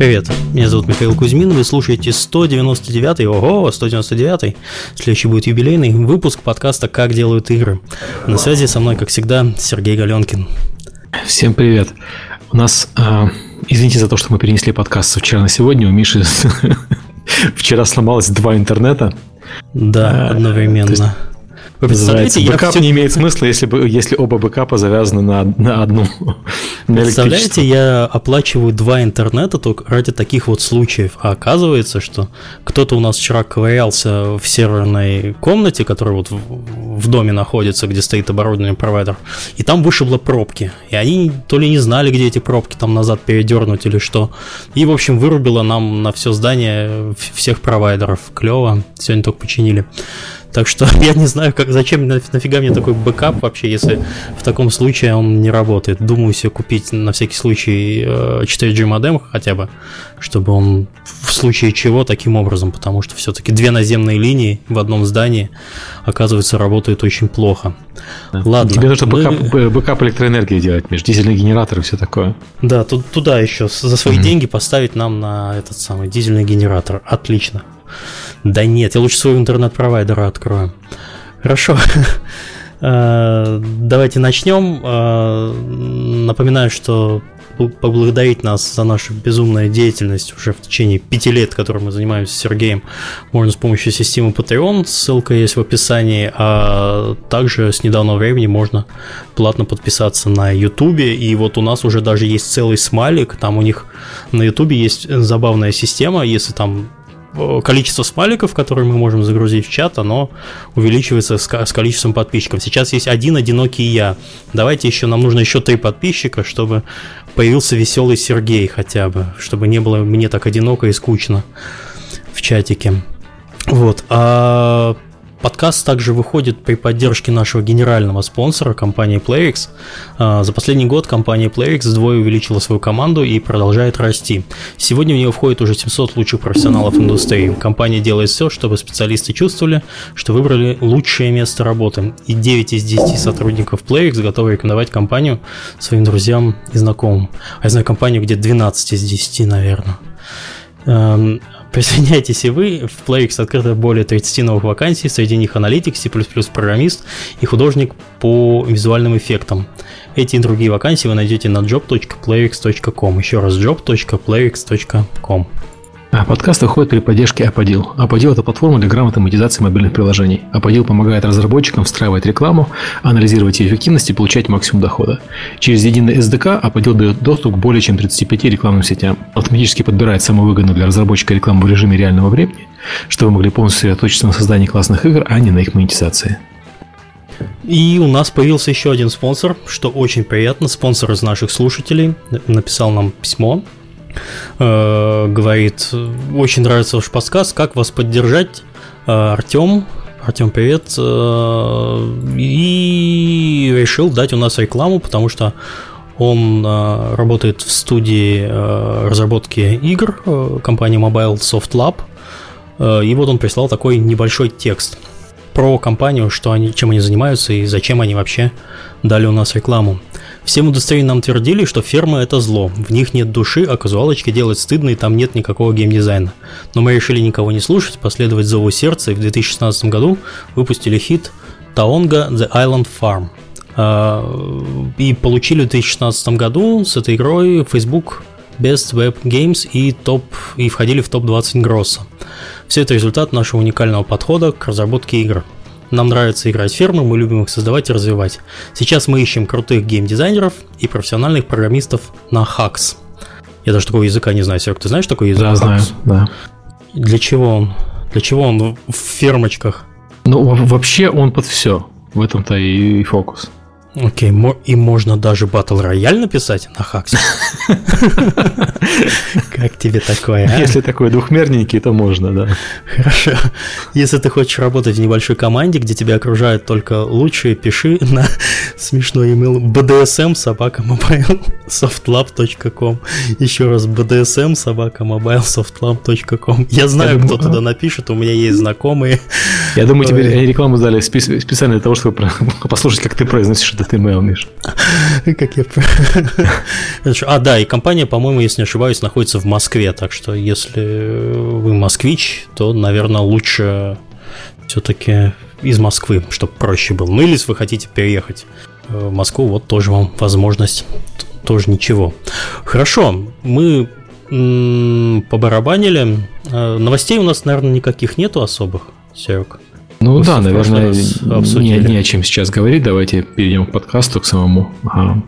Привет, меня зовут Михаил Кузьмин, вы слушаете 199-й, ого, 199-й, следующий будет юбилейный выпуск подкаста «Как делают игры». На связи со мной, как всегда, Сергей Галенкин. Всем привет. У нас, э, извините за то, что мы перенесли подкаст со вчера на сегодня, у Миши вчера сломалось два интернета. Да, а, одновременно. Вы представляете, бэкап все... не имеет смысла, если, если оба бэкапа завязаны на, на одну. На представляете, я оплачиваю два интернета только ради таких вот случаев. А оказывается, что кто-то у нас вчера ковырялся в серверной комнате, которая вот в, в доме находится, где стоит оборудование провайдер, и там вышибло пробки. И они то ли не знали, где эти пробки там назад передернуть или что. И, в общем, вырубило нам на все здание всех провайдеров. Клево. Сегодня только починили. Так что я не знаю, как, зачем, нафига мне такой бэкап вообще, если в таком случае он не работает. Думаю себе купить на всякий случай 4G э, модем хотя бы, чтобы он в случае чего таким образом, потому что все-таки две наземные линии в одном здании, оказывается, работают очень плохо. Да. Ладно. Тебе нужно мы... бэкап, бэкап электроэнергии делать, между дизельный генератор и все такое. Да, тут, туда еще за свои mm-hmm. деньги поставить нам на этот самый дизельный генератор. Отлично. Да нет, я лучше своего интернет-провайдера открою. Хорошо. Э, давайте начнем. Э, напоминаю, что поблагодарить нас за нашу безумную деятельность уже в течение пяти лет, которой мы занимаемся с Сергеем, можно с помощью системы Patreon, ссылка есть в описании, а также с недавнего времени можно платно подписаться на YouTube, и вот у нас уже даже есть целый смайлик, там у них на YouTube есть забавная система, если там количество смайликов, которые мы можем загрузить в чат, оно увеличивается с, с количеством подписчиков. Сейчас есть один одинокий я. Давайте еще, нам нужно еще три подписчика, чтобы появился веселый Сергей хотя бы, чтобы не было мне так одиноко и скучно в чатике. Вот. А Подкаст также выходит при поддержке нашего генерального спонсора, компании PlayX. А, за последний год компания PlayX вдвое увеличила свою команду и продолжает расти. Сегодня в нее входит уже 700 лучших профессионалов индустрии. Компания делает все, чтобы специалисты чувствовали, что выбрали лучшее место работы. И 9 из 10 сотрудников PlayX готовы рекомендовать компанию своим друзьям и знакомым. А я знаю компанию, где 12 из 10, наверное. Присоединяйтесь и вы. В PlayX открыто более 30 новых вакансий, среди них аналитик, C++ программист и художник по визуальным эффектам. Эти и другие вакансии вы найдете на job.playx.com. Еще раз job.playx.com. А подкаст выходит при поддержке Apodil. Apodil – это платформа для грамотной монетизации мобильных приложений. Apodil помогает разработчикам встраивать рекламу, анализировать ее эффективность и получать максимум дохода. Через единый SDK Apodil дает доступ к более чем 35 рекламным сетям. Автоматически подбирает самую выгодную для разработчика рекламу в режиме реального времени, чтобы вы могли полностью сосредоточиться на создании классных игр, а не на их монетизации. И у нас появился еще один спонсор, что очень приятно. Спонсор из наших слушателей написал нам письмо Э, говорит, очень нравится ваш подкаст, как вас поддержать? Э, Артем, Артем, привет. Э, и решил дать у нас рекламу, потому что он работает в студии разработки игр компании Mobile Soft Lab. И вот он прислал такой небольшой текст про компанию, что они, чем они занимаются и зачем они вообще дали у нас рекламу. Всем индустрии нам твердили, что фермы это зло, в них нет души, а казуалочки делать стыдно и там нет никакого геймдизайна. Но мы решили никого не слушать, последовать зову сердца и в 2016 году выпустили хит Таонга The Island Farm. А, и получили в 2016 году с этой игрой Facebook Best Web Games и, топ, и входили в топ-20 Гросса. Все это результат нашего уникального подхода к разработке игр – нам нравится играть фермы, мы любим их создавать и развивать. Сейчас мы ищем крутых геймдизайнеров и профессиональных программистов на Hacks. Я даже такого языка не знаю. Серег, ты знаешь такой язык? Да, знаю, да. Для чего он? Для чего он в фермочках? Ну, вообще он под все. В этом-то и фокус. Окей, и можно даже батл рояль написать на Хаксе. Как тебе такое, а? Если такой двухмерненький, то можно, да. Хорошо. Если ты хочешь работать в небольшой команде, где тебя окружают только лучшие, пиши на смешной email bdsm собака mobile softlab.com Еще раз bdsm собака mobile softlab.com Я знаю, кто туда напишет, у меня есть знакомые. Я думаю, тебе рекламу дали специально для того, чтобы послушать, как ты произносишь HTML, Миш. Как я... А, да, и компания, по-моему, если не ошибаюсь, находится в Москве, так что если вы москвич, то, наверное, лучше все-таки из Москвы, чтобы проще было. Ну или если вы хотите переехать в Москву, вот тоже вам возможность, тоже ничего. Хорошо, мы побарабанили. Э, новостей у нас, наверное, никаких нету особых, Серег. Ну да, наверное, не, не о чем сейчас говорить. Давайте перейдем к подкасту, к самому. Ага.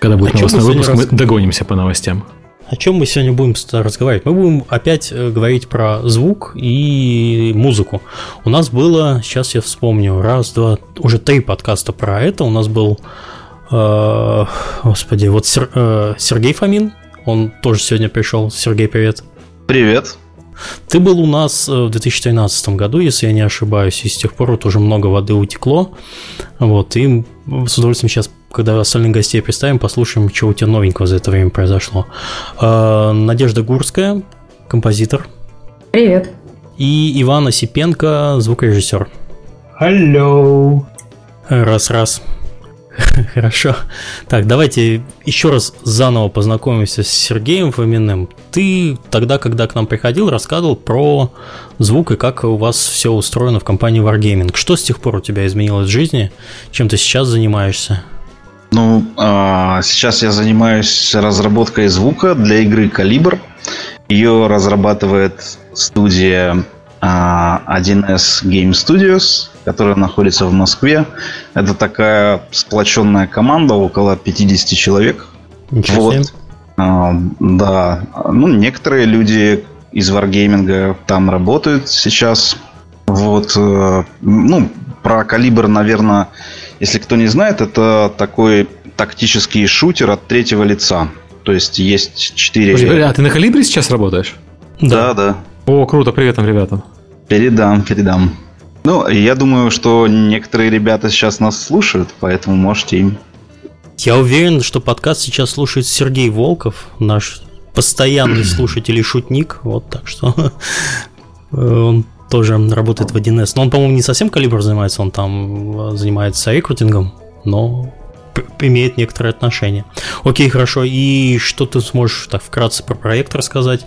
Когда будет новостной выпуск, раз... мы догонимся по новостям. О чем мы сегодня будем разговаривать? Мы будем опять э, говорить про звук и музыку. У нас было, сейчас я вспомню, раз, два, уже три подкаста про это. У нас был, э, господи, вот Сер, э, Сергей Фомин, он тоже сегодня пришел. Сергей, привет. Привет. Ты был у нас э, в 2013 году, если я не ошибаюсь, и с тех пор вот уже много воды утекло. Вот, и с удовольствием сейчас, когда остальных гостей представим, послушаем, что у тебя новенького за это время произошло. Э, Надежда Гурская, композитор. Привет. И Иван Осипенко, звукорежиссер. Hello. Раз-раз. Хорошо. Так, давайте еще раз заново познакомимся с Сергеем Фоминым. Ты тогда, когда к нам приходил, рассказывал про звук и как у вас все устроено в компании Wargaming. Что с тех пор у тебя изменилось в жизни? Чем ты сейчас занимаешься? Ну, а, сейчас я занимаюсь разработкой звука для игры Калибр. Ее разрабатывает студия 1С Game Studios, которая находится в Москве. Это такая сплоченная команда, около 50 человек. Ничего вот. себе. А, да. Ну, некоторые люди из Wargaming там работают сейчас. Вот. Э, ну, про калибр, наверное, если кто не знает, это такой тактический шутер от третьего лица. То есть есть четыре... А ты на калибре сейчас работаешь? Да, да. О, круто, привет там ребятам. Передам, передам. Ну, я думаю, что некоторые ребята сейчас нас слушают, поэтому можете им. Я уверен, что подкаст сейчас слушает Сергей Волков, наш постоянный слушатель и шутник. Вот так что он тоже работает в 1С. Но он, по-моему, не совсем калибр занимается, он там занимается рекрутингом, но имеет некоторое отношение. Окей, хорошо. И что ты сможешь так вкратце про проект рассказать?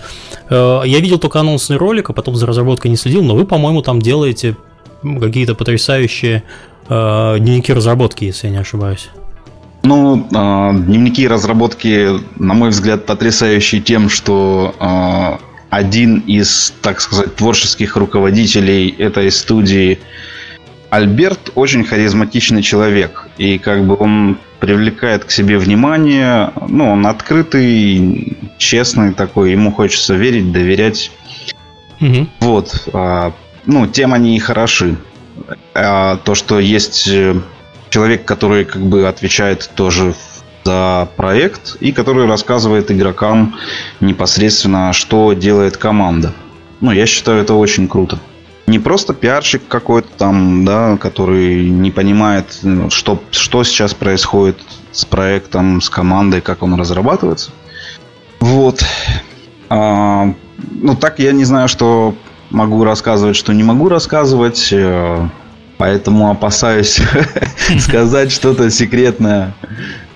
Э, я видел только анонсный ролик, а потом за разработкой не следил, но вы, по-моему, там делаете какие-то потрясающие э, дневники разработки, если я не ошибаюсь. Ну, э, дневники разработки, на мой взгляд, потрясающие тем, что э, один из, так сказать, творческих руководителей этой студии Альберт очень харизматичный человек. И как бы он привлекает к себе внимание. Ну, он открытый, честный такой. Ему хочется верить, доверять. Угу. Вот. А, ну, тем они и хороши. А то, что есть э, человек, который как бы отвечает тоже за проект и который рассказывает игрокам непосредственно, что делает команда. Ну, я считаю, это очень круто не просто пиарщик какой-то там, да, который не понимает, ну, что, что сейчас происходит с проектом, с командой, как он разрабатывается. Вот. А, ну, так я не знаю, что могу рассказывать, что не могу рассказывать. Э, поэтому опасаюсь сказать что-то секретное.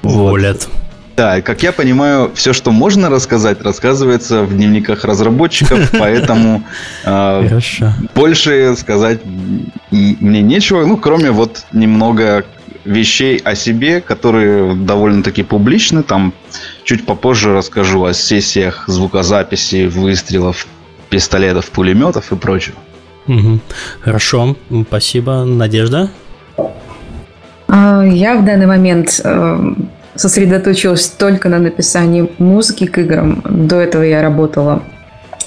Волят. Да, как я понимаю, все, что можно рассказать, рассказывается в дневниках разработчиков, поэтому э, больше сказать мне нечего, ну, кроме вот немного вещей о себе, которые довольно-таки публичны. Там чуть попозже расскажу о сессиях звукозаписи, выстрелов, пистолетов, пулеметов и прочего. Угу. Хорошо, спасибо. Надежда? А, я в данный момент э, сосредоточилась только на написании музыки к играм. До этого я работала,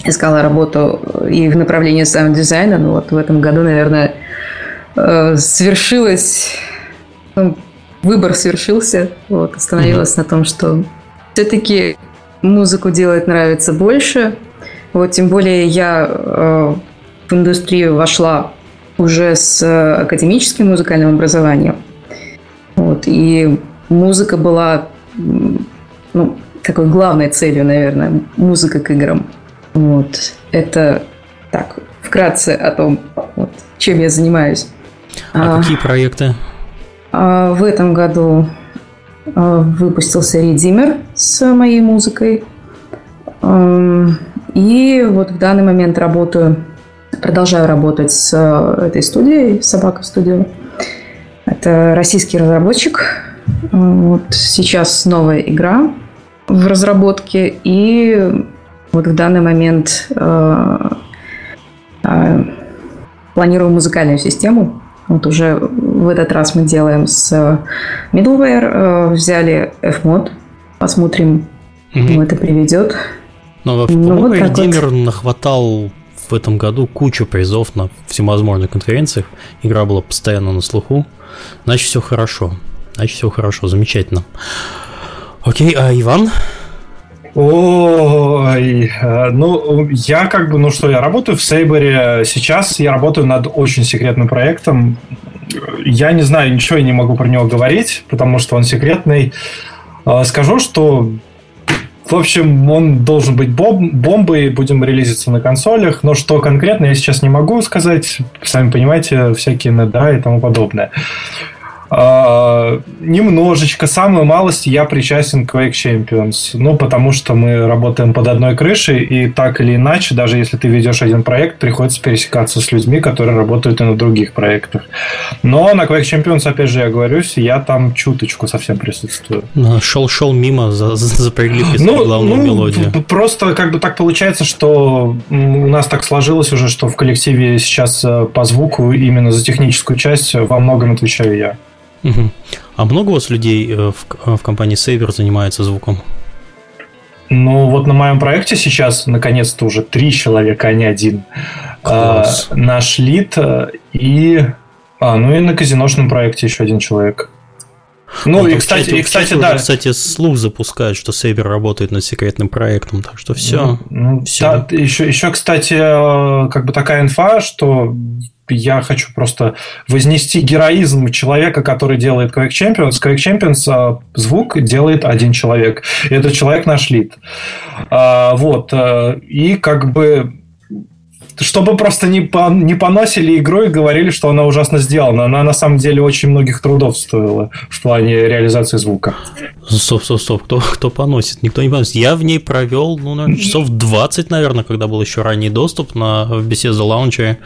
искала работу и в направлении саунд-дизайна. Но вот в этом году, наверное, э, свершилось... Ну, выбор свершился. Вот, остановилась mm-hmm. на том, что все-таки музыку делать нравится больше. Вот, тем более я э, в индустрию вошла уже с академическим музыкальным образованием. Вот, и музыка была ну, такой главной целью, наверное, музыка к играм. Вот. Это так, вкратце о том, вот, чем я занимаюсь. А, а какие проекты? А в этом году а, выпустился Redeemer с моей музыкой. И вот в данный момент работаю, продолжаю работать с этой студией, Собака Студио. Это российский разработчик. Вот сейчас новая игра в разработке. И вот в данный момент э, э, планирую музыкальную систему. Вот уже в этот раз мы делаем с middleware, э, взяли Fmod, посмотрим, mm-hmm. это приведет. Но, ну, вот Redeemer вот. нахватал в этом году кучу призов на всевозможных конференциях. Игра была постоянно на слуху. Значит, все хорошо. Значит, все хорошо, замечательно. Окей, а Иван? Ой, э, ну, я как бы, ну что, я работаю в Сейбере. Сейчас я работаю над очень секретным проектом. Я не знаю, ничего я не могу про него говорить, потому что он секретный. Э, скажу, что в общем, он должен быть бом- бомбой, будем релизиться на консолях, но что конкретно я сейчас не могу сказать, сами понимаете, всякие NDA и тому подобное. Uh, немножечко, самую малость я причастен к Quake Champions. Ну, потому что мы работаем под одной крышей, и так или иначе, даже если ты ведешь один проект, приходится пересекаться с людьми, которые работают и на других проектах. Но на Quake Champions, опять же, я говорюсь, я там чуточку совсем присутствую. Шел-шел мимо, запрягли ну, главную ну, мелодию. Просто как бы так получается, что у нас так сложилось уже, что в коллективе сейчас э, по звуку именно за техническую часть во многом отвечаю я. Угу. А много у вас людей э, в, э, в компании Saver занимается звуком? Ну, вот на моем проекте сейчас, наконец-то, уже три человека, а не один. Класс. А, наш лид э, и... А, ну и на казиношном проекте еще один человек. Ну, ну и, кстати, и, кстати, да. Кстати, слух запускают, что Сейбер работает над секретным проектом, так что все. Ну, ну все. Да, еще, еще, кстати, как бы такая инфа, что я хочу просто вознести героизм человека, который делает Quake Champions. Quake Champions а, звук делает один человек. И этот человек наш лид. А, вот. А, и как бы чтобы просто не, по, не поносили игру и говорили, что она ужасно сделана. Она на самом деле очень многих трудов стоила в плане реализации звука. Стоп, стоп, стоп. Кто, кто поносит? Никто не поносит. Я в ней провел, ну, наверное, часов 20, наверное, когда был еще ранний доступ на Bethesda Launcher.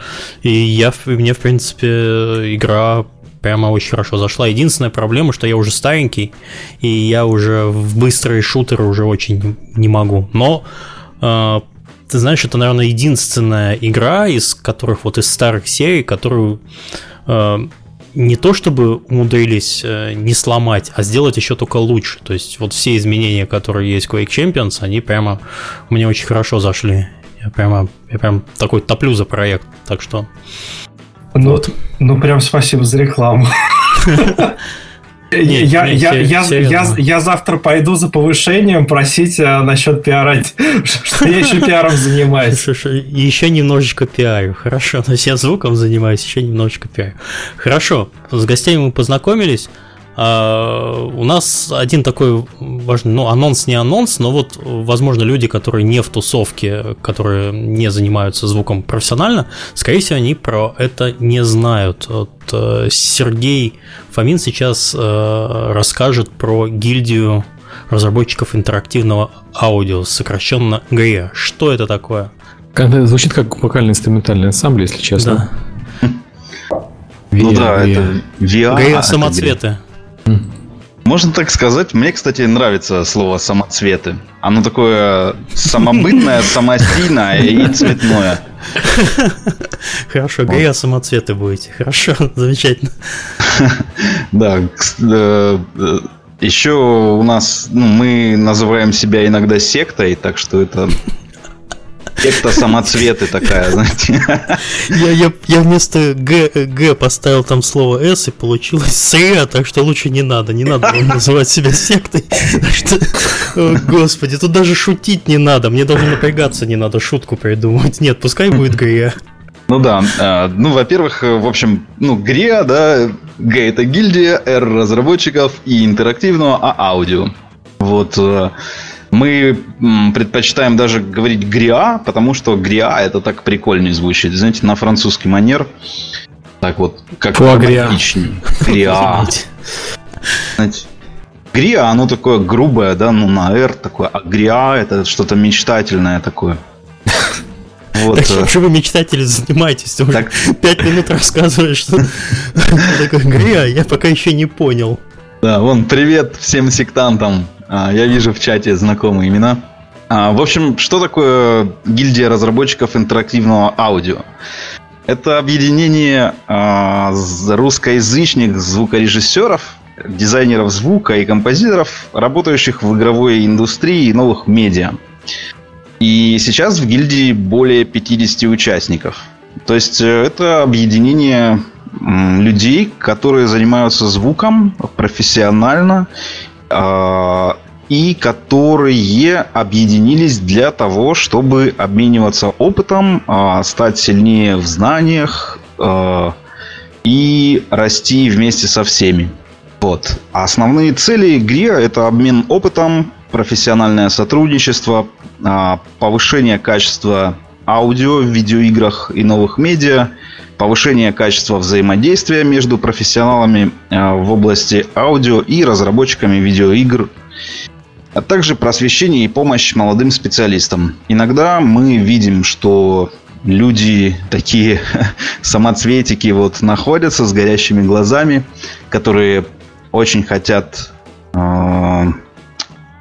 И я, мне, в принципе, игра прямо очень хорошо зашла. Единственная проблема, что я уже старенький, и я уже в быстрые шутеры уже очень не могу. Но э, ты знаешь, это, наверное, единственная игра из которых вот из старых серий, которую э, не то чтобы умудрились э, не сломать, а сделать еще только лучше. То есть вот все изменения, которые есть в Quake Champions, они прямо мне очень хорошо зашли. Я прямо, я прям такой топлю за проект, так что. Ну, вот. ну прям спасибо за рекламу. Не, я, не, я, я, я, я завтра пойду за повышением просить а, насчет пиарать, что я еще пиаром занимаюсь. Еще немножечко пиарю, хорошо. То есть я звуком занимаюсь, еще немножечко пиарю. Хорошо, с гостями мы познакомились. А, у нас один такой важный, ну, анонс не анонс, но вот, возможно, люди, которые не в тусовке, которые не занимаются звуком профессионально, скорее всего, они про это не знают. Вот, э, Сергей Фомин сейчас э, расскажет про гильдию разработчиков интерактивного аудио, сокращенно ГРИА. Что это такое? Звучит как вокально-инструментальный ансамбль, если честно. Да. Ну да, это VR. ГРИА самоцветы. Можно так сказать. Мне, кстати, нравится слово самоцветы. Оно такое самобытное, самостийное и цветное. Хорошо, Гая самоцветы будете. Хорошо, замечательно. Да, э, э, еще у нас, ну, мы называем себя иногда сектой, так что это Секта самоцветы такая, знаете. Я, я, я вместо Г, Г поставил там слово С и получилось СР, так что лучше не надо. Не надо называть себя сектой. Что, о, господи, тут даже шутить не надо. Мне даже напрягаться не надо шутку придумать. Нет, пускай будет ГРИА. Ну да, э, ну, во-первых, в общем, ну, ГРИА, да, Г это гильдия, Р разработчиков и интерактивного, а аудио. Вот, э, мы предпочитаем даже говорить гриа, потому что гриа это так прикольнее звучит. Знаете, на французский манер. Так вот, как Фуагриа. Гриа. Гриа, оно такое грубое, да, ну на R такое, а Гриа это что-то мечтательное такое. Вот. Так чем э. же вы, мечтатели, занимаетесь? Ты так... пять минут рассказываешь, что такое Гриа, я пока еще не понял. Да, вон, привет всем сектантам. А, я вижу в чате знакомые имена. А, в общем, что такое гильдия разработчиков интерактивного аудио? Это объединение а, русскоязычных звукорежиссеров, дизайнеров звука и композиторов, работающих в игровой индустрии и новых медиа. И сейчас в гильдии более 50 участников. То есть э, это объединение людей, которые занимаются звуком профессионально и которые объединились для того, чтобы обмениваться опытом, а, стать сильнее в знаниях а, и расти вместе со всеми. Вот. Основные цели игры это обмен опытом, профессиональное сотрудничество, а, повышение качества аудио в видеоиграх и новых медиа, повышение качества взаимодействия между профессионалами в области аудио и разработчиками видеоигр а также просвещение и помощь молодым специалистам. Иногда мы видим, что люди такие самоцветики вот находятся с горящими глазами, которые очень хотят э,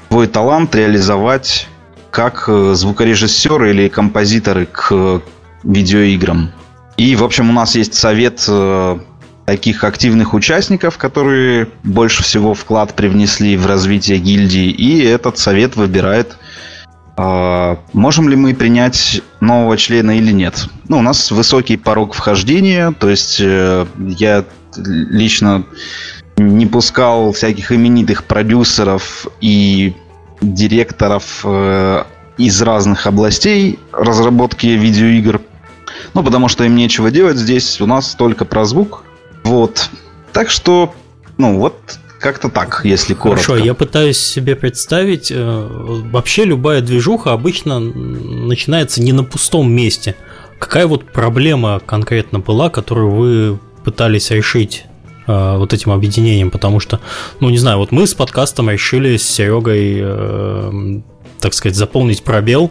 свой талант реализовать как э, звукорежиссеры или композиторы к видеоиграм. И, в общем, у нас есть совет э, таких активных участников, которые больше всего вклад привнесли в развитие гильдии, и этот совет выбирает, э, можем ли мы принять нового члена или нет. Ну, у нас высокий порог вхождения, то есть э, я лично не пускал всяких именитых продюсеров и директоров э, из разных областей разработки видеоигр. Ну, потому что им нечего делать здесь. У нас только про звук. Вот. Так что, ну вот, как-то так, если коротко. Хорошо, я пытаюсь себе представить, э, вообще любая движуха обычно начинается не на пустом месте. Какая вот проблема конкретно была, которую вы пытались решить э, вот этим объединением? Потому что, ну не знаю, вот мы с подкастом решили с Серегой, э, так сказать, заполнить пробел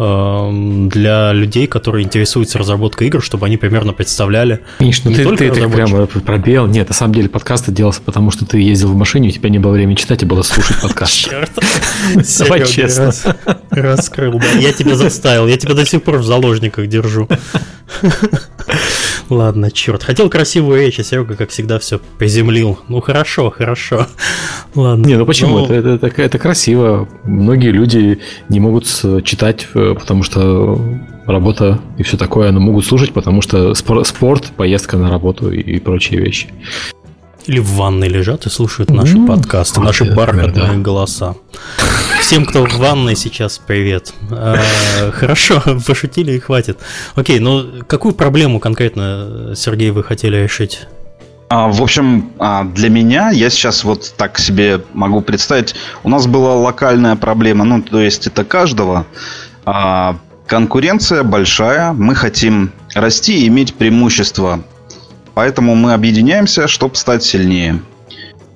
для людей, которые интересуются разработкой игр, чтобы они примерно представляли. Миш, ну ты, ты, ты прямо пробел. Нет, на самом деле подкаст делался, потому что ты ездил в машине, у тебя не было времени читать, и было слушать подкаст. Черт. Давай честно. Раскрыл, да. Я тебя заставил, я тебя до сих пор в заложниках держу. Ладно, черт. Хотел красивую речь, а Серега, как всегда, все приземлил. Ну хорошо, хорошо. Ладно. Не, ну почему? Ну... Это, это, это, это красиво. Многие люди не могут читать, э, потому что работа и все такое, но могут слушать, потому что спорт, поездка на работу и прочие вещи. Или в ванной лежат и слушают наши ну, подкасты, наши бархатные да. голоса. Всем, кто в ванной сейчас, привет. А, хорошо, пошутили и хватит. Окей, ну какую проблему конкретно, Сергей, вы хотели решить? А, в общем, а, для меня, я сейчас вот так себе могу представить, у нас была локальная проблема, ну, то есть это каждого. А, конкуренция большая, мы хотим расти и иметь преимущество Поэтому мы объединяемся, чтобы стать сильнее.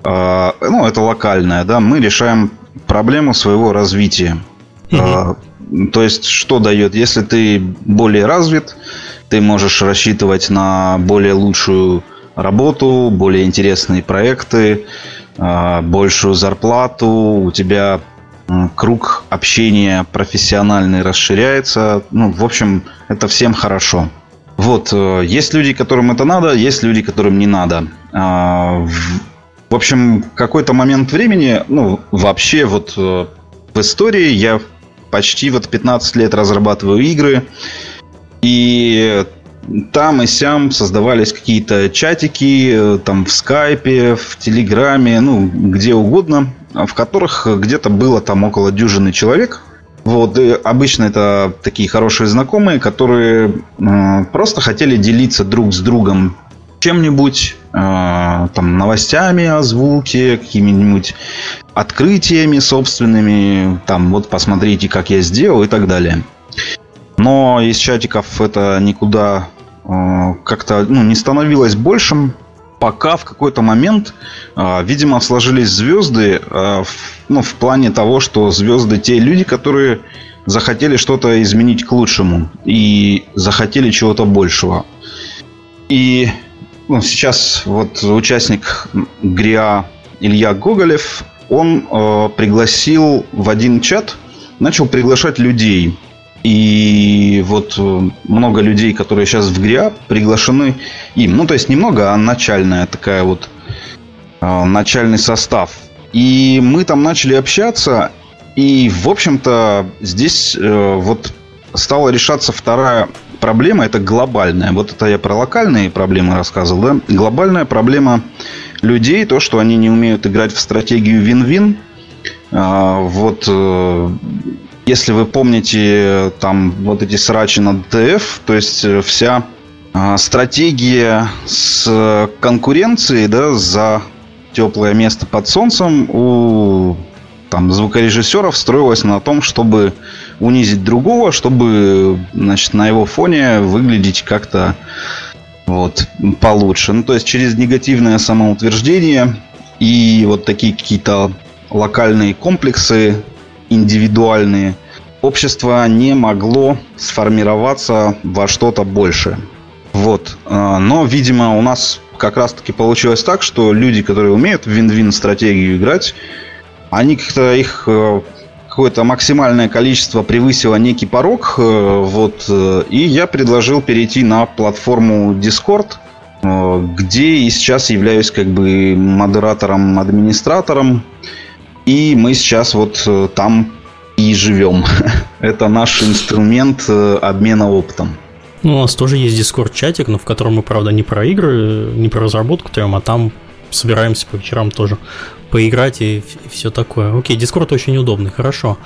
А, ну, это локальное, да. Мы решаем проблему своего развития. Угу. То есть, что дает? Если ты более развит, ты можешь рассчитывать на более лучшую работу, более интересные проекты, а, большую зарплату, у тебя круг общения профессиональный расширяется. Ну, в общем, это всем хорошо. Вот, э, есть люди, которым это надо, есть люди, которым не надо. А, в общем, какой-то момент времени, ну, вообще вот э, в истории я почти вот 15 лет разрабатываю игры, и там и сям создавались какие-то чатики, э, там в скайпе, в телеграме, ну, где угодно, в которых где-то было там около дюжины человек – вот, и обычно это такие хорошие знакомые, которые э, просто хотели делиться друг с другом чем-нибудь, э, там, новостями о звуке, какими-нибудь открытиями собственными, там, вот посмотрите, как я сделал и так далее. Но из чатиков это никуда э, как-то ну, не становилось большим, пока в какой-то момент, а, видимо, сложились звезды, а, ну, в плане того, что звезды те люди, которые захотели что-то изменить к лучшему и захотели чего-то большего. И ну, сейчас вот участник ГРИА Илья Гоголев, он э, пригласил в один чат, начал приглашать людей. И вот э, много людей, которые сейчас в ГРИА, приглашены им. Ну, то есть немного, а начальная такая вот э, начальный состав. И мы там начали общаться, и, в общем-то, здесь э, вот стала решаться вторая проблема, это глобальная. Вот это я про локальные проблемы рассказывал, да? Глобальная проблема людей, то, что они не умеют играть в стратегию вин-вин. А, вот э, если вы помните там вот эти срачи на ДТФ, то есть э, вся а, стратегия с конкуренцией, да, за теплое место под солнцем у там звукорежиссеров строилась на том, чтобы унизить другого, чтобы значит, на его фоне выглядеть как-то вот, получше. Ну, то есть через негативное самоутверждение и вот такие какие-то локальные комплексы, индивидуальные, общество не могло сформироваться во что-то большее. Вот. А, но, видимо, у нас как раз-таки получилось так, что люди, которые умеют в вин-вин стратегию играть, они как-то их э, какое-то максимальное количество превысило некий порог. Э, вот, э, и я предложил перейти на платформу Discord, где и сейчас являюсь как бы модератором, администратором. И мы сейчас вот там и живем. Это наш инструмент обмена опытом. Ну, у нас тоже есть Discord-чатик, но в котором мы, правда, не про игры, не про разработку трем, а там собираемся по вечерам тоже поиграть и, и все такое. Окей, Discord очень удобный, хорошо.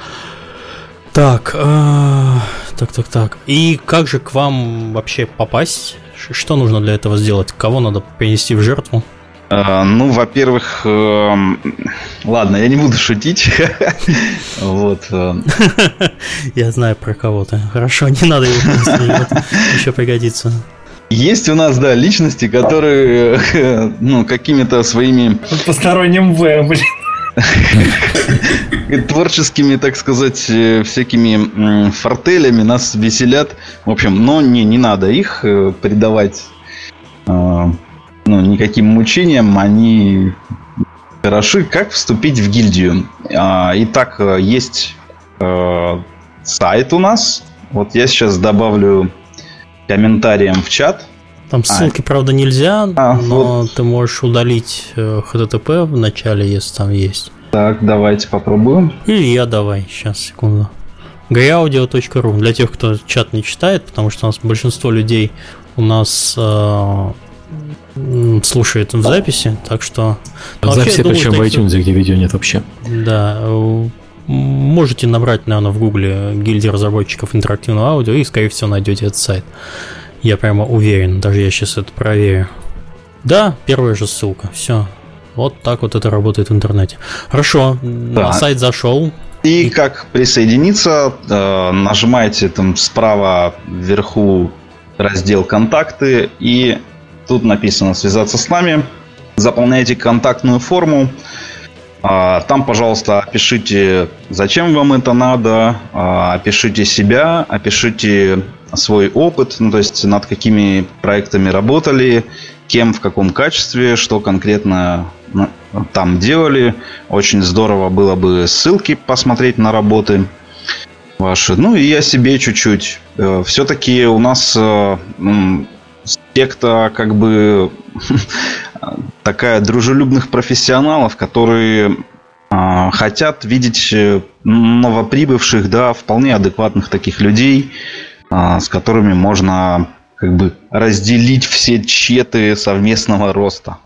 Так, э, так, так, так. И как же к вам вообще попасть? Что нужно для этого сделать? Кого надо принести в жертву? Uh, ну, во-первых, uh, ладно, я не буду шутить. вот. Uh. я знаю про кого-то. Хорошо, не надо его еще пригодится. Есть у нас, да, личности, которые, ну, какими-то своими... Посторонним В, блин. Творческими, так сказать, э, всякими фортелями нас веселят. В общем, но не, не надо их э, предавать э, ну, никаким мучениям. Они хороши. Как вступить в гильдию? А, итак, есть сайт у нас. Вот я сейчас добавлю комментариям в чат. Там а. ссылки, а, правда, нельзя, а, но вот. ты можешь удалить HTTP э, в начале, если там есть. Так, давайте попробуем. Или я давай, сейчас, секунду. gayaudio.ru для тех, кто чат не читает, потому что у нас большинство людей у нас э, слушает в записи, так что... В записи, причем в iTunes, где видео нет вообще. Да, Можете набрать, наверное, в гугле гильдия разработчиков интерактивного аудио и, скорее всего, найдете этот сайт. Я прямо уверен, даже я сейчас это проверю. Да, первая же ссылка, все. Вот так вот это работает в интернете. Хорошо, да. на сайт зашел. И, и как присоединиться, э, нажимаете там справа вверху раздел «Контакты», и тут написано «Связаться с нами». Заполняете контактную форму, а, там, пожалуйста, опишите, зачем вам это надо, а, опишите себя, опишите свой опыт, ну, то есть над какими проектами работали, кем, в каком качестве, что конкретно ну, там делали. Очень здорово было бы ссылки посмотреть на работы ваши. Ну и о себе чуть-чуть. Э, Все-таки у нас э, секта как бы такая дружелюбных профессионалов, которые э, хотят видеть новоприбывших, да, вполне адекватных таких людей, э, с которыми можно как бы разделить все четы совместного роста.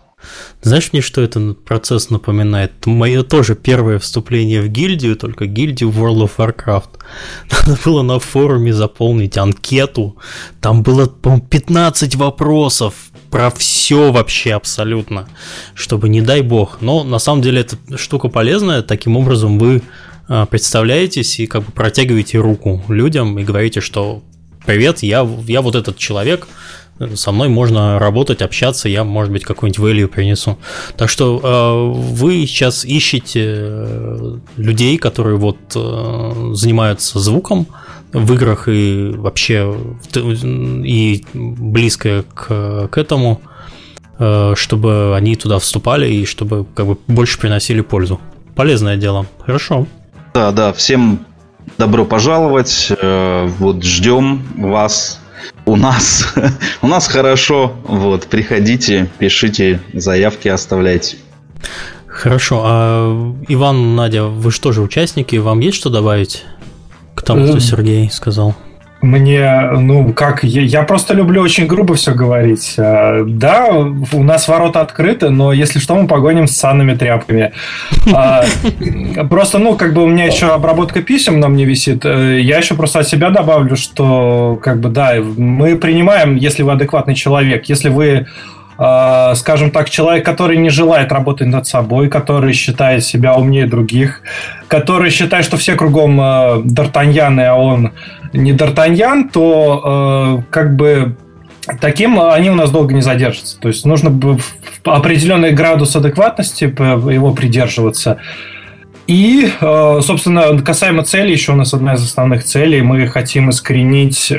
Знаешь мне, что этот процесс напоминает? Мое тоже первое вступление в гильдию, только гильдию World of Warcraft. Надо было на форуме заполнить анкету. Там было, по-моему, 15 вопросов про все вообще абсолютно, чтобы не дай бог. Но на самом деле эта штука полезная. Таким образом вы а, представляетесь и как бы протягиваете руку людям и говорите, что привет, я, я вот этот человек, со мной можно работать, общаться, я, может быть, какой-нибудь value принесу. Так что э, вы сейчас ищете э, людей, которые вот э, занимаются звуком в играх и вообще и близко к, к этому, чтобы они туда вступали и чтобы как бы больше приносили пользу. Полезное дело. Хорошо. Да, да, всем добро пожаловать. Вот ждем вас у нас. у нас хорошо. Вот, приходите, пишите, заявки оставляйте. Хорошо. А Иван, Надя, вы же тоже участники. Вам есть что добавить к тому, что эм, Сергей сказал? Мне, ну, как, я, я просто люблю очень грубо все говорить. А, да, у нас ворота открыты, но если что, мы погоним с санными тряпками. А, просто, ну, как бы у меня еще обработка писем на мне висит. Э, я еще просто от себя добавлю, что, как бы, да, мы принимаем, если вы адекватный человек, если вы скажем так, человек, который не желает работать над собой, который считает себя умнее других, который считает, что все кругом э, Д'Артаньяны, а он не Д'Артаньян, то э, как бы таким они у нас долго не задержатся. То есть нужно определенный градус адекватности его придерживаться. И, э, собственно, касаемо цели, еще у нас одна из основных целей, мы хотим искоренить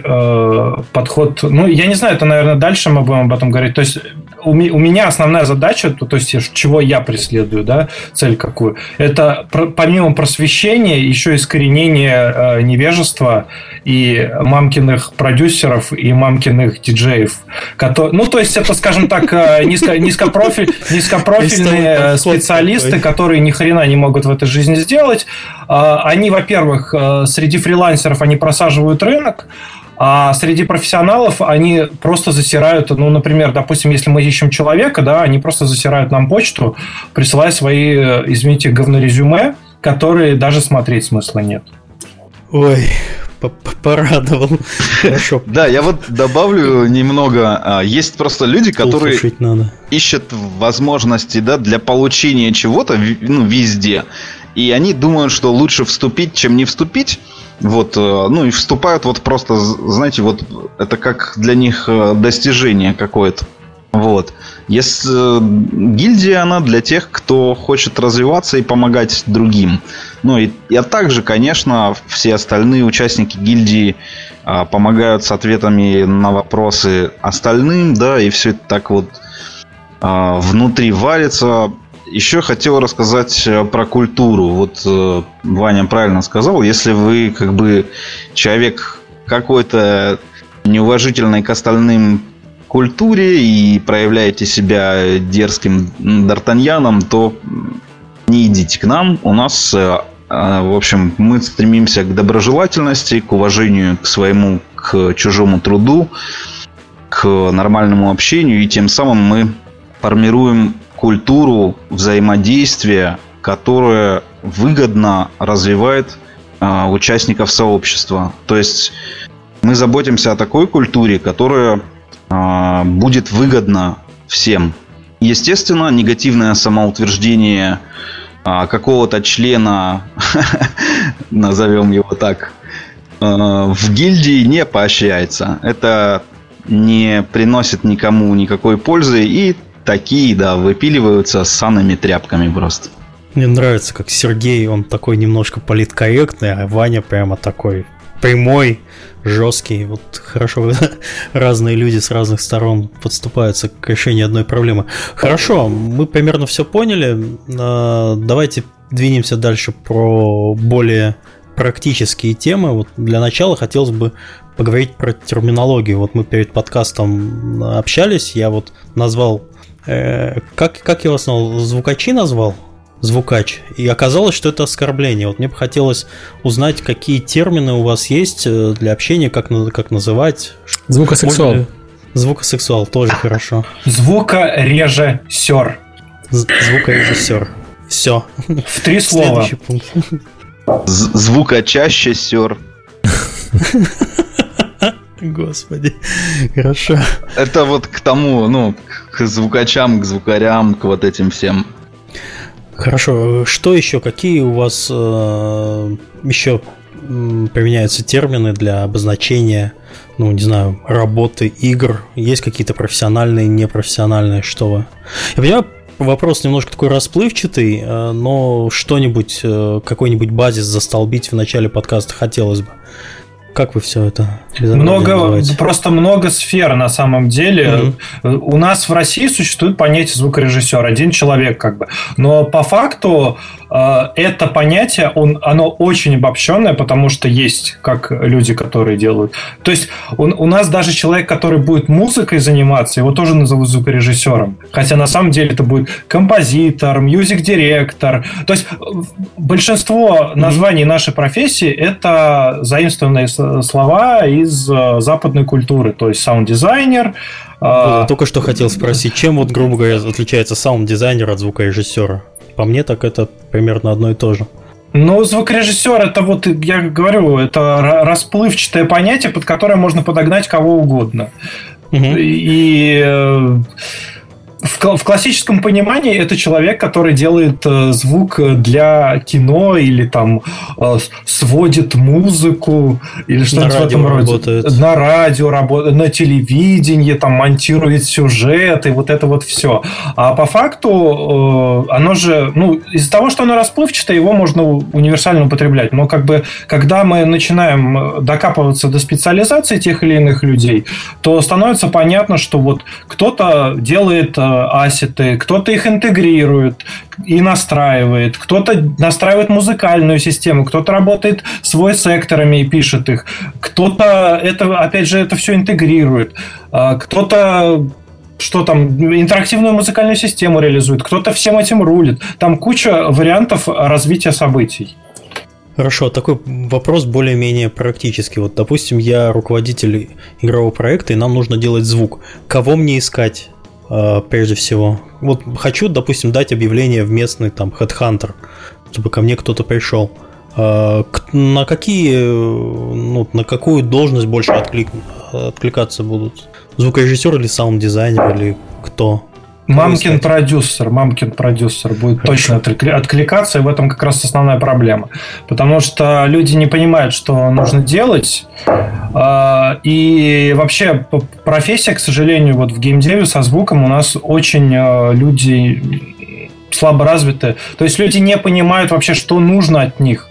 подход, ну, я не знаю, это, наверное, дальше мы будем об этом говорить, то есть у, у меня основная задача, то, то есть чего я преследую, да, цель какую, это помимо просвещения еще искоренение э, невежества и мамкиных продюсеров и мамкиных диджеев. Которые, ну, то есть это, скажем так, э, низко, низкопрофиль, низкопрофильные специалисты, которые ни хрена не могут в этой жизни сделать. Э, они, во-первых, э, среди фрилансеров они просаживают рынок, а среди профессионалов они просто засирают, ну, например, допустим, если мы ищем человека, да, они просто засирают нам почту, присылая свои, извините, говнорезюме, которые даже смотреть смысла нет. Ой, порадовал. Хорошо. Да, я вот добавлю немного. А, есть просто люди, которые ищут возможности да, для получения чего-то ну, везде. И они думают, что лучше вступить, чем не вступить. Вот, э, ну и вступают вот просто, знаете, вот это как для них э, достижение какое-то. Вот. Если э, гильдия, она для тех, кто хочет развиваться и помогать другим. Ну и, и а также, конечно, все остальные участники гильдии а, помогают с ответами на вопросы остальным, да, и все это так вот а, внутри варится. Еще хотел рассказать э, про культуру. Вот э, Ваня правильно сказал, если вы как бы человек какой-то неуважительный к остальным культуре и проявляете себя дерзким Д'Артаньяном, то не идите к нам. У нас, э, в общем, мы стремимся к доброжелательности, к уважению к своему, к чужому труду, к нормальному общению, и тем самым мы формируем культуру взаимодействия, которая выгодно развивает а, участников сообщества. То есть мы заботимся о такой культуре, которая а, будет выгодна всем. Естественно, негативное самоутверждение а, какого-то члена, назовем его так, в гильдии не поощряется. Это не приносит никому никакой пользы и такие, да, выпиливаются с санными тряпками просто. Мне нравится, как Сергей, он такой немножко политкорректный, а Ваня прямо такой прямой, жесткий. Вот хорошо, разные люди с разных сторон подступаются к решению одной проблемы. Хорошо, мы примерно все поняли. А, давайте двинемся дальше про более практические темы. Вот для начала хотелось бы поговорить про терминологию. Вот мы перед подкастом общались, я вот назвал Э, как, как я его назвал? Звукачи назвал? Звукач. И оказалось, что это оскорбление. Вот мне бы хотелось узнать, какие термины у вас есть э, для общения, как, как называть. Звукосексуал. Звукосексуал тоже хорошо. Звукорежиссер. Звукорежиссер. Все. В три слова. Следующий пункт. Звукочащесер. Господи, хорошо. Это вот к тому, ну, к звукачам, к звукарям, к вот этим всем. Хорошо. Что еще? Какие у вас э, еще применяются термины для обозначения ну, не знаю, работы, игр? Есть какие-то профессиональные, непрофессиональные, что вы? Я понимаю, вопрос немножко такой расплывчатый, э, но что-нибудь, э, какой-нибудь базис застолбить в начале подкаста хотелось бы. Как вы все это? Много, просто много сфер на самом деле. Угу. У нас в России существует понятие звукорежиссер, один человек как бы. Но по факту это понятие, он, оно очень обобщенное, потому что есть как люди, которые делают. То есть у, у нас даже человек, который будет музыкой заниматься, его тоже назовут звукорежиссером. Хотя на самом деле это будет композитор, music director. То есть большинство названий нашей профессии это заимствованные слова из э, западной культуры, то есть саунд-дизайнер. А, только что хотел спросить, чем вот, грубо говоря, отличается саунд-дизайнер от звукорежиссера? По мне, так это примерно одно и то же. Ну, звукорежиссер это вот, я говорю, это расплывчатое понятие, под которое можно подогнать кого угодно. Угу. И э, в, в классическом понимании это человек, который делает э, звук для кино или там э, сводит музыку или что-то в этом роде. Работает. На радио работает, на телевидении, там монтирует сюжет и вот это вот все. А по факту э, оно же, ну, из-за того, что оно расплывчатое, его можно универсально употреблять. Но как бы, когда мы начинаем докапываться до специализации тех или иных людей, то становится понятно, что вот кто-то делает э, ассеты, кто-то их интегрирует и настраивает, кто-то настраивает музыкальную систему, кто-то работает с voice-секторами и пишет их, кто-то это, опять же, это все интегрирует, а, кто-то что там, интерактивную музыкальную систему реализует, кто-то всем этим рулит. Там куча вариантов развития событий. Хорошо, такой вопрос более-менее практический. Вот, допустим, я руководитель игрового проекта, и нам нужно делать звук. Кого мне искать? Э, прежде всего. Вот хочу, допустим, дать объявление в местный там Headhunter, чтобы ко мне кто-то пришел. Э, на какие, ну, на какую должность больше отклик, откликаться будут? Звукорежиссер или саунд-дизайнер или кто? Мамкин продюсер, мамкин продюсер будет Хорошо. точно откликаться, и в этом как раз основная проблема. Потому что люди не понимают, что нужно делать. А, и вообще профессия, к сожалению, вот в геймдеве со звуком у нас очень а, люди слабо развиты. То есть люди не понимают вообще, что нужно от них.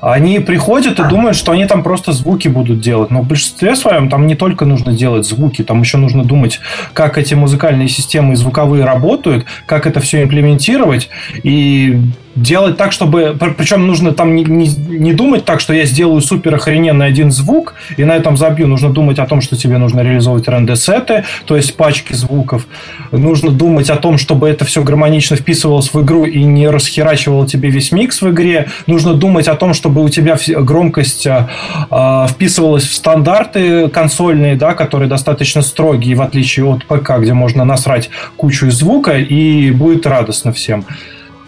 Они приходят и думают, что они там просто звуки будут делать. Но в большинстве своем там не только нужно делать звуки, там еще нужно думать, как эти музыкальные системы и звуковые работают, как это все имплементировать. И делать так, чтобы... Причем нужно там не, не, не думать так, что я сделаю супер охрененный один звук, и на этом забью. Нужно думать о том, что тебе нужно реализовывать рендесеты, то есть пачки звуков. Нужно думать о том, чтобы это все гармонично вписывалось в игру и не расхерачивало тебе весь микс в игре. Нужно думать о том, чтобы у тебя громкость а, вписывалась в стандарты консольные, да, которые достаточно строгие, в отличие от ПК, где можно насрать кучу звука, и будет радостно всем.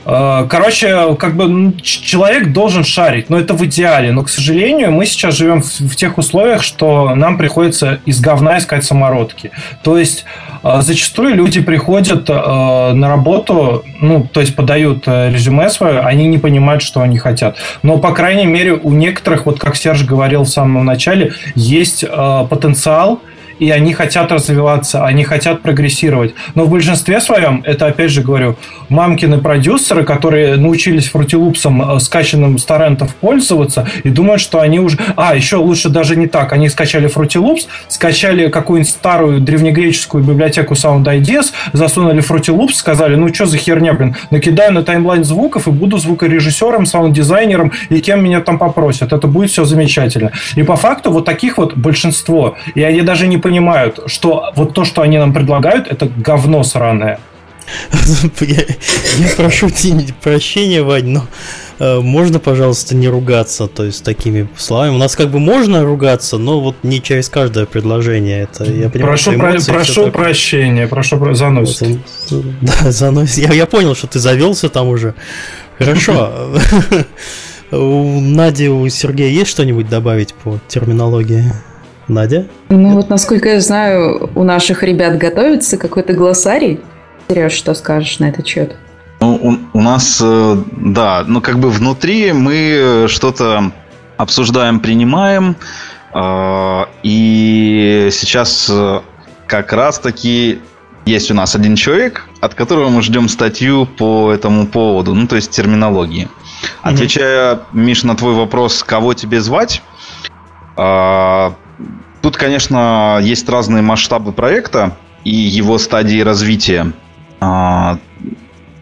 Э, короче, как бы человек должен шарить, но это в идеале. Но, к сожалению, мы сейчас живем в, тех условиях, что нам приходится из говна искать самородки. То есть э, зачастую люди приходят э, на работу, ну, то есть подают резюме свое, они не понимают, что они хотят. Но, по крайней мере, у некоторых, вот как Серж говорил в самом начале, есть потенциал, и они хотят развиваться, они хотят прогрессировать. Но в большинстве своем, это опять же говорю, мамкины продюсеры, которые научились фрутилупсом, э, скачанным с торрентов пользоваться, и думают, что они уже... А, еще лучше даже не так. Они скачали фрутилупс, скачали какую-нибудь старую древнегреческую библиотеку Sound Ideas, засунули фрутилупс, сказали, ну что за херня, блин, накидаю на таймлайн звуков и буду звукорежиссером, саунд-дизайнером, и кем меня там попросят. Это будет все замечательно. И по факту вот таких вот большинство. И они даже не понимают, понимают, что вот то, что они нам предлагают, это говно сраное. Я, я прошу прощения, Вань, но э, можно, пожалуйста, не ругаться, то есть такими словами. У нас как бы можно ругаться, но вот не через каждое предложение. Это я понимаю, прошу про, прошу прощения, прошу про заносит. Вот, да, заносит. Я, я понял, что ты завелся там уже. Хорошо. У Нади, у Сергея есть что-нибудь добавить по терминологии? Надя? Ну Нет? вот, насколько я знаю, у наших ребят готовится какой-то глоссарий. Сереж, что скажешь на этот счет? Ну, у, у нас, э, да, ну как бы внутри мы что-то обсуждаем, принимаем. А, и сейчас э, как раз-таки есть у нас один человек, от которого мы ждем статью по этому поводу, ну, то есть терминологии. Отвечая, Миш, на твой вопрос, кого тебе звать, а, тут, конечно, есть разные масштабы проекта и его стадии развития. А,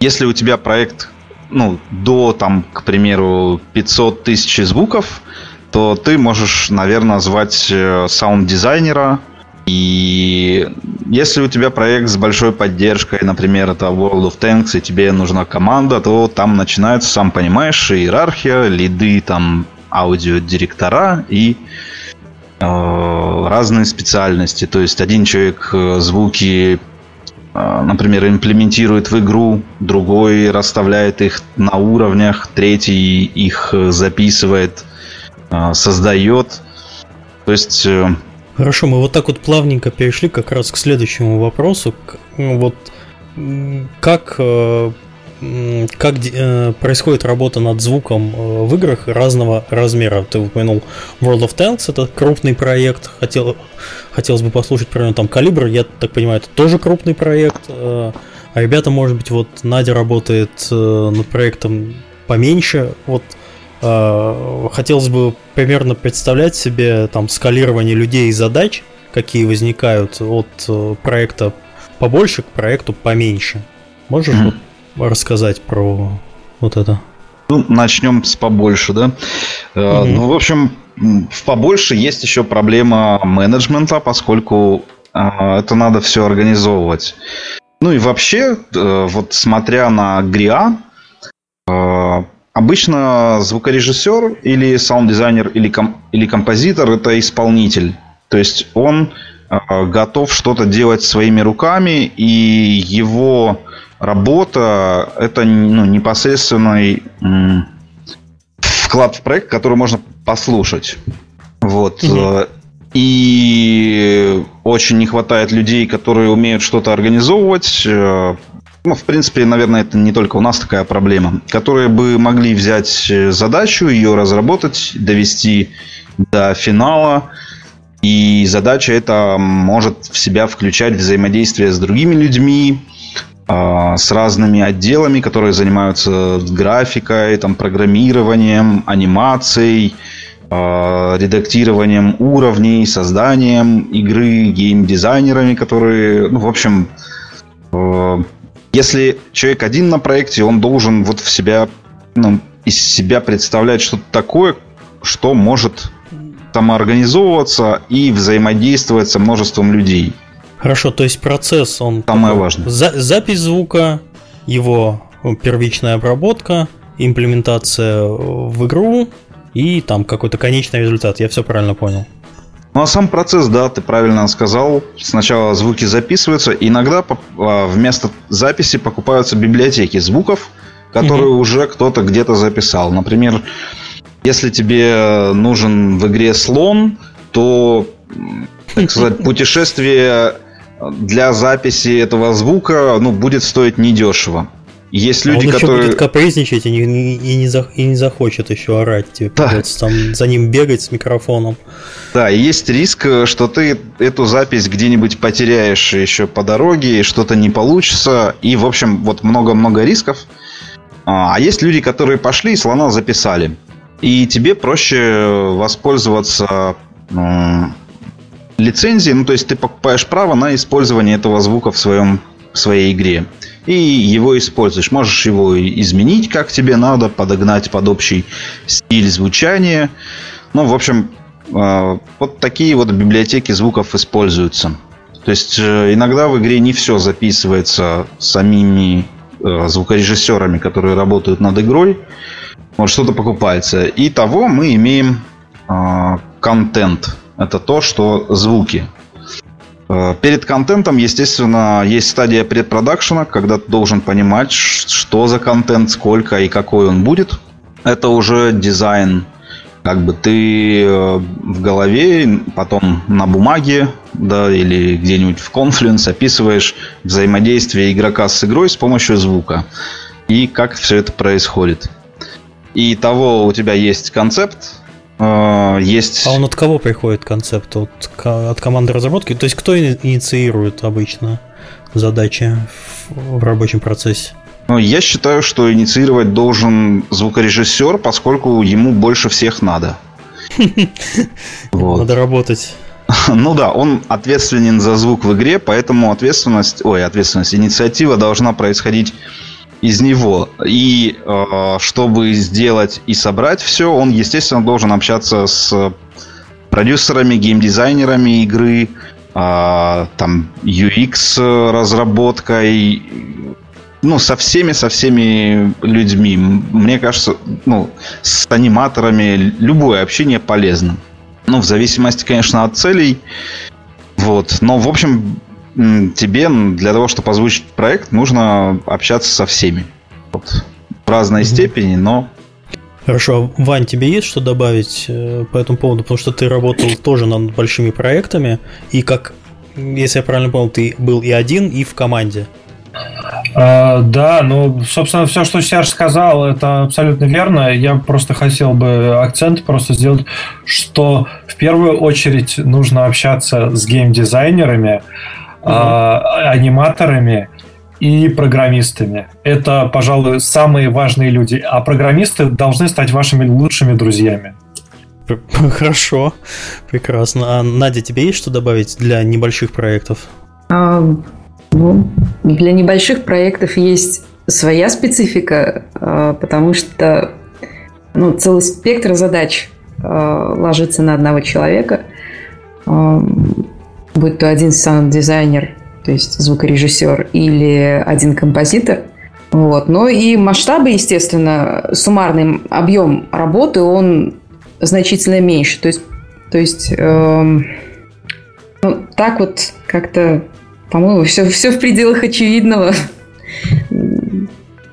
если у тебя проект ну, до, там, к примеру, 500 тысяч звуков, то ты можешь, наверное, звать э, саунд-дизайнера. И если у тебя проект с большой поддержкой, например, это World of Tanks, и тебе нужна команда, то там начинается, сам понимаешь, иерархия, лиды, там, аудиодиректора и разные специальности. То есть один человек э, звуки а, например, имплементирует в игру, другой расставляет их на уровнях, третий их записывает, создает. То есть... Э, Хорошо, мы вот так вот плавненько перешли как раз к следующему вопросу. Ну, вот как э, как э, происходит работа над звуком э, в играх разного размера. Ты упомянул World of Tanks, это крупный проект. Хотел, хотелось бы послушать про там Калибр, я так понимаю, это тоже крупный проект. Э, а ребята, может быть, вот Надя работает над проектом поменьше. Вот хотелось бы примерно представлять себе там скалирование людей и задач, какие возникают от проекта побольше к проекту поменьше. Можешь mm-hmm. вот рассказать про вот это? Ну, начнем с побольше, да. Угу. Ну, в общем, в побольше есть еще проблема менеджмента, поскольку а, это надо все организовывать. Ну и вообще, э, вот смотря на ГРИА, э, обычно звукорежиссер или саунд-дизайнер или, ком- или композитор это исполнитель. То есть он готов что-то делать своими руками, и его работа это ну, непосредственный вклад в проект, который можно послушать. Вот. Угу. И очень не хватает людей, которые умеют что-то организовывать. Э, ну, в принципе, наверное, это не только у нас такая проблема. Которые бы могли взять задачу, ее разработать, довести до финала. И задача эта может в себя включать взаимодействие с другими людьми, с разными отделами, которые занимаются графикой, там, программированием, анимацией, а, редактированием уровней, созданием игры, геймдизайнерами, которые, ну, в общем, а, если человек один на проекте, он должен вот в себя, ну, из себя представлять что-то такое, что может самоорганизовываться и взаимодействовать со множеством людей. Хорошо, то есть процесс, он... Самое важное. За, запись звука, его первичная обработка, имплементация в игру и там какой-то конечный результат. Я все правильно понял. Ну а сам процесс, да, ты правильно сказал. Сначала звуки записываются. Иногда а, вместо записи покупаются библиотеки звуков, которые угу. уже кто-то где-то записал. Например, если тебе нужен в игре слон, то, так сказать, путешествие для записи этого звука ну, будет стоить недешево. Есть люди, а он которые... еще будет капризничать и не, и, не за, и не захочет еще орать. Тебе да. придется там за ним бегать с микрофоном. Да, и есть риск, что ты эту запись где-нибудь потеряешь еще по дороге, что-то не получится. И, в общем, вот много-много рисков. А, а есть люди, которые пошли и слона записали. И тебе проще воспользоваться лицензии, ну то есть ты покупаешь право на использование этого звука в своем в своей игре и его используешь. Можешь его изменить, как тебе надо, подогнать под общий стиль звучания. Ну, в общем, э, вот такие вот библиотеки звуков используются. То есть э, иногда в игре не все записывается самими э, звукорежиссерами, которые работают над игрой. Вот что-то покупается. И того мы имеем контент это то, что звуки. Э, перед контентом, естественно, есть стадия предпродакшена, когда ты должен понимать, что за контент, сколько и какой он будет. Это уже дизайн. Как бы ты э, в голове, потом на бумаге, да, или где-нибудь в Confluence описываешь взаимодействие игрока с игрой с помощью звука. И как все это происходит. И того у тебя есть концепт, есть... А он от кого приходит концепт? От, от команды разработки? То есть кто инициирует обычно задачи в, в рабочем процессе? Ну, я считаю, что инициировать должен звукорежиссер, поскольку ему больше всех надо. Надо работать. Ну да, он ответственен за звук в игре, поэтому ответственность, ой, ответственность, инициатива должна происходить из него. И э, чтобы сделать и собрать все, он, естественно, должен общаться с продюсерами, геймдизайнерами игры, э, там UX разработкой, ну, со всеми, со всеми людьми. Мне кажется, ну, с аниматорами любое общение полезно. Ну, в зависимости, конечно, от целей. Вот. Но, в общем, тебе для того, чтобы озвучить проект, нужно общаться со всеми. Вот. В разной mm-hmm. степени, но Хорошо, Вань, тебе есть что добавить э, по этому поводу? Потому что ты работал тоже над большими проектами, и как, если я правильно понял, ты был и один, и в команде. А, да, ну, собственно, все, что Серж сказал, это абсолютно верно. Я просто хотел бы акцент просто сделать, что в первую очередь нужно общаться с геймдизайнерами, mm-hmm. аниматорами и программистами. Это, пожалуй, самые важные люди. А программисты должны стать вашими лучшими друзьями. Хорошо, прекрасно. А Надя, тебе есть что добавить для небольших проектов? А, ну, для небольших проектов есть своя специфика, а, потому что ну, целый спектр задач а, ложится на одного человека. Будь то один саунд-дизайнер, то есть звукорежиссер, или один композитор. Вот. Но и масштабы, естественно, суммарный объем работы, он значительно меньше. То есть, то есть эм, ну, так вот как-то по-моему, все, все в пределах очевидного.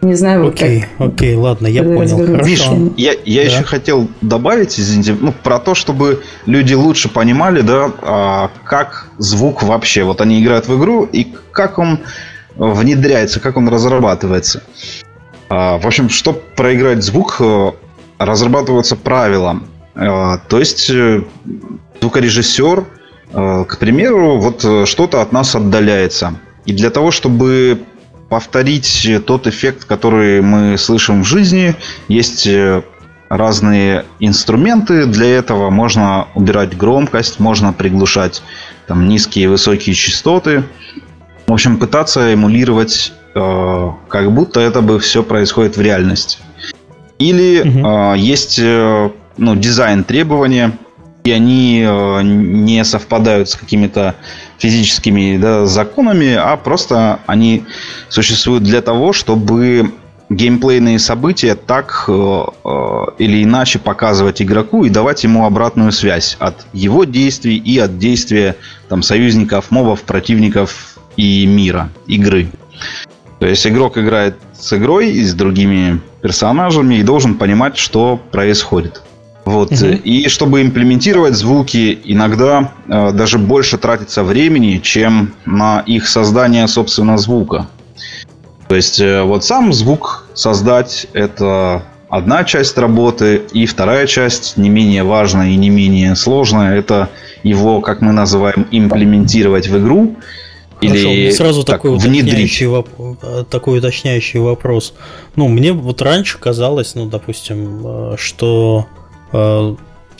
Не знаю, окей, как... окей, ладно, я понял, хорошо. Я, я да. еще хотел добавить, извините, ну, про то, чтобы люди лучше понимали, да, а, как звук вообще, вот они играют в игру, и как он внедряется, как он разрабатывается. А, в общем, чтобы проиграть звук, э, разрабатываются правила. А, то есть э, звукорежиссер Э, к примеру, вот что-то от нас отдаляется. И для того, чтобы повторить тот эффект, который мы слышим в жизни, есть э, разные инструменты для этого. Можно убирать громкость, можно приглушать там, низкие и высокие частоты. В общем, пытаться эмулировать, э, как будто это бы все происходит в реальности. Или угу. э, есть э, ну, дизайн требования – и они э, не совпадают с какими-то физическими да, законами, а просто они существуют для того, чтобы геймплейные события так э, э, или иначе показывать игроку и давать ему обратную связь от его действий и от действия там, союзников, мобов, противников и мира, игры. То есть игрок играет с игрой и с другими персонажами и должен понимать, что происходит. Вот. Угу. И чтобы имплементировать звуки, иногда э, даже больше тратится времени, чем на их создание, собственно, звука. То есть, э, вот сам звук создать – это одна часть работы, и вторая часть, не менее важная и не менее сложная, это его, как мы называем, имплементировать в игру – или сразу так, такой, уточняющий воп... такой уточняющий вопрос. Ну, мне вот раньше казалось, ну, допустим, э, что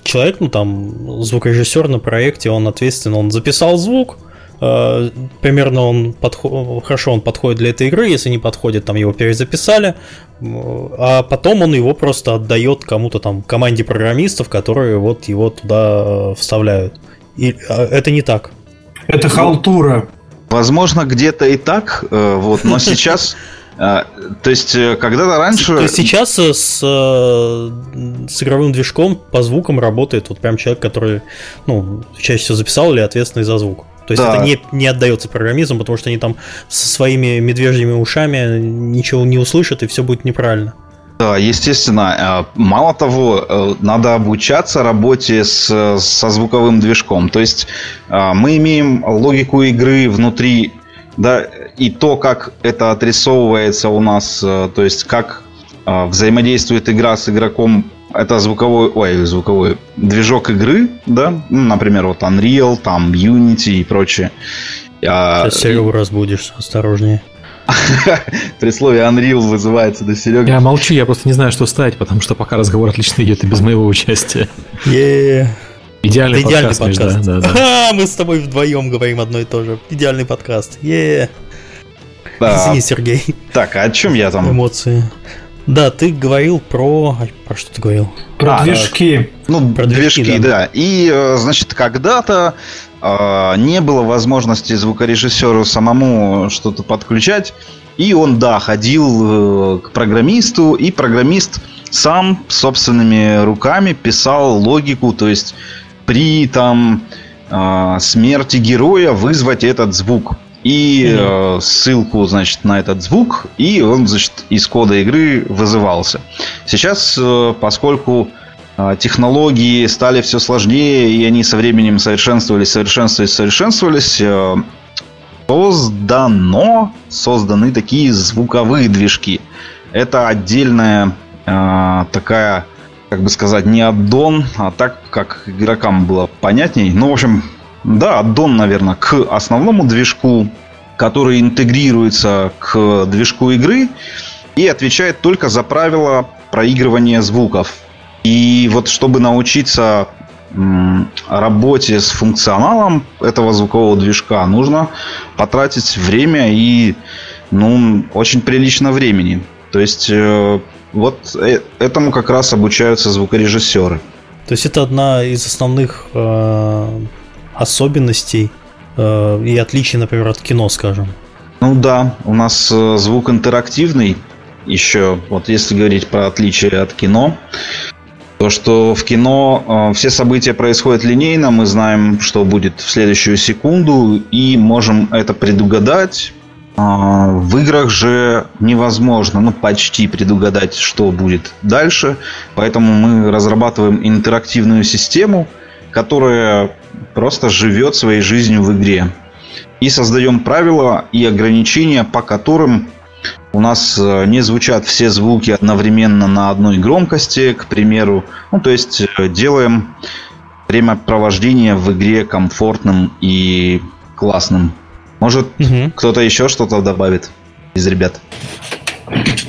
человек, ну там, звукорежиссер на проекте, он ответственен, он записал звук, э, примерно он подход, хорошо он подходит для этой игры, если не подходит, там его перезаписали, а потом он его просто отдает кому-то там команде программистов, которые вот его туда э, вставляют. И это не так. Это халтура. Возможно, где-то и так, вот, но сейчас а, то есть, э, когда-то раньше... То есть сейчас э, с, э, с игровым движком по звукам работает вот прям человек, который, ну, чаще всего записал или ответственный за звук. То есть да. это не, не отдается программизму, потому что они там со своими медвежьими ушами ничего не услышат, и все будет неправильно. Да, естественно. Мало того, надо обучаться работе с, со звуковым движком. То есть мы имеем логику игры внутри да, и то, как это отрисовывается у нас, э, то есть как э, взаимодействует игра с игроком это звуковой, ой, звуковой движок игры, да, ну, например, вот Unreal, там Unity и прочее. Сейчас Серегу разбудишь, осторожнее. При слове Unreal вызывается до Сереги. Я молчу, я просто не знаю, что ставить, потому что пока разговор отлично идет и без моего участия. Идеальный, Идеальный подкаст. подкаст. Да, да, да. мы с тобой вдвоем говорим одно и то же. Идеальный подкаст. Yeah. Да. Извини, Сергей. Так, а о чем я там? Эмоции. Да, ты говорил про... Про что ты говорил? Про а, движки. Ну, про движки, движки да. да. И, э, значит, когда-то э, не было возможности звукорежиссеру самому что-то подключать. И он, да, ходил э, к программисту, и программист сам собственными руками писал логику, то есть при там э, смерти героя вызвать этот звук и э, ссылку, значит, на этот звук, и он, значит, из кода игры вызывался. Сейчас, э, поскольку э, технологии стали все сложнее, и они со временем совершенствовались, совершенствовались, совершенствовались, э, создано, созданы такие звуковые движки. Это отдельная э, такая, как бы сказать, не аддон, а так, как игрокам было понятней. Ну, в общем, да, аддон, наверное, к основному движку, который интегрируется к движку игры и отвечает только за правила проигрывания звуков. И вот чтобы научиться работе с функционалом этого звукового движка нужно потратить время и ну, очень прилично времени. То есть э, вот э, этому как раз обучаются звукорежиссеры. То есть это одна из основных э, особенностей э, и отличий, например, от кино, скажем. Ну да, у нас э, звук интерактивный еще. Вот если говорить про отличие от кино, то, что в кино э, все события происходят линейно, мы знаем, что будет в следующую секунду, и можем это предугадать. Э, в играх же невозможно, ну почти предугадать, что будет дальше. Поэтому мы разрабатываем интерактивную систему, которая просто живет своей жизнью в игре. И создаем правила и ограничения, по которым у нас э, не звучат все звуки одновременно на одной громкости, к примеру. Ну, то есть э, делаем времяпровождение в игре комфортным и классным. Может, угу. кто-то еще что-то добавит из ребят?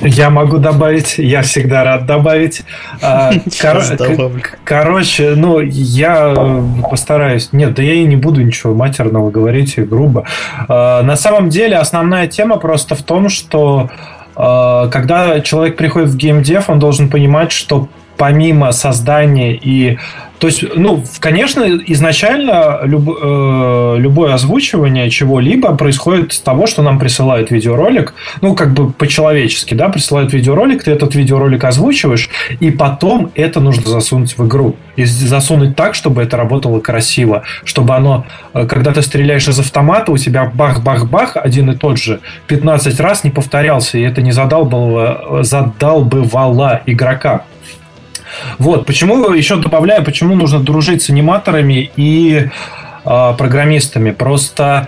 Я могу добавить, я всегда рад добавить. А, короче, ну, я постараюсь. Нет, да я и не буду ничего матерного говорить и грубо. А, на самом деле, основная тема просто в том, что а, когда человек приходит в геймдев, он должен понимать, что помимо создания и то есть, ну, конечно, изначально люб, э, любое озвучивание чего-либо происходит с того, что нам присылают видеоролик, ну, как бы по-человечески, да, присылают видеоролик, ты этот видеоролик озвучиваешь, и потом это нужно засунуть в игру. И засунуть так, чтобы это работало красиво, чтобы оно, э, когда ты стреляешь из автомата, у тебя бах-бах-бах один и тот же 15 раз не повторялся, и это не задалбывало, задалбывало игрока. Вот, почему еще добавляю, почему нужно дружить с аниматорами и э, программистами. Просто,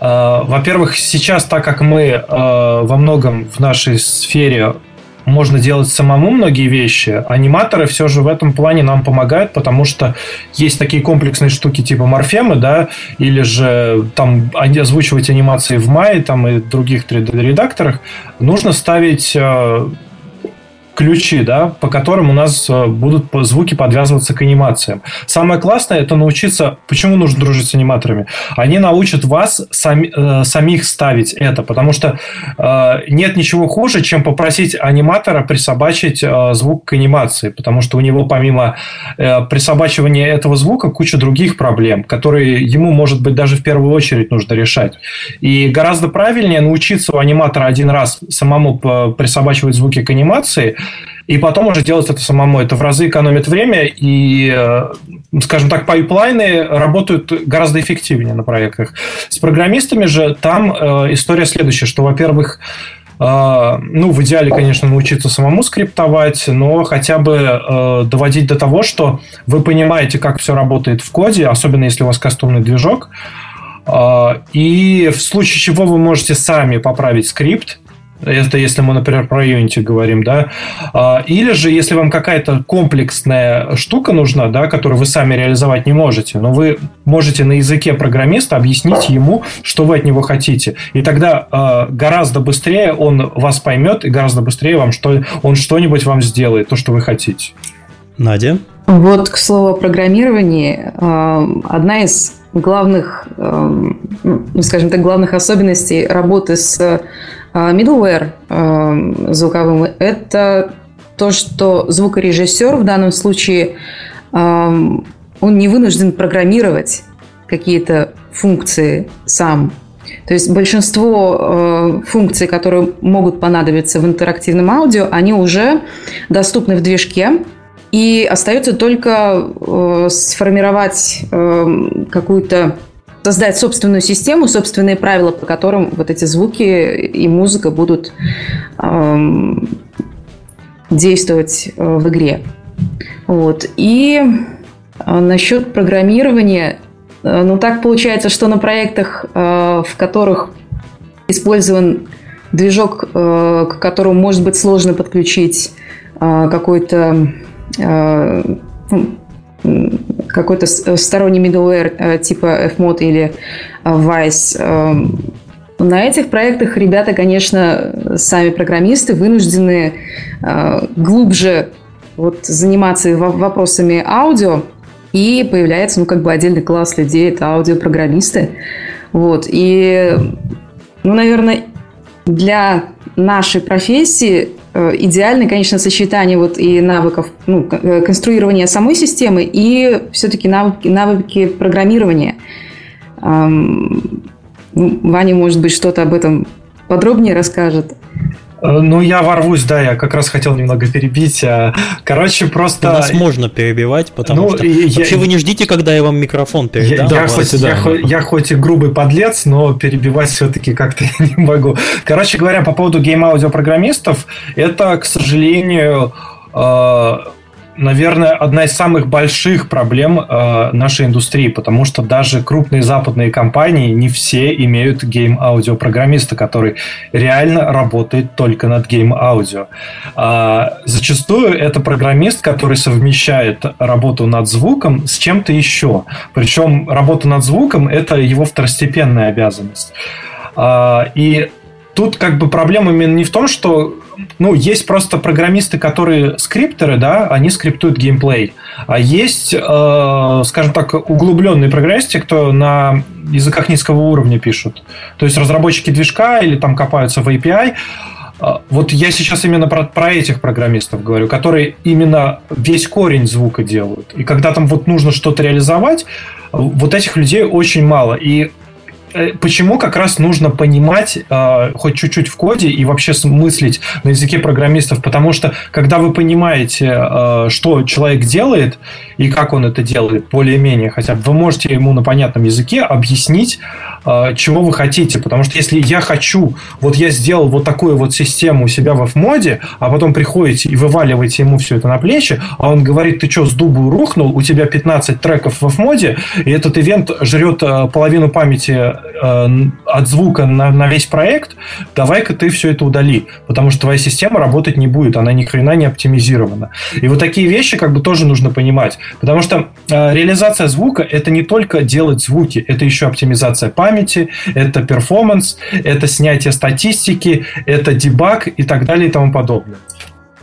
э, во-первых, сейчас, так как мы э, во многом в нашей сфере можно делать самому многие вещи. Аниматоры все же в этом плане нам помогают, потому что есть такие комплексные штуки типа морфемы, да, или же там озвучивать анимации в Maya там и других 3D-редакторах. Нужно ставить ключи, да, по которым у нас э, будут звуки подвязываться к анимациям. Самое классное это научиться, почему нужно дружить с аниматорами. Они научат вас сами, э, самих ставить это, потому что э, нет ничего хуже, чем попросить аниматора присобачить э, звук к анимации, потому что у него помимо э, присобачивания этого звука куча других проблем, которые ему, может быть, даже в первую очередь нужно решать. И гораздо правильнее научиться у аниматора один раз самому э, присобачивать звуки к анимации, и потом уже делать это самому. Это в разы экономит время, и, э, скажем так, пайплайны работают гораздо эффективнее на проектах. С программистами же там э, история следующая, что, во-первых, э, ну, в идеале, конечно, научиться самому скриптовать, но хотя бы доводить до того, что вы понимаете, как все работает в коде, особенно если у вас кастомный движок, и в случае чего вы можете сами поправить скрипт, Это если мы, например, про Unity говорим, да. А, или же, если вам какая-то комплексная штука нужна, да, которую вы сами реализовать не можете, но вы можете на языке программиста объяснить ему, что вы от него хотите. И тогда а, гораздо быстрее он вас поймет, и гораздо быстрее вам что, он что-нибудь вам сделает, то, что вы хотите. Надя? Вот, к слову о программировании, а, одна из главных, ну, скажем так, главных особенностей работы с а, middleware а, звуковым – это то, что звукорежиссер в данном случае а, он не вынужден программировать какие-то функции сам. То есть большинство функций, которые могут понадобиться в интерактивном аудио, они уже доступны в движке, и остается только сформировать какую-то создать собственную систему, собственные правила, по которым вот эти звуки и музыка будут эм, действовать э, в игре. Вот. И э, насчет программирования, э, ну так получается, что на проектах, в которых использован движок, к которому может быть сложно подключить какой-то какой-то э, сторонний middleware э, типа Fmod или э, Vice. На этих проектах ребята, конечно, сами программисты вынуждены глубже вот заниматься вопросами аудио, и появляется, ну, как бы отдельный класс людей, это аудиопрограммисты. Вот. И, ну, наверное, для нашей профессии идеальное, конечно, сочетание вот и навыков ну, э, конструирования самой системы и все-таки навыки, навыки программирования. Ну, Ваня, может быть, что-то об этом подробнее расскажет. Э, ну, я ворвусь, да, я как раз хотел немного перебить. А, короче, просто... Нас можно перебивать, потому ну, что... Я... Вообще вы не ждите, когда я вам микрофон передам. Я, я, хоть, да. я, я хоть и грубый подлец, но перебивать все-таки как-то не могу. Короче говоря, по поводу гейм-аудиопрограммистов, это, к сожалению, э, наверное, одна из самых больших проблем э, нашей индустрии, потому что даже крупные западные компании не все имеют гейм-аудиопрограммиста, который реально работает только над game audio. Э, зачастую это программист, который совмещает работу над звуком с чем-то еще. Причем работа над звуком – это его второстепенная обязанность. Э, и тут как бы проблема именно не в том, что ну, есть просто программисты, которые скриптеры, да, они скриптуют геймплей. А есть, э, скажем так, углубленные программисты, кто на языках низкого уровня пишут. То есть разработчики движка или там копаются в API. А, вот я сейчас именно про, про этих программистов говорю, которые именно весь корень звука делают. И когда там вот нужно что-то реализовать, вот этих людей очень мало. И почему как раз нужно понимать э, хоть чуть-чуть в коде и вообще мыслить на языке программистов, потому что когда вы понимаете, э, что человек делает и как он это делает, более-менее хотя бы, вы можете ему на понятном языке объяснить, э, чего вы хотите, потому что если я хочу, вот я сделал вот такую вот систему у себя в Fmod, а потом приходите и вываливаете ему все это на плечи, а он говорит, ты что, с дубу рухнул, у тебя 15 треков в Fmod, и этот ивент жрет э, половину памяти Э, от звука на, на весь проект, давай-ка ты все это удали, потому что твоя система работать не будет, она ни хрена не оптимизирована. И вот такие вещи как бы тоже нужно понимать, потому что э, реализация звука это не только делать звуки, это еще оптимизация памяти, это перформанс, это снятие статистики, это дебаг и так далее и тому подобное.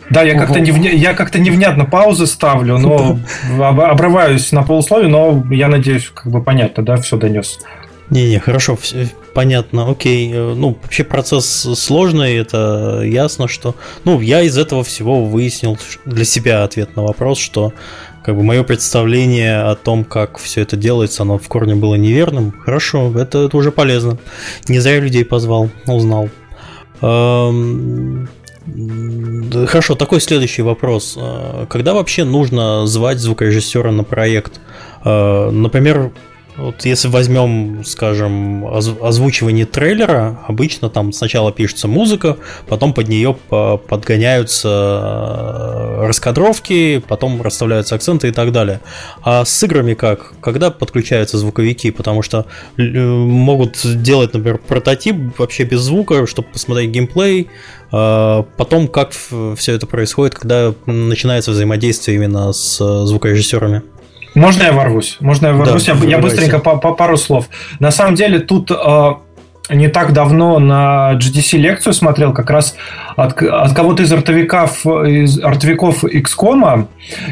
Да, я как-то невня... я как-то невнятно паузы ставлю, но обрываюсь на полусловие, но я надеюсь, как бы понятно, да, все донес. Не-не, хорошо, все, понятно, окей. Э, ну, вообще процесс сложный, это ясно, что... Ну, я из этого всего выяснил для себя ответ на вопрос, что как бы мое представление о том, как все это делается, оно в корне было неверным. Хорошо, это, это уже полезно. Не зря людей позвал, узнал. Эм... Хорошо, такой следующий вопрос. Э, когда вообще нужно звать звукорежиссера на проект? Э, например, вот если возьмем, скажем, озвучивание трейлера, обычно там сначала пишется музыка, потом под нее подгоняются раскадровки, потом расставляются акценты и так далее. А с играми как? Когда подключаются звуковики? Потому что э, могут делать, например, прототип вообще без звука, чтобы посмотреть геймплей. А потом как все это происходит, когда начинается взаимодействие именно с звукорежиссерами? Можно я ворвусь? Можно я ворвусь? Да, я, я быстренько по, по пару слов. На самом деле тут э, не так давно на GDC лекцию смотрел как раз от, от кого-то из артовиков, из артовиков XCOM,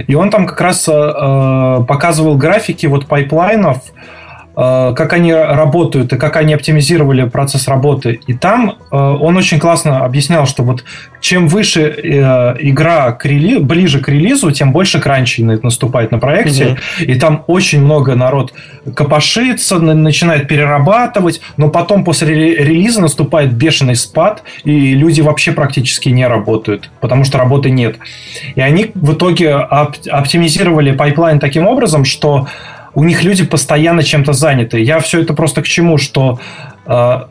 и он там как раз э, показывал графики вот пайплайнов, Э, как они работают и как они оптимизировали процесс работы. И там э, он очень классно объяснял, что вот чем выше э, игра к рели... ближе к релизу, тем больше кранчей наступает на проекте. Угу. И там очень много народ копошится, начинает перерабатывать, но потом после релиза наступает бешеный спад, и люди вообще практически не работают, потому что работы нет. И они в итоге оптимизировали пайплайн таким образом, что у них люди постоянно чем-то заняты. Я все это просто к чему, что э,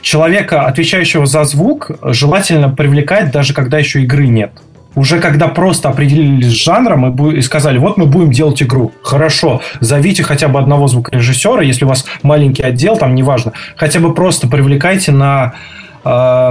человека, отвечающего за звук, желательно привлекать даже когда еще игры нет. Уже когда просто определились с жанром и сказали, вот мы будем делать игру. Хорошо, зовите хотя бы одного звукорежиссера, если у вас маленький отдел, там неважно. Хотя бы просто привлекайте на, э,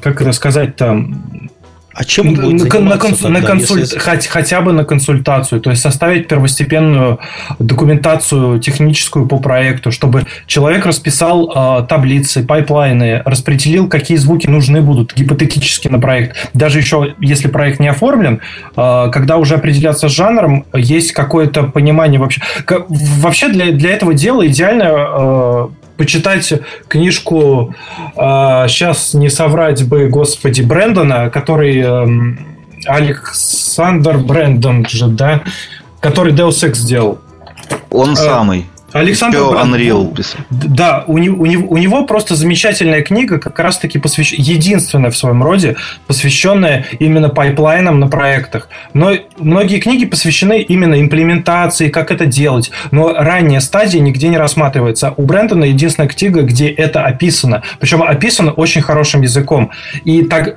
как это сказать, там, а чем он будет на, на, консу, тогда, на консуль... если... хоть, хотя бы на консультацию, то есть составить первостепенную документацию техническую по проекту, чтобы человек расписал э, таблицы, пайплайны, распределил, какие звуки нужны будут гипотетически на проект. Даже еще если проект не оформлен, э, когда уже определяться с жанром, есть какое-то понимание вообще. Вообще для, для этого дела идеально почитать книжку, сейчас не соврать бы, господи, Брэндона, который э, Александр Брэндон же, да, который Deus Ex сделал. Он э, самый. Александр Все Unreal писал. Да, у него, у, него, у него просто замечательная книга, как раз-таки посвященная, единственная в своем роде, посвященная именно пайплайнам на проектах. Но многие книги посвящены именно имплементации, как это делать. Но ранняя стадия нигде не рассматривается. У Брэндона единственная книга, где это описано. Причем описано очень хорошим языком. И так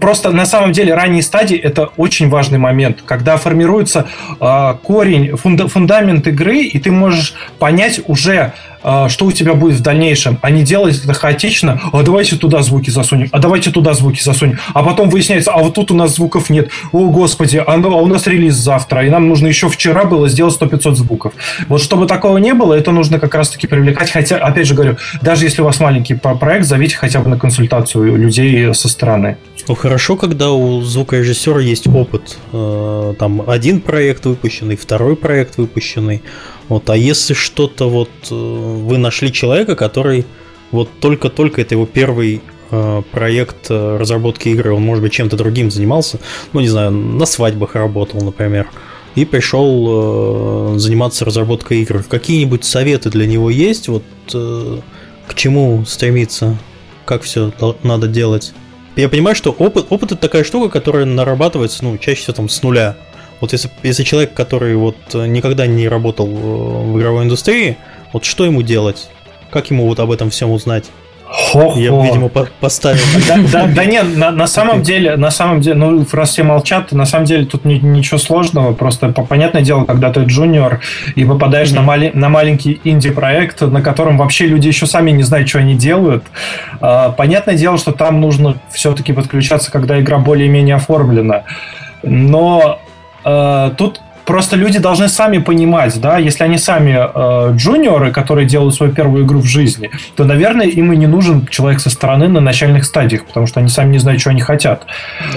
просто на самом деле ранние стадии это очень важный момент, когда формируется э, корень, фунда, фундамент игры, и ты можешь понять уже а, что у тебя будет в дальнейшем, а не делать это хаотично, а давайте туда звуки засунем, а давайте туда звуки засунем, а потом выясняется, а вот тут у нас звуков нет, о господи, а, ну, а у нас релиз завтра, и нам нужно еще вчера было сделать 100-500 звуков. Вот чтобы такого не было, это нужно как раз-таки привлекать, хотя, опять же говорю, даже если у вас маленький проект, зовите хотя бы на консультацию людей со стороны. Ну хорошо, когда у звукорежиссера есть опыт. Э, там один проект выпущенный, второй проект выпущенный. Вот, а если что-то вот э, вы нашли человека, который вот только-только это его первый э, проект э, разработки игры, он, может быть, чем-то другим занимался, ну, не знаю, на свадьбах работал, например, и пришел заниматься разработкой игр. Какие-нибудь советы для него есть? Вот к чему стремиться? Как все надо делать? Я понимаю, что опыт, опыт это такая штука, которая нарабатывается, ну, чаще всего там с нуля. Вот если, если человек, который вот э, никогда не работал э, в игровой индустрии, вот что ему делать? Как ему вот об этом всем узнать? Хо-хо. Я, видимо, поставил. Да, да, да нет, на, на самом деле, на самом деле, ну, раз все молчат, на самом деле тут ни, ничего сложного, просто понятное дело, когда ты джуниор и попадаешь mm-hmm. на, мали, на маленький инди-проект, на котором вообще люди еще сами не знают, что они делают, а, понятное дело, что там нужно все-таки подключаться, когда игра более-менее оформлена. Но Э, тут просто люди должны сами понимать, да, если они сами э, джуниоры, которые делают свою первую игру в жизни, то, наверное, им и не нужен человек со стороны на начальных стадиях, потому что они сами не знают, что они хотят.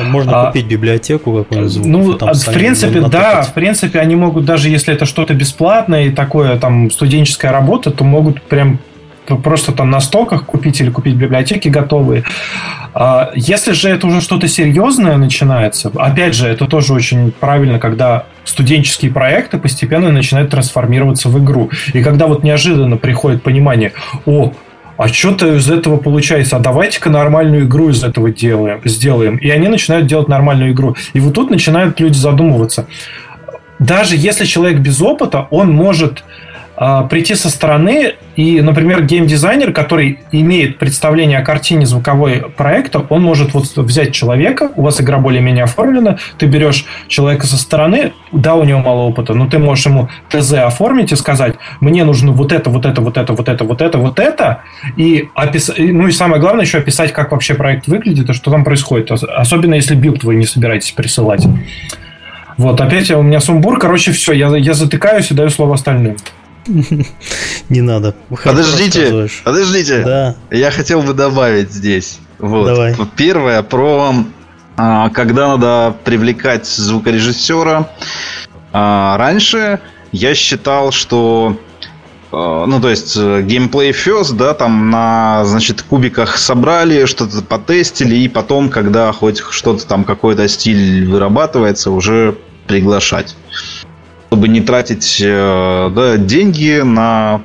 Можно а, купить библиотеку какую-нибудь. Ну, там в принципе, да, в принципе, они могут, даже если это что-то бесплатное и такое там студенческая работа, то могут прям просто там на стоках купить или купить библиотеки готовые. А если же это уже что-то серьезное начинается, опять же, это тоже очень правильно, когда студенческие проекты постепенно начинают трансформироваться в игру. И когда вот неожиданно приходит понимание, о, а что-то из этого получается, а давайте-ка нормальную игру из этого делаем, сделаем. И они начинают делать нормальную игру. И вот тут начинают люди задумываться. Даже если человек без опыта, он может э, прийти со стороны и, например, геймдизайнер, который имеет представление о картине звуковой проекта, он может вот взять человека, у вас игра более-менее оформлена, ты берешь человека со стороны, да, у него мало опыта, но ты можешь ему ТЗ оформить и сказать, мне нужно вот это, вот это, вот это, вот это, вот это, вот это, и описать, ну и самое главное еще описать, как вообще проект выглядит и что там происходит, особенно если билд вы не собираетесь присылать. Вот, опять у меня сумбур, короче, все, я, я затыкаюсь и даю слово остальным. Не надо. Подождите, подождите. Да. Я хотел бы добавить здесь. Вот. Давай. Первое про а, когда надо привлекать звукорежиссера. А, раньше я считал, что а, ну, то есть, геймплей first, да, там на, значит, кубиках собрали, что-то потестили, и потом, когда хоть что-то там, какой-то стиль вырабатывается, уже приглашать. Чтобы не тратить э, да, деньги на,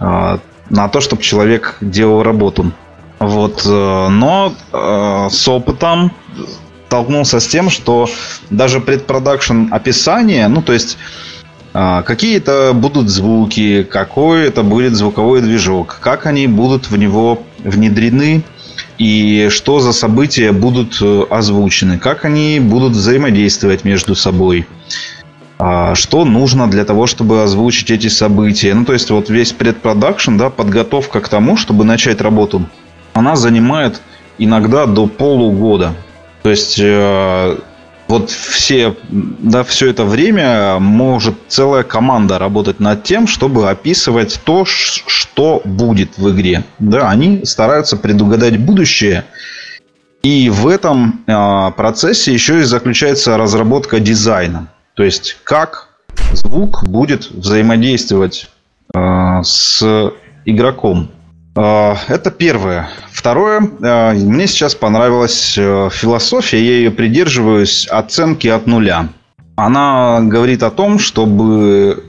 э, на то, чтобы человек делал работу. Вот. Э, но с опытом столкнулся с тем, что даже предпродакшн описание, ну, то есть какие это будут звуки, какой это будет звуковой движок, как они будут в него внедрены, и что за события будут озвучены, как они будут взаимодействовать между собой, что нужно для того, чтобы озвучить эти события. Ну, то есть, вот весь предпродакшн, да, подготовка к тому, чтобы начать работу, она занимает иногда до полугода. То есть, э, вот все, да, все это время может целая команда работать над тем, чтобы описывать то, что будет в игре. Да, они стараются предугадать будущее. И в этом э, процессе еще и заключается разработка дизайна. То есть, как звук будет взаимодействовать э, с игроком. Э, это первое. Второе, э, мне сейчас понравилась философия, я ее придерживаюсь оценки от нуля. Она говорит о том, чтобы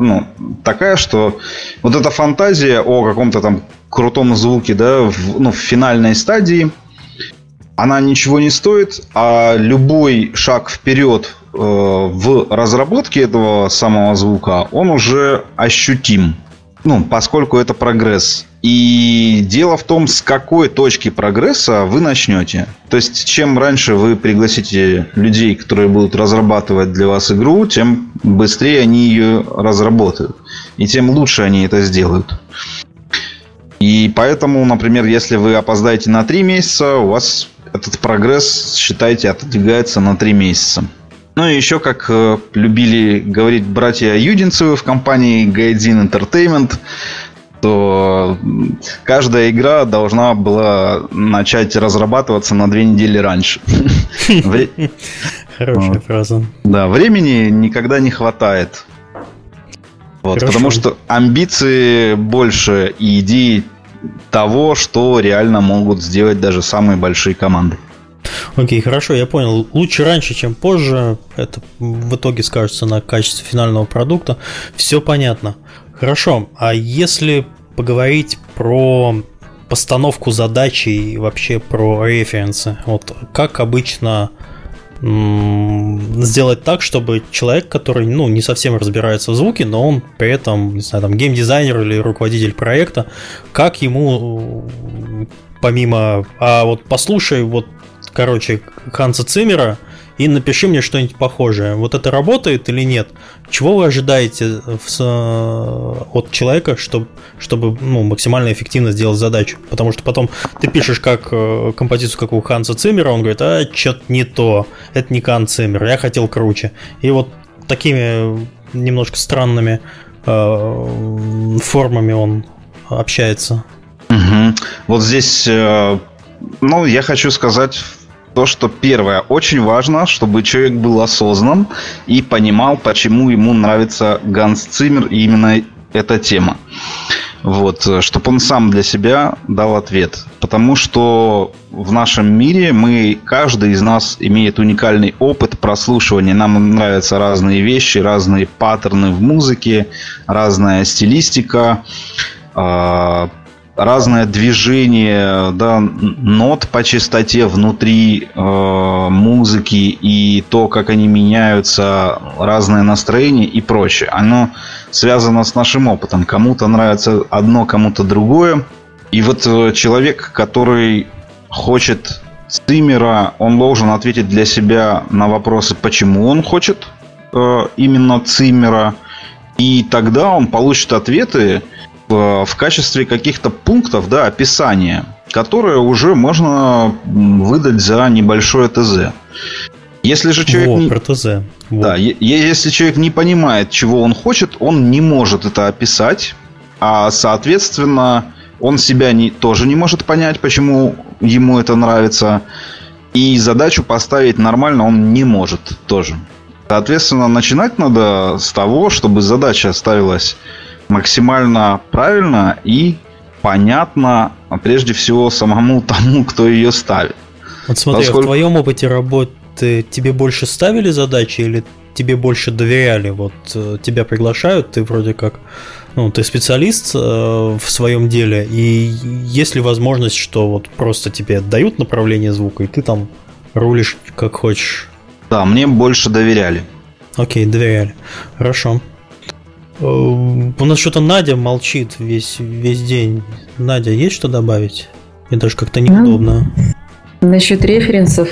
ну, такая, что вот эта фантазия о каком-то там крутом звуке, да, в, ну, в финальной стадии, она ничего не стоит, а любой шаг вперед в разработке этого самого звука, он уже ощутим. Ну, поскольку это прогресс. И дело в том, с какой точки прогресса вы начнете. То есть, чем раньше вы пригласите людей, которые будут разрабатывать для вас игру, тем быстрее они ее разработают. И тем лучше они это сделают. И поэтому, например, если вы опоздаете на 3 месяца, у вас этот прогресс, считайте, отодвигается на 3 месяца. Ну и еще, как э, любили говорить братья Юдинцевы в компании Гайдзин Entertainment, что каждая игра должна была начать разрабатываться на две недели раньше. Хорошая фраза. Да, времени никогда не хватает. Вот, потому что амбиции больше и идеи того, что реально могут сделать даже самые большие команды. Окей, хорошо, я понял. Лучше раньше, чем позже. Это в итоге скажется на качестве финального продукта. Все понятно. Хорошо, а если поговорить про постановку задачи и вообще про референсы, вот как обычно сделать так, чтобы человек, который ну, не совсем разбирается в звуке, но он при этом, не знаю, там, геймдизайнер или руководитель проекта, как ему помимо, а вот послушай вот короче, Ханса Циммера и напиши мне что-нибудь похожее. Вот это работает или нет? Чего вы ожидаете в, от человека, чтобы, чтобы ну, максимально эффективно сделать задачу? Потому что потом ты пишешь как э, композицию, как у Ханса Циммера, он говорит, а, что-то не то, это не Хан Циммер, я хотел круче. И вот такими немножко странными э, формами он общается. Угу. Вот здесь, э, ну, я хочу сказать то, что первое, очень важно, чтобы человек был осознан и понимал, почему ему нравится Ганс Циммер и именно эта тема. Вот, чтобы он сам для себя дал ответ. Потому что в нашем мире мы, каждый из нас имеет уникальный опыт прослушивания. Нам нравятся разные вещи, разные паттерны в музыке, разная стилистика. Разное движение да, нот по частоте внутри э, музыки и то, как они меняются, разное настроение и прочее. Оно связано с нашим опытом. Кому-то нравится одно, кому-то другое. И вот э, человек, который хочет стримера, он должен ответить для себя на вопросы, почему он хочет э, именно циммера. И тогда он получит ответы, в качестве каких-то пунктов, да, описания, которые уже можно выдать за небольшое ТЗ. Если же человек Во, не... про ТЗ. Во. Да, если человек не понимает, чего он хочет, он не может это описать, а соответственно он себя не, тоже не может понять, почему ему это нравится, и задачу поставить нормально он не может тоже. Соответственно, начинать надо с того, чтобы задача ставилась максимально правильно и понятно, а прежде всего, самому тому, кто ее ставит. Вот смотри, Поскольку... в твоем опыте работы тебе больше ставили задачи или тебе больше доверяли? Вот э, тебя приглашают, ты вроде как, ну, ты специалист э, в своем деле, и есть ли возможность, что вот просто тебе дают направление звука, и ты там рулишь как хочешь? Да, мне больше доверяли. Окей, доверяли. Хорошо. Э, у нас что-то Надя молчит весь, весь день. Надя, есть что добавить? Мне даже как-то неудобно. Насчет референсов.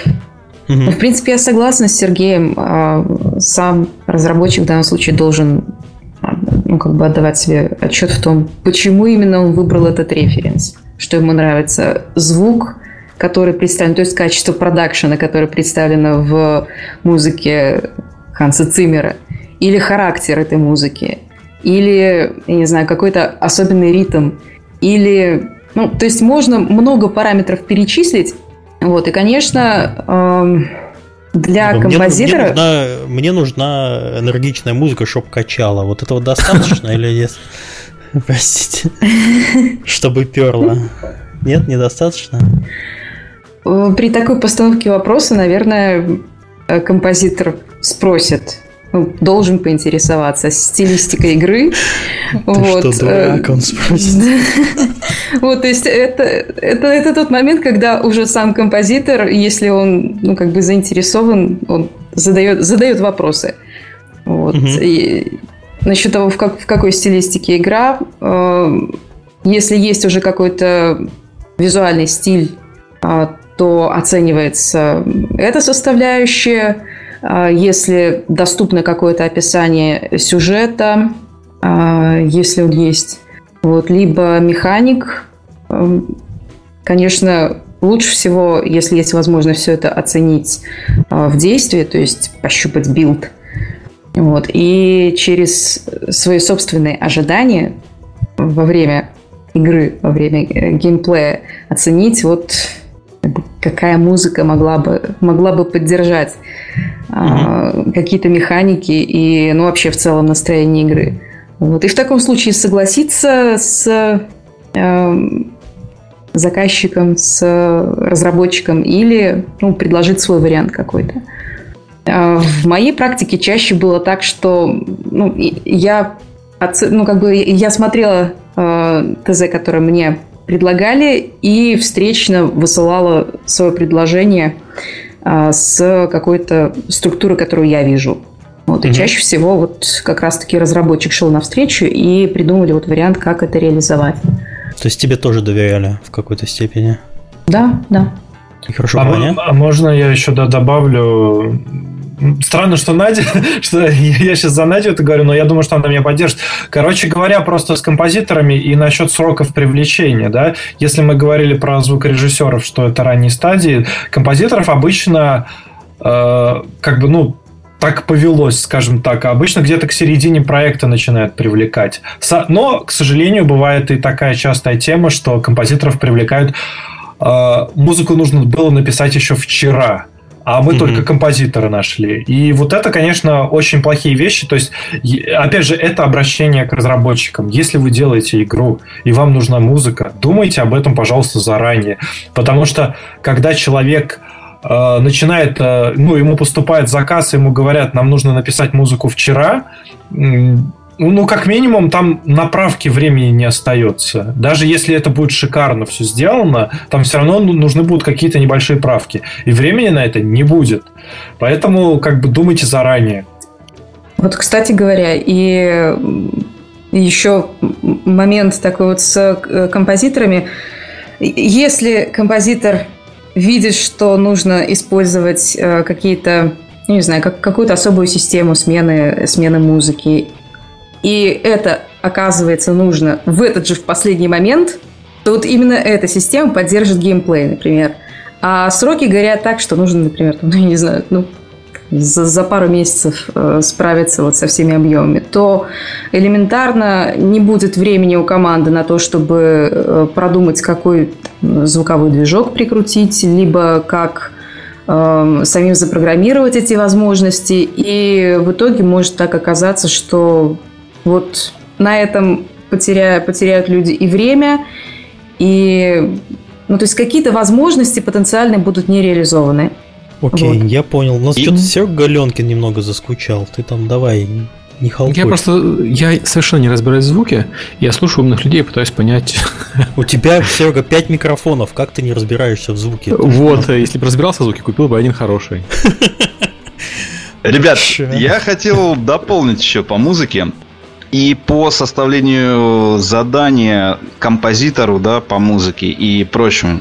Угу. Ну, в принципе, я согласна с Сергеем. А, сам разработчик в данном случае должен а, ну, как бы отдавать себе отчет в том, почему именно он выбрал этот референс. Что ему нравится звук, который представлен, то есть качество продакшена, которое представлено в музыке Ханса Циммера, или характер этой музыки, или, я не знаю, какой-то особенный ритм, или... Ну, то есть можно много параметров перечислить, вот, и, конечно, эм, для мне, композитора... Мне нужна, мне нужна энергичная музыка, чтобы качала. Вот этого достаточно или нет? Простите. Чтобы перло. Нет, недостаточно? При такой постановке вопроса, наверное, композитор спросит, ну, должен поинтересоваться стилистикой игры. вот. Что, дурак, он спросит. вот, то есть это, это, это тот момент, когда уже сам композитор, если он, ну, как бы заинтересован, он задает, задает вопросы. Вот. И насчет того, в, как, в какой стилистике игра, э, если есть уже какой-то визуальный стиль, э, то оценивается эта составляющая, если доступно какое-то описание сюжета, а, если он есть, вот, либо механик, конечно, лучше всего, если есть возможность все это оценить а, в действии, то есть пощупать билд, вот, и через свои собственные ожидания во время игры, во время э, геймплея оценить вот какая музыка могла бы, могла бы поддержать угу. какие-то механики и, ну, вообще в целом настроение игры. Вот. И в таком случае согласиться с э, заказчиком, с разработчиком или ну, предложить свой вариант какой-то. А, в моей практике чаще было так, что ну, я, ну, как бы, я смотрела э, ТЗ, которое мне предлагали, и встречно высылала свое предложение а, с какой-то структурой, которую я вижу. Вот, и угу. чаще всего вот как раз-таки разработчик шел навстречу и придумали вот вариант, как это реализовать. То есть тебе тоже доверяли в какой-то степени? Да, да. Хорошо, а, а можно я еще да, добавлю Странно, что Надя, что я сейчас за Надю это говорю, но я думаю, что она меня поддержит. Короче говоря, просто с композиторами и насчет сроков привлечения, да, если мы говорили про звукорежиссеров, что это ранние стадии, композиторов обычно э, как бы, ну, так повелось, скажем так. Обычно где-то к середине проекта начинают привлекать. Но, к сожалению, бывает и такая частая тема, что композиторов привлекают э, музыку нужно было написать еще вчера а мы mm-hmm. только композитора нашли. И вот это, конечно, очень плохие вещи. То есть, опять же, это обращение к разработчикам. Если вы делаете игру и вам нужна музыка, думайте об этом, пожалуйста, заранее. Потому что, когда человек э, начинает, э, ну, ему поступает заказ, ему говорят, нам нужно написать музыку вчера, ну, как минимум, там направки времени не остается. Даже если это будет шикарно все сделано, там все равно ну, нужны будут какие-то небольшие правки. И времени на это не будет. Поэтому, как бы, думайте заранее. Вот, кстати говоря, и еще момент такой вот с э, композиторами. Если композитор видит, что нужно использовать э, какие-то, не знаю, как, какую-то особую систему смены, смены музыки, и это оказывается нужно в этот же в последний момент, то вот именно эта система поддержит геймплей, например. А сроки горят так, что нужно, например, ну, я не знаю, ну, за, за пару месяцев э, справиться вот со всеми объемами, то элементарно не будет времени у команды на то, чтобы э, продумать, какой звуковой движок прикрутить, либо как э, самим запрограммировать эти возможности. И в итоге может так оказаться, что вот на этом потеря, потеряют люди и время, и ну, то есть какие-то возможности потенциально будут не реализованы. Окей, вот. я понял. У нас и... что-то Серега Галенкин немного заскучал. Ты там давай не халкуй. Я просто, я совершенно не разбираюсь в звуке. Я слушаю умных людей и пытаюсь понять. У тебя, Серега, 5 микрофонов. Как ты не разбираешься в звуке? Вот, если бы разбирался в звуке, купил бы один хороший. Ребят, я хотел дополнить еще по музыке. И по составлению задания композитору, да, по музыке и прочему.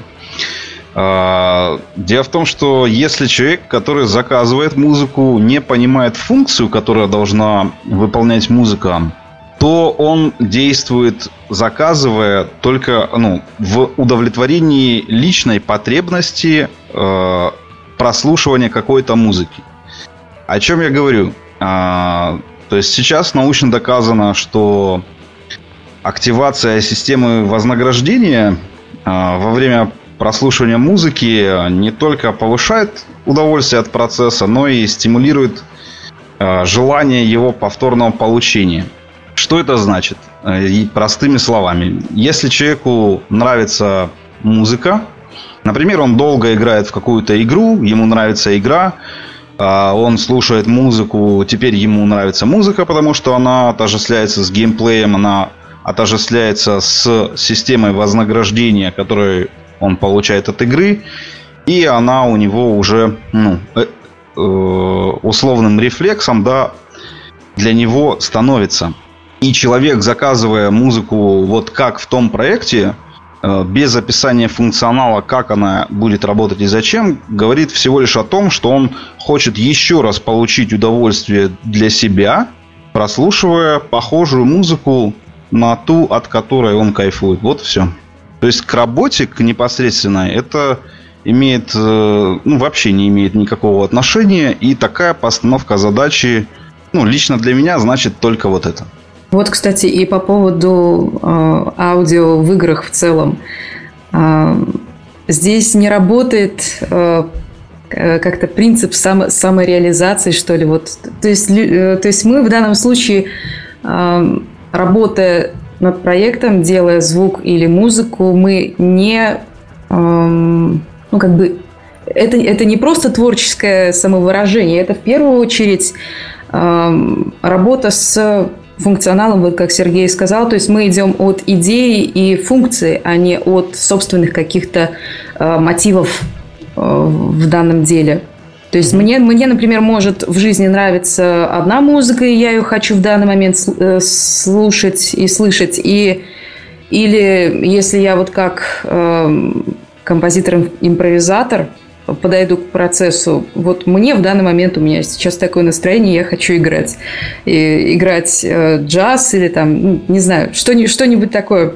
А, дело в том, что если человек, который заказывает музыку, не понимает функцию, которая должна выполнять музыка, то он действует, заказывая только ну, в удовлетворении личной потребности э, прослушивания какой-то музыки. О чем я говорю? А, то есть сейчас научно доказано, что активация системы вознаграждения а, во время прослушивание музыки не только повышает удовольствие от процесса, но и стимулирует э, желание его повторного получения. Что это значит? Э, и простыми словами. Если человеку нравится музыка, например, он долго играет в какую-то игру, ему нравится игра, а он слушает музыку, теперь ему нравится музыка, потому что она отождествляется с геймплеем, она отождествляется с системой вознаграждения, которую он получает от игры, и она у него уже ну, э, э, условным рефлексом да, для него становится. И человек, заказывая музыку вот как в том проекте, без описания функционала, как она будет работать и зачем, говорит всего лишь о том, что он хочет еще раз получить удовольствие для себя, прослушивая похожую музыку на ту, от которой он кайфует. Вот все. То есть к работе, к непосредственной, это имеет, э, ну, вообще не имеет никакого отношения. И такая постановка задачи, ну, лично для меня значит только вот это. Вот, кстати, и по поводу э, аудио в играх в целом. Э, здесь не работает э, как-то принцип само, самореализации, что ли. Вот, то, есть, э, то есть мы в данном случае, э, работая над проектом, делая звук или музыку, мы не, эм, ну как бы, это, это не просто творческое самовыражение, это в первую очередь эм, работа с функционалом, вот как Сергей сказал, то есть мы идем от идеи и функции, а не от собственных каких-то э, мотивов э, в данном деле. То есть мне, мне, например, может в жизни нравиться одна музыка, и я ее хочу в данный момент э, слушать и слышать. И, или если я вот как э, композитор-импровизатор подойду к процессу, вот мне в данный момент у меня сейчас такое настроение, я хочу играть. И, играть э, джаз или там, ну, не знаю, что-нибудь такое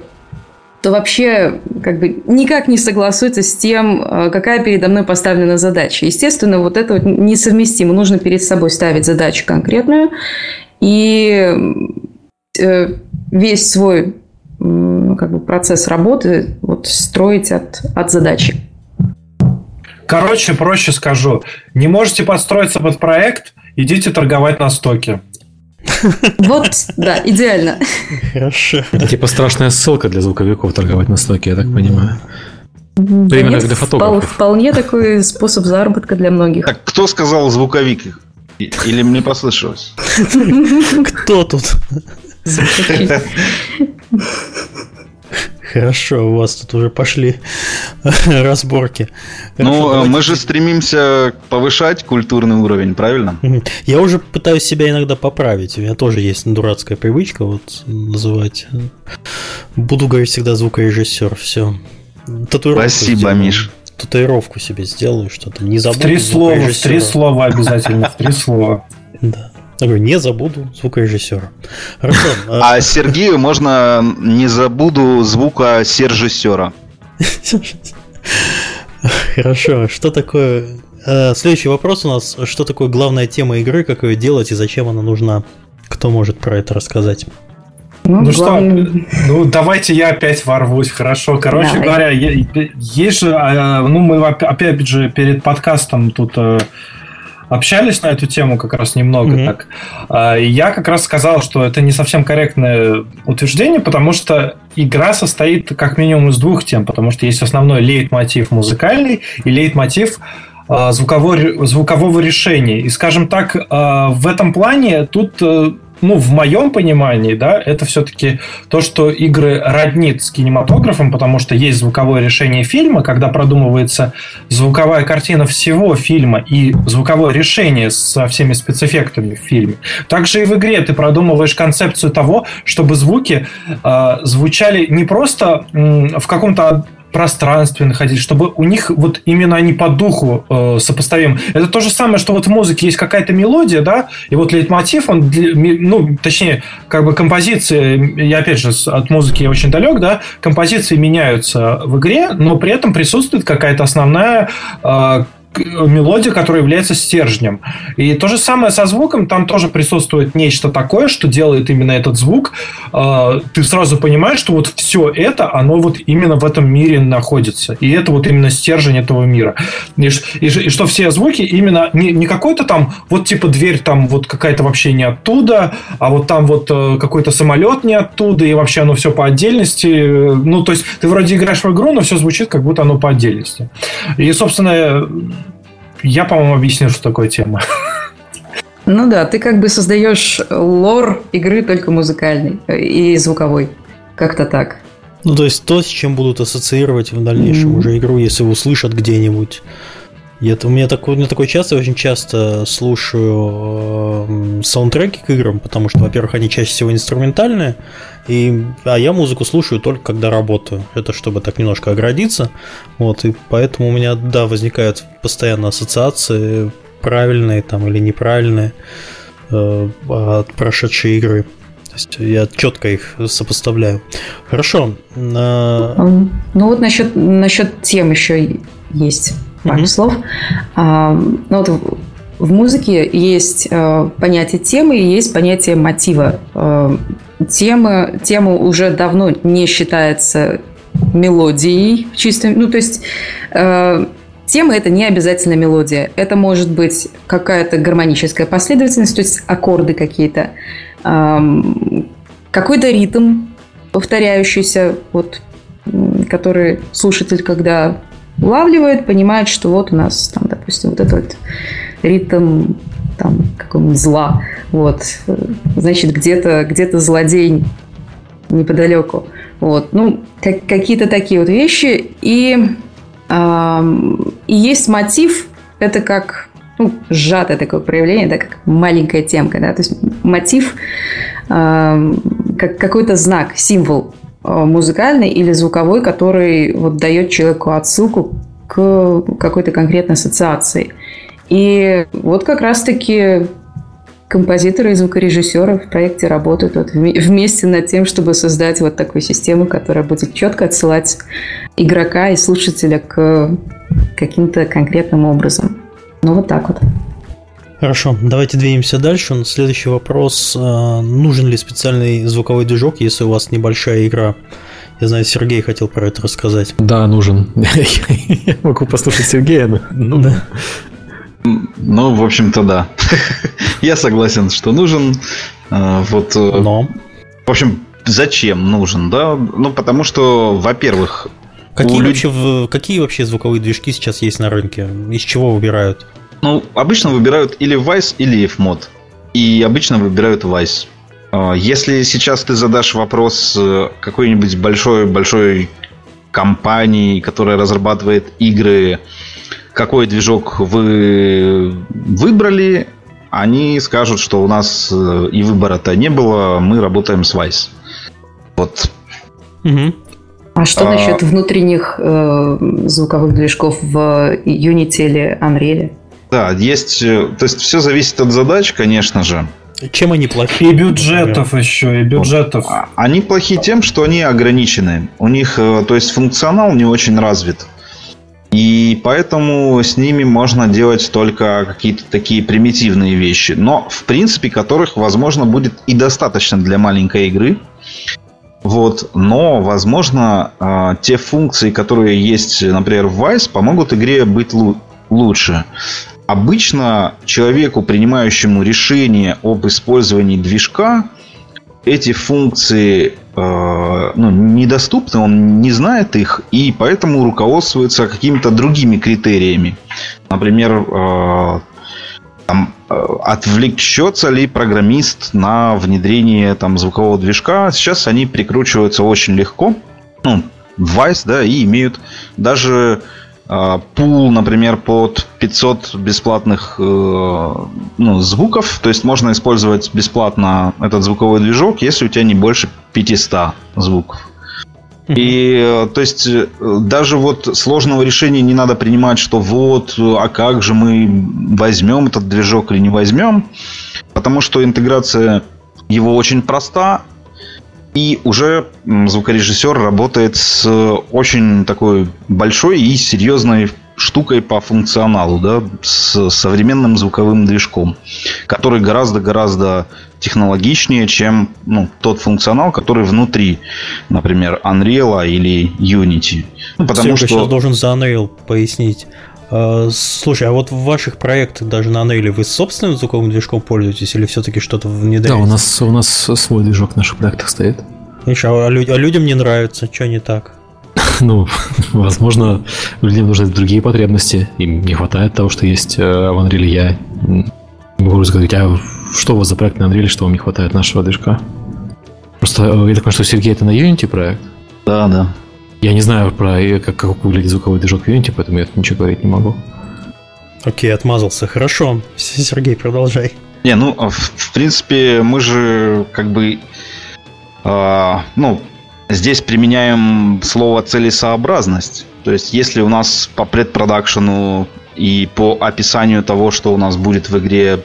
то вообще как бы никак не согласуется с тем, э, какая передо мной поставлена задача. Естественно, вот это вот несовместимо. Нужно перед собой ставить задачу конкретную и э, весь свой как бы, процесс работы вот, строить от, от задачи. Короче, проще скажу. Не можете подстроиться под проект, идите торговать на стоке. Вот, да, идеально. Хорошо. Это типа страшная ссылка для звуковиков торговать на стоке, я так понимаю. Примерно для фотографов. Вполне такой способ заработка для многих. Так кто сказал звуковик? Или мне послышалось? Кто тут? Хорошо, у вас тут уже пошли разборки. ну, мы же стремимся повышать культурный уровень, правильно? Я уже пытаюсь себя иногда поправить. У меня тоже есть дурацкая привычка вот называть. Буду говорить всегда звукорежиссер. Все. Татуировку Спасибо, сделаю. Миш. Татуировку себе сделаю, что-то не забуду. В три слова, в три слова обязательно, в три слова. Да. Я говорю, не забуду звукорежиссера. Хорошо. А Сергею можно не забуду звука сержиссера. Хорошо. Что такое... Э, следующий вопрос у нас. Что такое главная тема игры, как ее делать и зачем она нужна? Кто может про это рассказать? Ну, ну что, ну давайте я опять ворвусь, хорошо. Короче Давай. говоря, есть же, а, ну мы опять же перед подкастом тут э, общались на эту тему как раз немного mm-hmm. так. А, я как раз сказал, что это не совсем корректное утверждение, потому что игра состоит как минимум из двух тем, потому что есть основной лейтмотив музыкальный и лейтмотив а, звукового, звукового решения. И, скажем так, в этом плане тут э, ну, в моем понимании, да, это все-таки то, что игры роднит с кинематографом, потому что есть звуковое решение фильма, когда продумывается звуковая картина всего фильма и звуковое решение со всеми спецэффектами в фильме. Также и в игре ты продумываешь концепцию того, чтобы звуки э, звучали не просто э, в каком-то пространстве находить, чтобы у них вот именно они по духу э, сопоставим. Это то же самое, что вот в музыке есть какая-то мелодия, да, и вот лейтмотив, он, ну, точнее, как бы композиции, я опять же от музыки я очень далек, да, композиции меняются в игре, но при этом присутствует какая-то основная э, мелодия, которая является стержнем. И то же самое со звуком, там тоже присутствует нечто такое, что делает именно этот звук. А, ты сразу понимаешь, что вот все это, оно вот именно в этом мире находится. И это вот именно стержень этого мира. И, и, и что все звуки именно не, не какой-то там, вот типа дверь там вот какая-то вообще не оттуда, а вот там вот э, какой-то самолет не оттуда, и вообще оно все по отдельности. Ну, то есть ты вроде играешь в игру, но все звучит, как будто оно по отдельности. И, собственно, я, по-моему, объяснил, что такое тема. Ну да, ты как бы создаешь лор игры только музыкальный и звуковой. Как-то так. Ну, то есть то, с чем будут ассоциировать в дальнейшем mm-hmm. уже игру, если услышат где-нибудь. Это у меня такое, у меня такое часто, очень часто слушаю э, саундтреки к играм, потому что, во-первых, они чаще всего инструментальные, и, а я музыку слушаю только когда работаю. Это чтобы так немножко оградиться. Вот, и поэтому у меня, да, возникают постоянно ассоциации правильные там или неправильные э, от прошедшей игры. То есть я четко их сопоставляю. Хорошо. А, ну вот насчет, насчет тем еще есть пару mm-hmm. слов. А, ну вот в музыке есть э, понятие темы и есть понятие мотива. Э, тема, тема уже давно не считается мелодией чистой. Ну, то есть э, тема это не обязательно мелодия. Это может быть какая-то гармоническая последовательность, то есть аккорды какие-то, э, какой-то ритм повторяющийся, вот, который слушатель, когда улавливает, понимает, что вот у нас там, допустим, вот это вот ритм там какого-нибудь зла. Вот. Значит, где-то где злодей неподалеку. Вот. Ну, как, какие-то такие вот вещи. И, э, и есть мотив, это как ну, сжатое такое проявление, да, как маленькая темка, да, то есть мотив э, как какой-то знак, символ музыкальный или звуковой, который вот дает человеку отсылку к какой-то конкретной ассоциации. И вот как раз-таки композиторы и звукорежиссеры в проекте работают вот вместе над тем, чтобы создать вот такую систему, которая будет четко отсылать игрока и слушателя к каким-то конкретным образом. Ну вот так вот. Хорошо, давайте двинемся дальше. Следующий вопрос. А, нужен ли специальный звуковой движок, если у вас небольшая игра? Я знаю, Сергей хотел про это рассказать. Да, нужен. Я могу послушать Сергея, но... Ну, да. Ну, в общем-то, да. Я согласен, что нужен. А, вот. Э, Но. В общем, зачем нужен, да? Ну, потому что, во-первых, Какие, люд... вообще, какие вообще звуковые движки сейчас есть на рынке? Из чего выбирают? Ну, обычно выбирают или Vice, или FMod. И обычно выбирают Vice. э, если сейчас ты задашь вопрос э, какой-нибудь большой-большой компании, которая разрабатывает игры, какой движок вы выбрали, они скажут, что у нас и выбора-то не было, мы работаем с Vice. Вот. Угу. А что а... насчет внутренних э, звуковых движков в Unity или Unreal? Да, есть. То есть все зависит от задач, конечно же. Чем они плохи? И бюджетов например? еще, и бюджетов. А, они плохи тем, что они ограничены. У них, э, то есть, функционал не очень развит. И поэтому с ними можно делать только какие-то такие примитивные вещи. Но, в принципе, которых, возможно, будет и достаточно для маленькой игры. Вот. Но, возможно, э, те функции, которые есть, например, в Vice, помогут игре быть лучше. Обычно человеку, принимающему решение об использовании движка, эти функции э, ну, недоступны, он не знает их, и поэтому руководствуется какими-то другими критериями. Например, э, там, э, отвлечется ли программист на внедрение там, звукового движка. Сейчас они прикручиваются очень легко. Ну, Vice, да, и имеют даже пул, например, под 500 бесплатных э, ну, звуков. То есть можно использовать бесплатно этот звуковой движок, если у тебя не больше 500 звуков. И э, то есть э, даже вот сложного решения не надо принимать, что вот, а как же мы возьмем этот движок или не возьмем, потому что интеграция его очень проста, и уже звукорежиссер работает с очень такой большой и серьезной штукой по функционалу, да, с современным звуковым движком, который гораздо-гораздо технологичнее, чем ну, тот функционал, который внутри, например, Unreal или Unity. Ну, потому Серега что... сейчас должен за Unreal пояснить. А, слушай, а вот в ваших проектах даже на Unreal вы собственным звуковым движком пользуетесь или все-таки что-то внедряете? Да, у нас, у нас свой движок в наших проектах стоит. Видишь, а, а, люд, а людям не нравится, что не так? Ну, возможно, людям нужны другие потребности. Им не хватает того, что есть э, в Unreal. Я могу сказать, а что у вас за проект на Unreal, что вам не хватает нашего движка? Просто э, я так понимаю, что Сергей это на Unity проект? Да, да. Я не знаю про э, как, как выглядит звуковой движок Unity, поэтому я ничего говорить не могу. Окей, отмазался. Хорошо. Сергей, продолжай. Не, ну, в, в принципе, мы же как бы э, ну, здесь применяем слово целесообразность. То есть, если у нас по предпродакшену и по описанию того, что у нас будет в игре,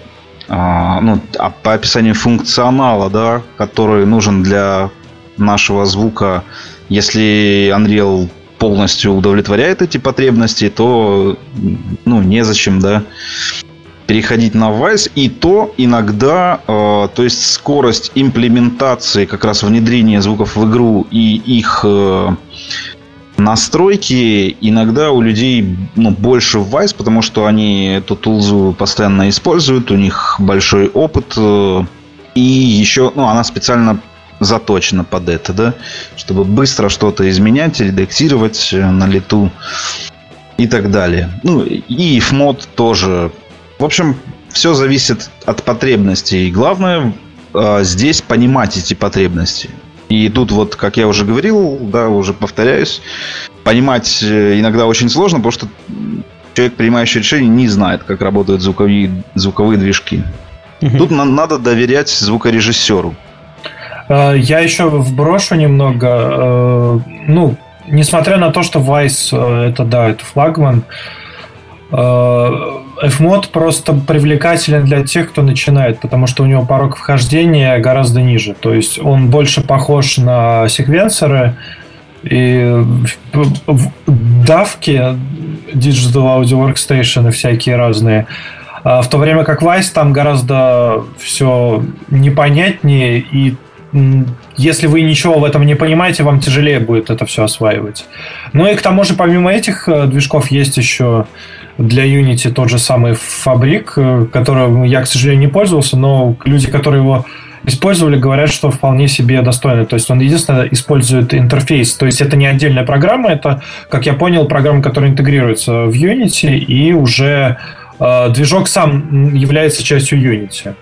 э, ну, а по описанию функционала, да, который нужен для нашего звука, если Unreal полностью удовлетворяет эти потребности, то ну, незачем, да, переходить на Vice. И то иногда, э, то есть скорость имплементации, как раз внедрения звуков в игру и их э, настройки иногда у людей ну, больше в Vice, потому что они эту тулзу постоянно используют, у них большой опыт. Э, и еще, ну, она специально заточена под это, да, чтобы быстро что-то изменять, редактировать э, на лету и так далее. Ну, и FMOD тоже. В общем, все зависит от потребностей. Главное э, здесь понимать эти потребности. И тут вот, как я уже говорил, да, уже повторяюсь, понимать э, иногда очень сложно, потому что человек, принимающий решение, не знает, как работают звуковые, звуковые движки. Угу. Тут на, надо доверять звукорежиссеру. Э, я еще вброшу немного. Э, ну, несмотря на то, что Vice э, это, да, это флагман, Fmod просто привлекателен для тех, кто начинает, потому что у него порог вхождения гораздо ниже. То есть он больше похож на секвенсоры и давки Digital Audio Workstation и всякие разные. В то время как Vice там гораздо все непонятнее и если вы ничего в этом не понимаете, вам тяжелее будет это все осваивать. Ну и к тому же, помимо этих э, движков, есть еще для Unity тот же самый фабрик, э, которым я, к сожалению, не пользовался, но люди, которые его использовали, говорят, что вполне себе достойно. То есть он единственное использует интерфейс. То есть это не отдельная программа, это, как я понял, программа, которая интегрируется в Unity, и уже э, движок сам является частью Unity.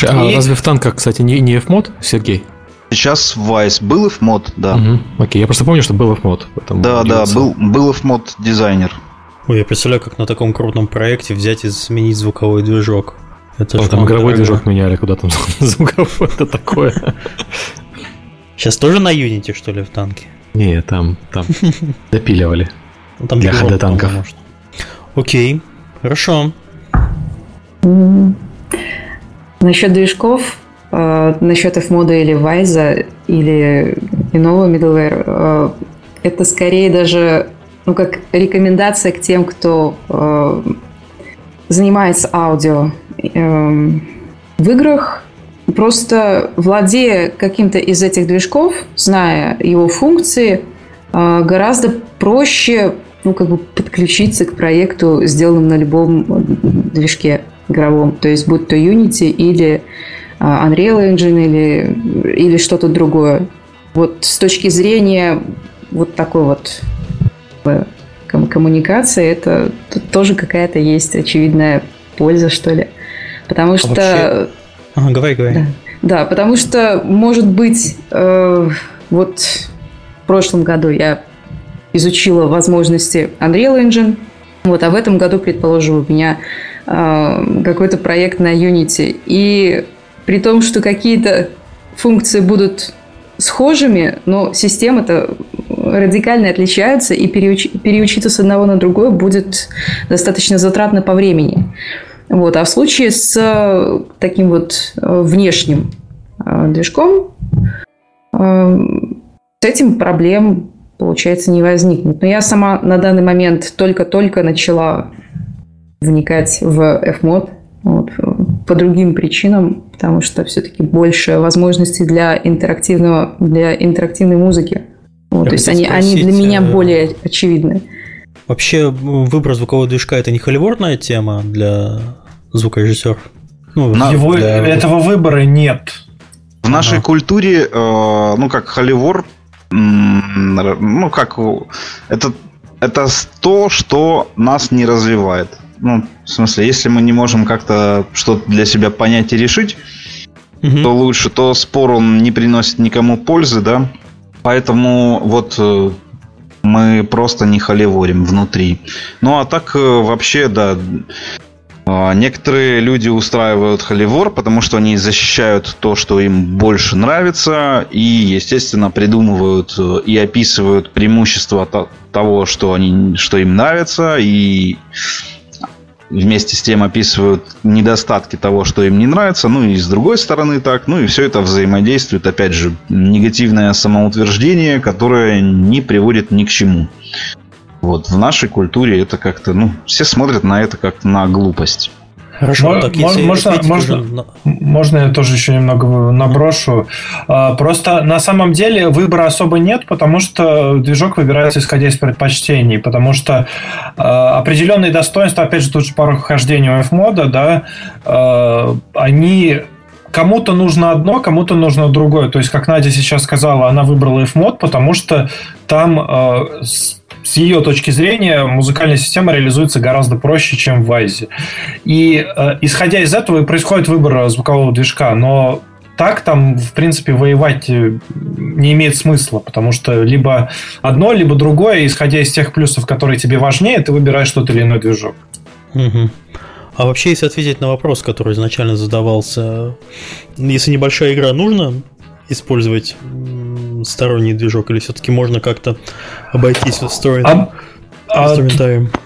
Слушай, а и... разве в танках, кстати, не, не F-мод, Сергей? Сейчас Vice. Был F-мод, да. Угу. Окей, я просто помню, что был F-мод. Да, да, был, был F-мод дизайнер. Ой, я представляю, как на таком крутом проекте взять и сменить звуковой движок. Это О, там игровой движок меняли, куда там звуковой, это такое. Сейчас тоже на Unity, что ли, в танке? Не, там, там допиливали. Ну, там для HD танков. Может. Окей, хорошо. Насчет движков, э, насчет F-мода или Вайза или иного middleware, э, это скорее даже ну, как рекомендация к тем, кто э, занимается аудио э, в играх. Просто владея каким-то из этих движков, зная его функции, э, гораздо проще ну, как бы подключиться к проекту, сделанному на любом движке игровом. То есть, будь то Unity или э, Unreal Engine или, или что-то другое. Вот с точки зрения вот такой вот коммуникации, это тоже какая-то есть очевидная польза, что ли. Потому а что... Вообще... Ага, говори, говори. Да, да, потому что, может быть, э, вот в прошлом году я изучила возможности Unreal Engine, вот, а в этом году, предположим, у меня э, какой-то проект на Unity. И при том, что какие-то функции будут схожими, но системы-то радикально отличаются, и переуч... переучиться с одного на другое будет достаточно затратно по времени. Вот. А в случае с э, таким вот э, внешним движком с этим проблем, получается, не возникнет. Но я сама на данный момент только-только начала вникать в F-мод, вот, по другим причинам, потому что все-таки больше возможностей для интерактивного, для интерактивной музыки. Вот, то есть они, спросить, они для меня э, более очевидны. Вообще выбор звукового движка это не холиворная тема для звукорежиссеров? Ну, Его, для... Этого выбора нет. В ага. нашей культуре, э, ну как холивор, ну как это это то, что нас не развивает ну, в смысле, если мы не можем как-то что-то для себя понять и решить, угу. то лучше, то спор он не приносит никому пользы, да. Поэтому вот э, мы просто не холиворим внутри. Ну а так э, вообще, да, а, Некоторые люди устраивают холивор, потому что они защищают то, что им больше нравится, и, естественно, придумывают э, и описывают преимущества того, что, они, что им нравится, и вместе с тем описывают недостатки того, что им не нравится, ну и с другой стороны так, ну и все это взаимодействует, опять же, негативное самоутверждение, которое не приводит ни к чему. Вот в нашей культуре это как-то, ну, все смотрят на это как на глупость. Хорошо, Мо- так если можно, можно, уже... можно я тоже еще немного наброшу. А, просто на самом деле выбора особо нет, потому что движок выбирается исходя из предпочтений, потому что а, определенные достоинства, опять же, тут же пару хождений у F-мода, да, а, они кому-то нужно одно, кому-то нужно другое. То есть, как Надя сейчас сказала, она выбрала F-мод, потому что там с ее точки зрения музыкальная система реализуется гораздо проще, чем в Вайзе. И э, исходя из этого и происходит выбор звукового движка, но так там, в принципе, воевать э, не имеет смысла, потому что либо одно, либо другое, исходя из тех плюсов, которые тебе важнее, ты выбираешь тот или иной движок. Угу. А вообще, если ответить на вопрос, который изначально задавался, если небольшая игра, нужно использовать сторонний движок, или все-таки можно как-то обойтись встроенным? А, а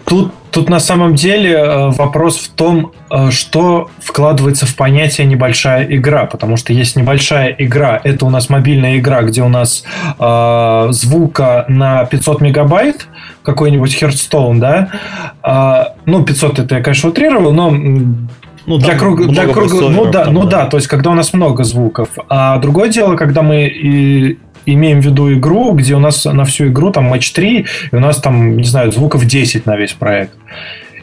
тут, тут на самом деле э, вопрос в том, э, что вкладывается в понятие небольшая игра, потому что есть небольшая игра, это у нас мобильная игра, где у нас э, звука на 500 мегабайт, какой-нибудь Hearthstone, да, э, ну 500 это я, конечно, утрировал, но ну, для круга, для круга, ну да, ну да, то есть когда у нас много звуков. А другое дело, когда мы и имеем в виду игру, где у нас на всю игру там матч 3, и у нас там, не знаю, звуков 10 на весь проект.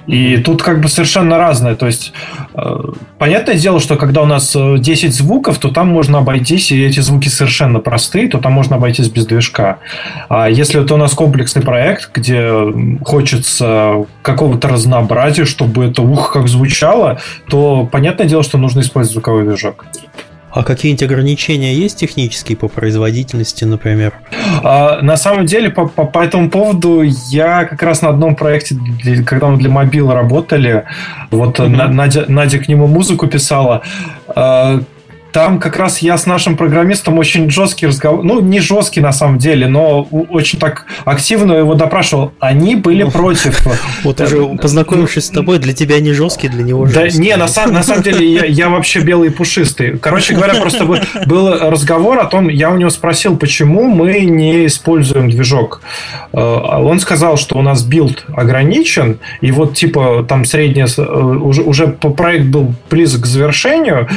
И тут как бы совершенно разное. То есть, э, понятное дело, что когда у нас 10 э, звуков, то там можно обойтись, и эти звуки совершенно простые, то там можно обойтись без движка. А если это у нас комплексный проект, где хочется какого-то разнообразия, чтобы это ух как звучало, то понятное дело, что нужно использовать звуковой движок. А какие-нибудь ограничения есть технические по производительности, например? А, на самом деле, по, по, по этому поводу я как раз на одном проекте, когда мы для мобила работали, вот mm-hmm. Надя, Надя к нему музыку писала, а, там как раз я с нашим программистом очень жесткий разговор, ну, не жесткий на самом деле, но очень так активно его допрашивал. Они были против. Вот уже познакомившись с тобой, для тебя не жесткий, для него жесткий. Да, не, на, на самом деле я, я вообще белый и пушистый. Короче говоря, просто был разговор о том, я у него спросил, почему мы не используем движок. Э, он сказал, что у нас билд ограничен, и вот типа там средняя, э, уже, уже проект был близок к завершению,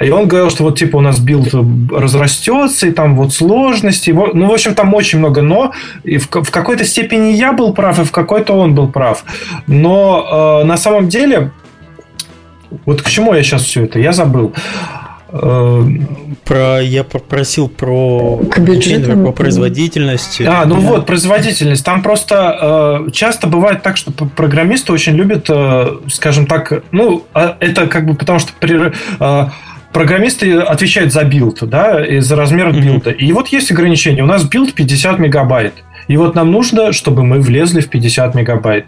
и он говорил, что вот типа у нас билд разрастется, и там вот сложности. Ну, в общем, там очень много но. И в, в какой-то степени я был прав, и в какой-то он был прав. Но э, на самом деле, вот к чему я сейчас все это? Я забыл. Э, про, я попросил про, бюджет, про производительность. А, ну да. вот, производительность. Там просто э, часто бывает так, что программисты очень любят, э, скажем так, ну, а это как бы потому что при, э, программисты отвечают за билд, да, и за размер mm-hmm. билда. И вот есть ограничение. У нас билд 50 мегабайт. И вот нам нужно, чтобы мы влезли в 50 мегабайт.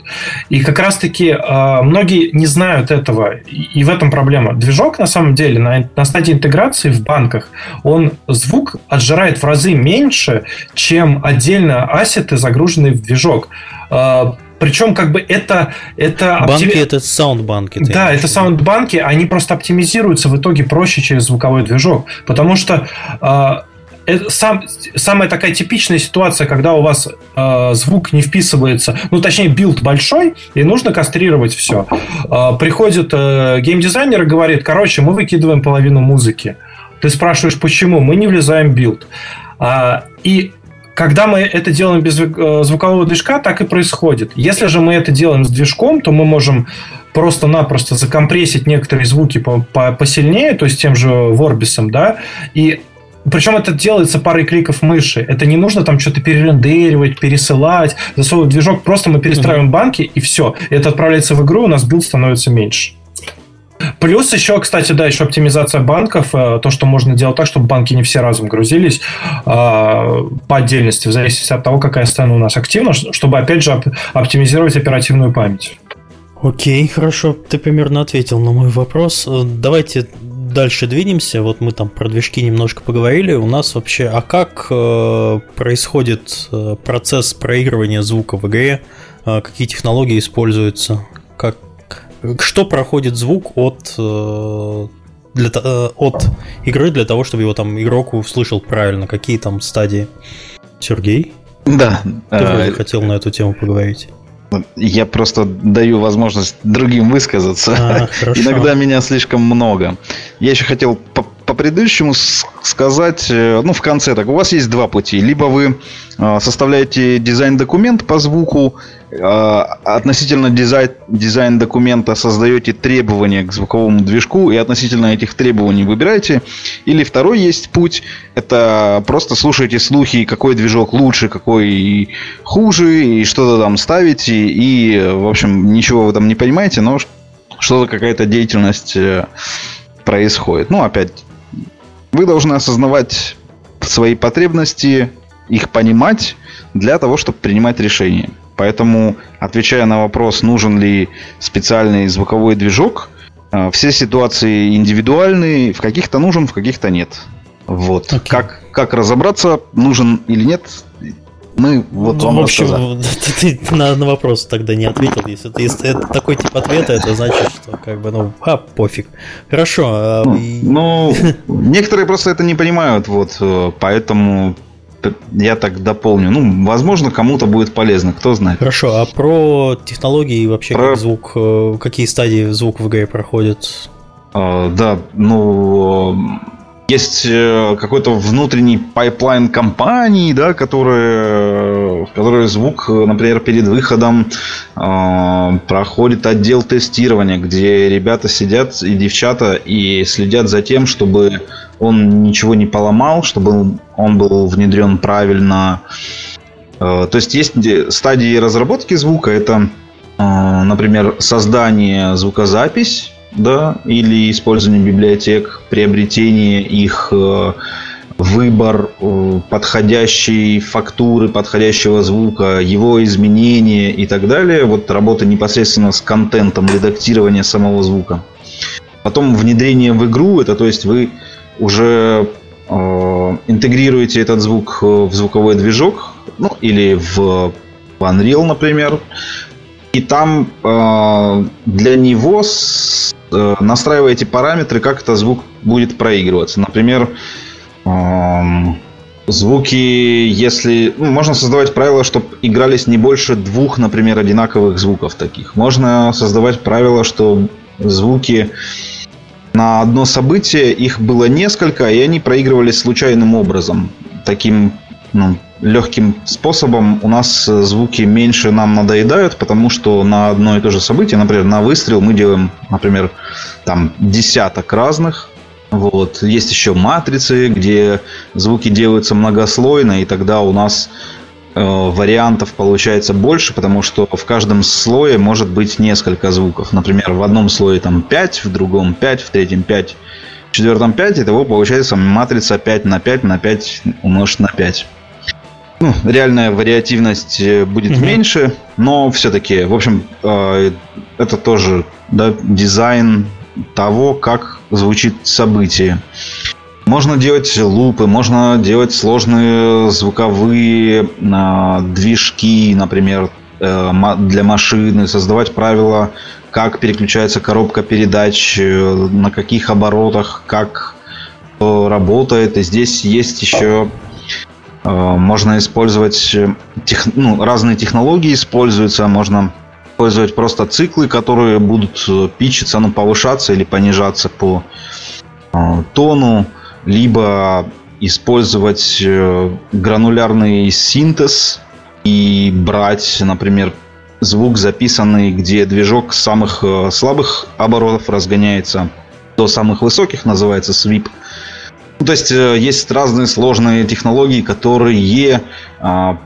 И как раз-таки э, многие не знают этого. И, в этом проблема. Движок, на самом деле, на, на стадии интеграции в банках, он звук отжирает в разы меньше, чем отдельно ассеты, загруженные в движок. Э, причем, как бы это... это банки оптими... это саундбанки. Да, это саундбанки, они просто оптимизируются в итоге проще через звуковой движок. Потому что э, сам, самая такая типичная ситуация, когда у вас э, звук не вписывается, ну, точнее, билд большой, и нужно кастрировать все. Э, приходит э, геймдизайнер и говорит, короче, мы выкидываем половину музыки. Ты спрашиваешь, почему? Мы не влезаем в билд. А, и когда мы это делаем без э, звукового движка, так и происходит. Если же мы это делаем с движком, то мы можем просто-напросто закомпрессить некоторые звуки по -по посильнее, то есть тем же ворбисом, да, и причем это делается парой кликов мыши. Это не нужно там что-то перерендеривать, пересылать, засовывать движок. Просто мы перестраиваем uh-huh. банки, и все. Это отправляется в игру, у нас билд становится меньше. Плюс еще, кстати, да, еще оптимизация банков, э, то, что можно делать так, чтобы банки не все разом грузились э, по отдельности, в зависимости от того, какая сцена у нас активна, чтобы, опять же, оптимизировать оперативную память. Окей, хорошо, ты примерно ответил на мой вопрос. Э, давайте дальше двинемся. Вот мы там про движки немножко поговорили. У нас вообще, а как происходит процесс проигрывания звука в игре? Какие технологии используются? Как, что проходит звук от, э, для, э, от игры для того, чтобы его там игрок услышал правильно? Какие там стадии? Сергей? Да. Ты э, хотел на эту тему поговорить. Я просто даю возможность другим высказаться. А, Иногда меня слишком много. Я еще хотел по, по предыдущему сказать, ну, в конце так, у вас есть два пути. Либо вы составляете дизайн-документ по звуку, относительно дизайн, дизайн документа создаете требования к звуковому движку и относительно этих требований выбираете. Или второй есть путь, это просто слушаете слухи, какой движок лучше, какой хуже, и что-то там ставите, и, в общем, ничего вы там не понимаете, но что-то какая-то деятельность э, происходит. Ну, опять, вы должны осознавать свои потребности, их понимать для того, чтобы принимать решения. Поэтому, отвечая на вопрос, нужен ли специальный звуковой движок, э, все ситуации индивидуальные, в каких-то нужен, в каких-то нет. Вот. Okay. Как, как разобраться, нужен или нет, мы вот ну, вам в общем, ты, ты на, на вопрос тогда не ответил. Если, это, если это такой тип ответа, это значит, что как бы, ну, а, пофиг. Хорошо. А, ну, ну, некоторые просто это не понимают, вот, э, поэтому я так дополню. Ну, возможно, кому-то будет полезно, кто знает. Хорошо, а про технологии и вообще про... как звук, э, какие стадии звук в игре проходит? А, да, ну, есть э, какой-то внутренний пайплайн компании, да, который, в которой звук, например, перед выходом э, проходит отдел тестирования, где ребята сидят и девчата и следят за тем, чтобы он ничего не поломал, чтобы он был внедрен правильно. Э, то есть есть стадии разработки звука, это, э, например, создание звукозапись, да, или использование библиотек, приобретение их, э, выбор э, подходящей фактуры, подходящего звука, его изменения и так далее. Вот работа непосредственно с контентом, редактирование самого звука. Потом внедрение в игру, это то есть вы уже э, интегрируете этот звук в звуковой движок, ну или в Unreal, например, и там э, для него настраиваете параметры, как этот звук будет проигрываться. Например, э, звуки, если... Ну, можно создавать правила, чтобы игрались не больше двух, например, одинаковых звуков таких. Можно создавать правила, что звуки на одно событие, их было несколько, и они проигрывались случайным образом. Таким ну, легким способом у нас звуки меньше нам надоедают, потому что на одно и то же событие, например, на выстрел мы делаем, например, там десяток разных. Вот. Есть еще матрицы, где звуки делаются многослойно, и тогда у нас э, вариантов получается больше, потому что в каждом слое может быть несколько звуков. Например, в одном слое там 5, в другом 5, в третьем 5, в четвертом 5, и того получается матрица 5 на 5 на 5 умножить на 5 ну, реальная вариативность э, будет угу. меньше, но все-таки, в общем, э, это тоже да, дизайн того, как звучит событие. Можно делать лупы, можно делать сложные звуковые э, движки, например, для машины, создавать правила, как переключается коробка передач, на каких оборотах, как работает. И здесь есть еще Э, можно использовать э, тех, ну, разные технологии используются, можно использовать просто циклы, которые будут э, пичиться, ну, повышаться или понижаться по тону, либо использовать гранулярный синтез и брать, например, звук записанный, где движок с самых слабых оборотов разгоняется до самых высоких, называется свип. Ну, то есть э, есть разные сложные технологии, которые а,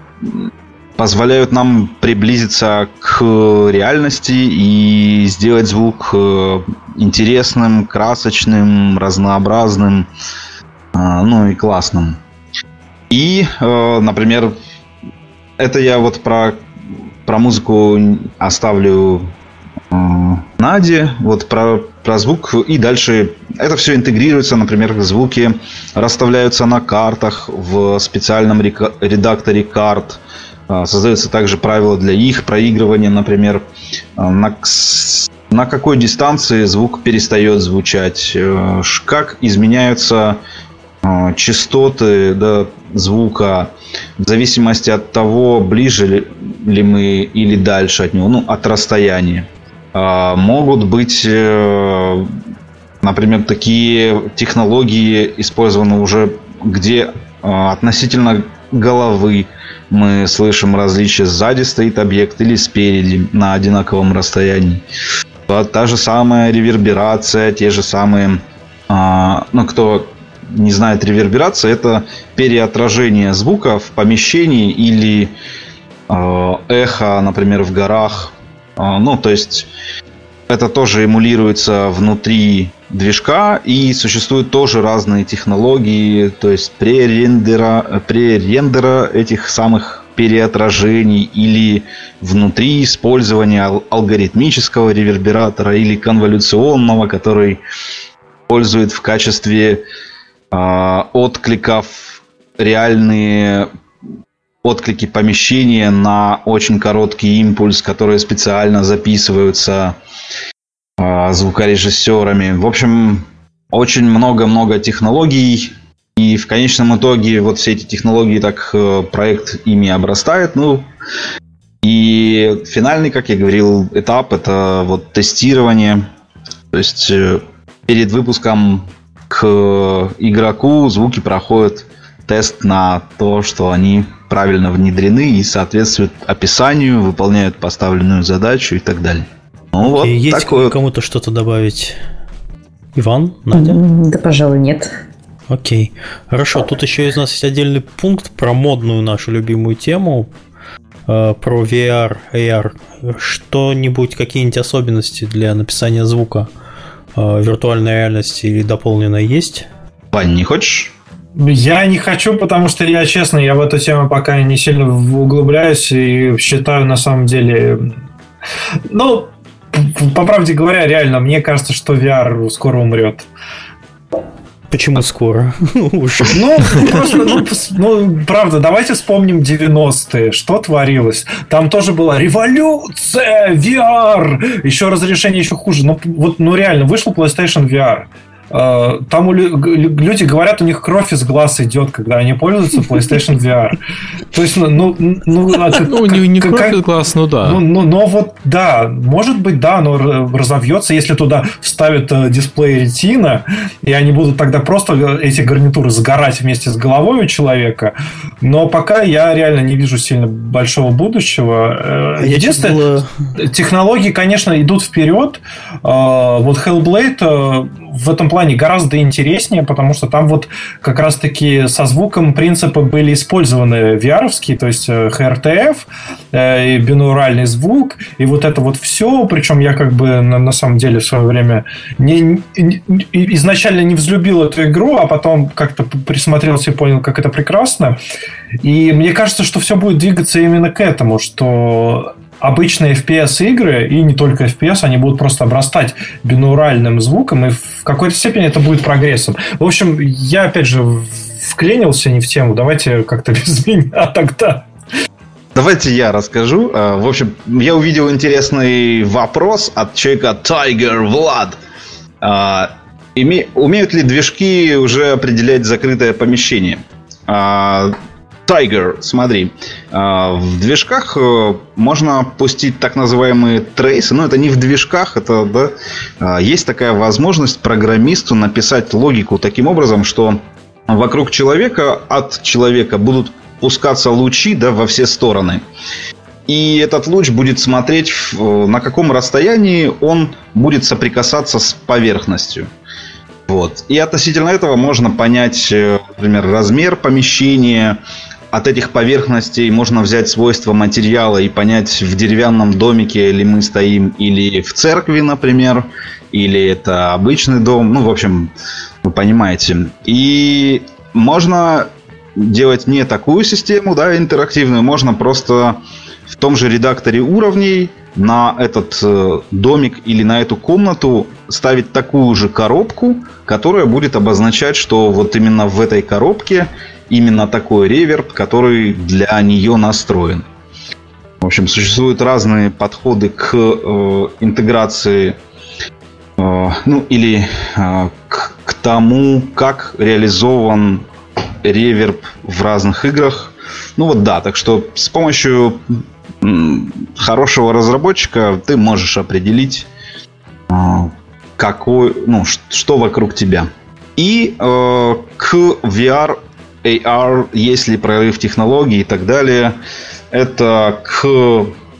позволяют нам приблизиться к реальности и сделать звук э, интересным, красочным, разнообразным, а, ну и классным. И, э, например, это я вот про, про музыку оставлю Наде, вот про, про звук, и дальше это все интегрируется, например, звуки расставляются на картах в специальном редакторе карт, а, создаются также правила для их проигрывания, например, а, на, на какой дистанции звук перестает звучать, э, как изменяются а, частоты да, звука в зависимости от того, ближе ли мы или дальше от него, ну, от расстояния. А, могут быть, э, например, такие технологии использованы уже, где а, относительно головы мы слышим различия. Сзади стоит объект или спереди на одинаковом расстоянии. Та же самая реверберация, те же самые... А, ну, кто не знает реверберация, это переотражение звука в помещении или эхо, например, в горах ну, то есть это тоже эмулируется внутри движка, и существуют тоже разные технологии, то есть пререндера, пререндера этих самых переотражений или внутри использования алгоритмического ревербератора или конволюционного, который использует в качестве э, откликов реальные отклики помещения на очень короткий импульс, которые специально записываются э, звукорежиссерами. В общем, очень много-много технологий. И в конечном итоге вот все эти технологии, так э, проект ими обрастает. Ну, и финальный, как я говорил, этап это вот тестирование. То есть э, перед выпуском к игроку звуки проходят тест на то, что они правильно внедрены и соответствуют описанию, выполняют поставленную задачу и так далее. Ну вот Есть такое... кому-то что-то добавить? Иван, Надя? Да, пожалуй, нет. Окей. Хорошо, тут еще из нас есть отдельный пункт про модную нашу любимую тему, э, про VR, AR. Что-нибудь, какие-нибудь особенности для написания звука э, виртуальной реальности или дополненной есть? Вань, не хочешь? Я не хочу, потому что я, честно, я в эту тему пока не сильно углубляюсь и считаю на самом деле... Ну, по правде говоря, реально, мне кажется, что VR скоро умрет. Почему скоро? Уже. Ну, просто, ну, ну, правда, давайте вспомним 90-е. Что творилось? Там тоже была революция, VR. Еще разрешение еще хуже. Ну, вот, ну реально, вышел PlayStation VR. Э, там люди говорят, у них кровь из глаз идет, когда они пользуются PlayStation VR. То есть, ну, ну, ну, а ну не, не кровь из глаз, ну да. Ну, ну, но вот, да, может быть, да, оно разовьется, если туда вставят э, дисплей ретина, и они будут тогда просто э, эти гарнитуры сгорать вместе с головой у человека. Но пока я реально не вижу сильно большого будущего. Единственное, технологии, конечно, идут вперед. Вот Hellblade в этом плане гораздо интереснее, потому что там вот как раз-таки со звуком принципы были использованы vr то есть HRTF, э, и бинуральный звук, и вот это вот все, причем я как бы на, на самом деле в свое время не, не, изначально не взлюбил эту игру, а потом как-то присмотрелся и понял, как это прекрасно. И мне кажется, что все будет двигаться именно к этому, что обычные FPS игры, и не только FPS, они будут просто обрастать бинуральным звуком, и в какой-то степени это будет прогрессом. В общем, я, опять же, вклинился не в тему. Давайте как-то без меня тогда. Давайте я расскажу. А, в общем, я увидел интересный вопрос от человека Tiger Влад. А, умеют ли движки уже определять закрытое помещение? Tiger, смотри, а, в движках э, можно пустить так называемые трейсы, но это не в движках, это да, а, есть такая возможность программисту написать логику таким образом, что вокруг человека от человека будут пускаться лучи да, во все стороны. И этот луч будет смотреть, на каком расстоянии он будет соприкасаться с поверхностью. Вот. И относительно этого можно понять, э, например, размер помещения, от этих поверхностей можно взять свойства материала и понять, в деревянном домике ли мы стоим, или в церкви, например, или это обычный дом. Ну, в общем, вы понимаете. И можно делать не такую систему, да, интерактивную, можно просто в том же редакторе уровней на этот э, домик или на эту комнату ставить такую же коробку, которая будет обозначать, что вот именно в этой коробке именно такой реверб, который для нее настроен. В общем, существуют разные подходы к э, интеграции, э, ну или э, к, к тому, как реализован реверб в разных играх. Ну вот да, так что с помощью хорошего разработчика ты можешь определить, э, какой, ну, что вокруг тебя. И э, к VR AR, есть ли прорыв технологий и так далее. Это к,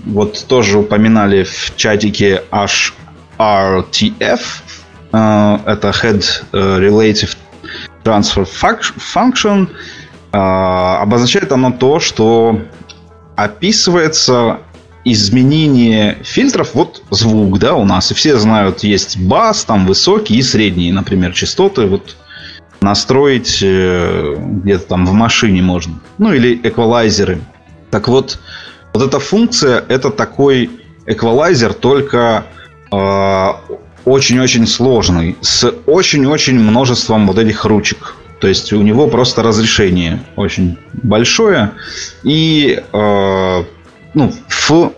вот тоже упоминали в чатике HRTF, э, это Head э, Relative Transfer Function. Э, обозначает оно то, что описывается изменение фильтров, вот звук, да, у нас, и все знают, есть бас, там высокий и средний, например, частоты, вот настроить э, где-то там в машине можно. Ну или эквалайзеры. Так вот, вот эта функция это такой эквалайзер, только э, очень-очень сложный, с очень-очень множеством вот этих ручек. То есть у него просто разрешение очень большое. И э, ну, в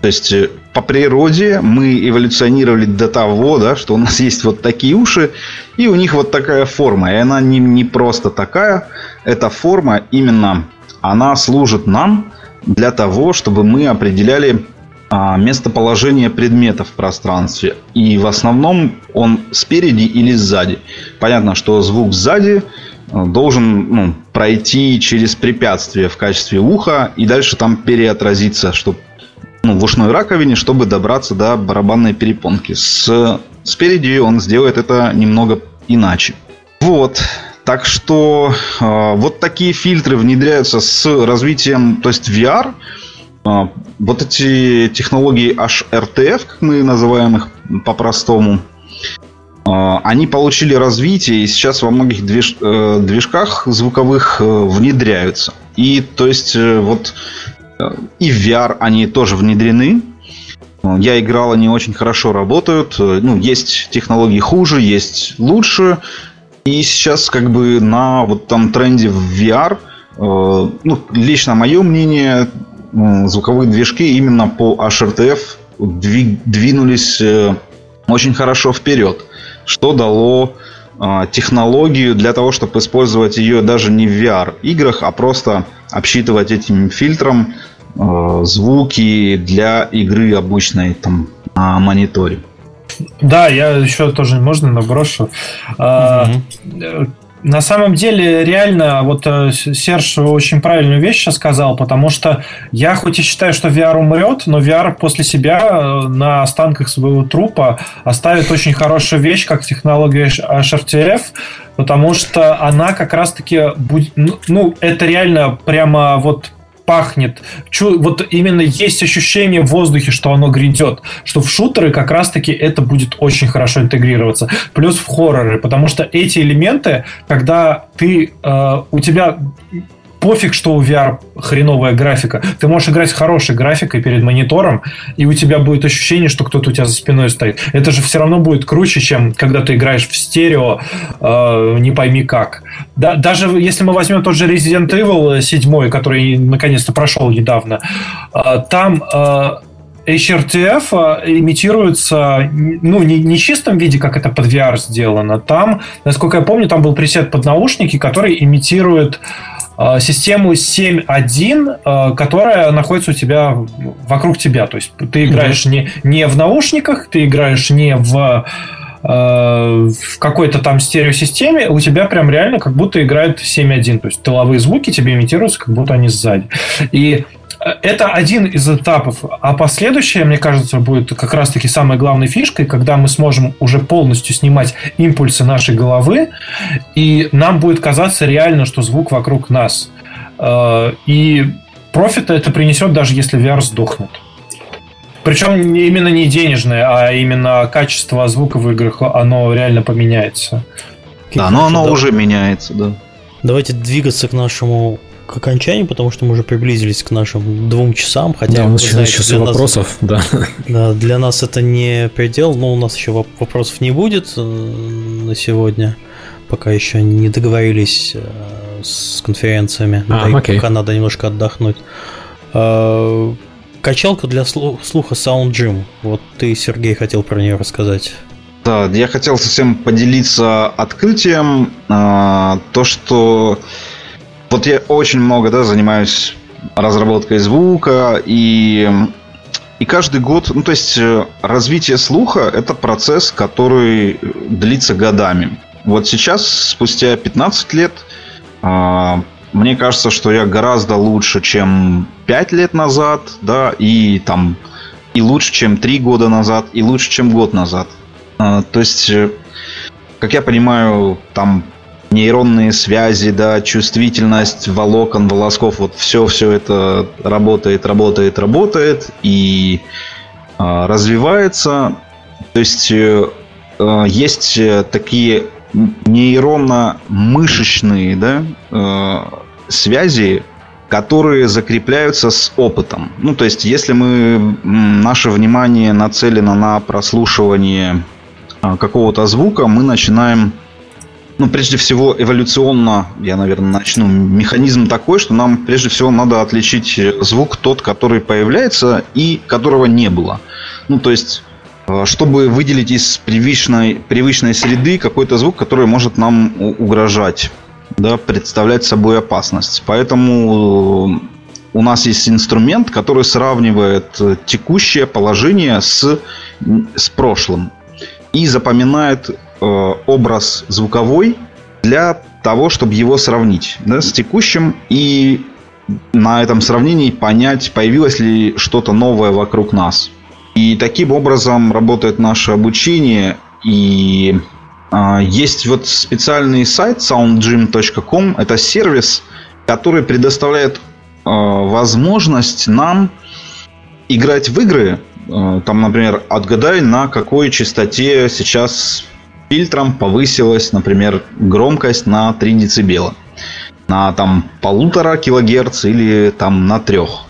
то есть э, по природе мы эволюционировали до того, да, что у нас есть вот такие уши, и у них вот такая форма. И она не, не просто такая, эта форма именно, она служит нам для того, чтобы мы определяли а, местоположение предмета в пространстве. И в основном он спереди или сзади. Понятно, что звук сзади э, должен ну, пройти через препятствие в качестве уха и дальше там переотразиться, чтобы ну, в ушной раковине, чтобы добраться до барабанной перепонки. С, спереди он сделает это немного иначе. Вот. Так что э, вот такие фильтры внедряются с развитием, то есть VR. Э, вот эти технологии HRTF, как мы называем их по-простому, э, они получили развитие и сейчас во многих движ, э, движках звуковых э, внедряются. И то есть э, вот и в VR они тоже внедрены. Я играл, они очень хорошо работают. Ну, есть технологии хуже, есть лучше. И сейчас как бы на вот там тренде в VR, э, ну, лично мое мнение, звуковые движки именно по HRTF двинулись э, очень хорошо вперед, что дало э, технологию для того, чтобы использовать ее даже не в VR-играх, а просто обсчитывать этим фильтром звуки для игры обычной там на мониторе. Да, я еще тоже можно наброшу. Угу. На самом деле, реально, вот э, Серж очень правильную вещь сейчас сказал, потому что я хоть и считаю, что VR умрет, но VR после себя э, на останках своего трупа оставит очень хорошую вещь, как технология HRTF, потому что она как раз-таки будет, ну, ну, это реально прямо вот пахнет. Чу, вот именно есть ощущение в воздухе, что оно грядет. Что в шутеры как раз-таки это будет очень хорошо интегрироваться. Плюс в хорроры, потому что эти элементы, когда ты, э, у тебя пофиг, что у VR хреновая графика. Ты можешь играть хорошей графикой перед монитором, и у тебя будет ощущение, что кто-то у тебя за спиной стоит. Это же все равно будет круче, чем когда ты играешь в стерео, э, не пойми как. Да, даже если мы возьмем тот же Resident Evil 7, который наконец-то прошел недавно, э, там э, HRTF э, имитируется, ну, не, не чистом виде, как это под VR сделано. Там, насколько я помню, там был пресет под наушники, который имитирует Э, систему 7.1, э, которая находится у тебя вокруг тебя. То есть ты играешь mm-hmm. не, не в наушниках, ты играешь не в э, в какой-то там стереосистеме, у тебя прям реально как будто играет 7.1. То есть тыловые звуки тебе имитируются, как будто они сзади. И это один из этапов. А последующее, мне кажется, будет как раз-таки самой главной фишкой, когда мы сможем уже полностью снимать импульсы нашей головы, и нам будет казаться реально, что звук вокруг нас. Э, и профита это принесет, даже если VR сдохнет. Причем именно не денежное, а именно качество звука в играх, оно реально поменяется. Да, но оно уже меняется, да. Давайте двигаться к нашему к окончанию, потому что мы уже приблизились к нашим двум часам. Хотя, да, у нас еще часы вопросов, да. Да, для нас это не предел, но у нас еще вопросов не будет э, на сегодня, пока еще не договорились э, с конференциями. А, да, окей. пока надо немножко отдохнуть. Качалка для слуха Sound Gym. Вот ты, Сергей, хотел про нее рассказать. Да, я хотел совсем поделиться открытием. А, то, что вот я очень много да, занимаюсь разработкой звука и и каждый год, ну то есть э, развитие слуха это процесс, который длится годами. Вот сейчас, спустя 15 лет, а, мне кажется, что я гораздо лучше, чем 5 лет назад, да, и там и лучше, чем 3 года назад, и лучше, чем год назад. А, то есть, э, как я понимаю, там нейронные связи, да, чувствительность волокон, волосков, вот все, все это работает, работает, работает и э, развивается. То есть э, э есть такие нейронно-мышечные да, э, связи, которые закрепляются с опытом. Ну, то есть, если мы наше внимание нацелено на прослушивание какого-то звука, мы начинаем ну, прежде всего, эволюционно, я, наверное, начну, механизм такой, что нам прежде всего надо отличить звук тот, который появляется и которого не было. Ну, то есть, э, чтобы выделить из привычной, привычной среды какой-то звук, который может нам угрожать, да, представлять собой опасность. Поэтому у нас есть инструмент, который сравнивает текущее положение с, с прошлым и запоминает э, образ звуковой для того, чтобы его сравнить да, с текущим и на этом сравнении понять, появилось ли что-то новое вокруг нас. И таким образом работает наше обучение. И э, есть вот специальный сайт soundgym.com. Это сервис, который предоставляет э, возможность нам играть в игры. Э, там, например, отгадай, на какой частоте сейчас фильтром повысилась, например, громкость на 3 дБ на там полутора килогерц или там на трех.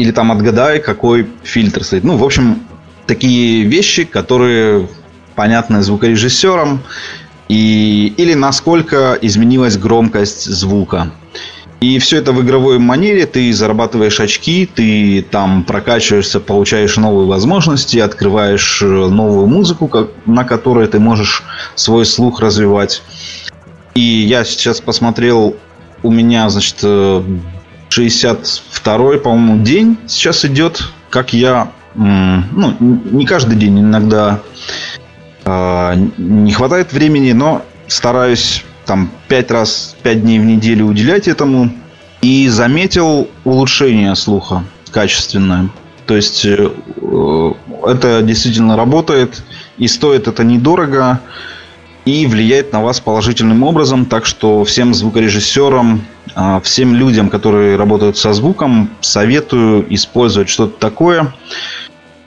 Или там отгадай, какой фильтр стоит. Ну, в общем, такие вещи, которые понятны звукорежиссерам, и, или насколько изменилась громкость звука. И все это в игровой манере, ты зарабатываешь очки, ты там прокачиваешься, получаешь новые возможности, открываешь новую музыку, на которой ты можешь свой слух развивать. И я сейчас посмотрел, у меня, значит, 62-й, по-моему, день сейчас идет, как я, ну, не каждый день, иногда а, не хватает времени, но стараюсь там 5 раз, 5 дней в неделю уделять этому. И заметил улучшение слуха качественное. То есть э, это действительно работает и стоит это недорого и влияет на вас положительным образом. Так что всем звукорежиссерам, а, всем людям, которые работают со звуком, советую использовать что-то такое.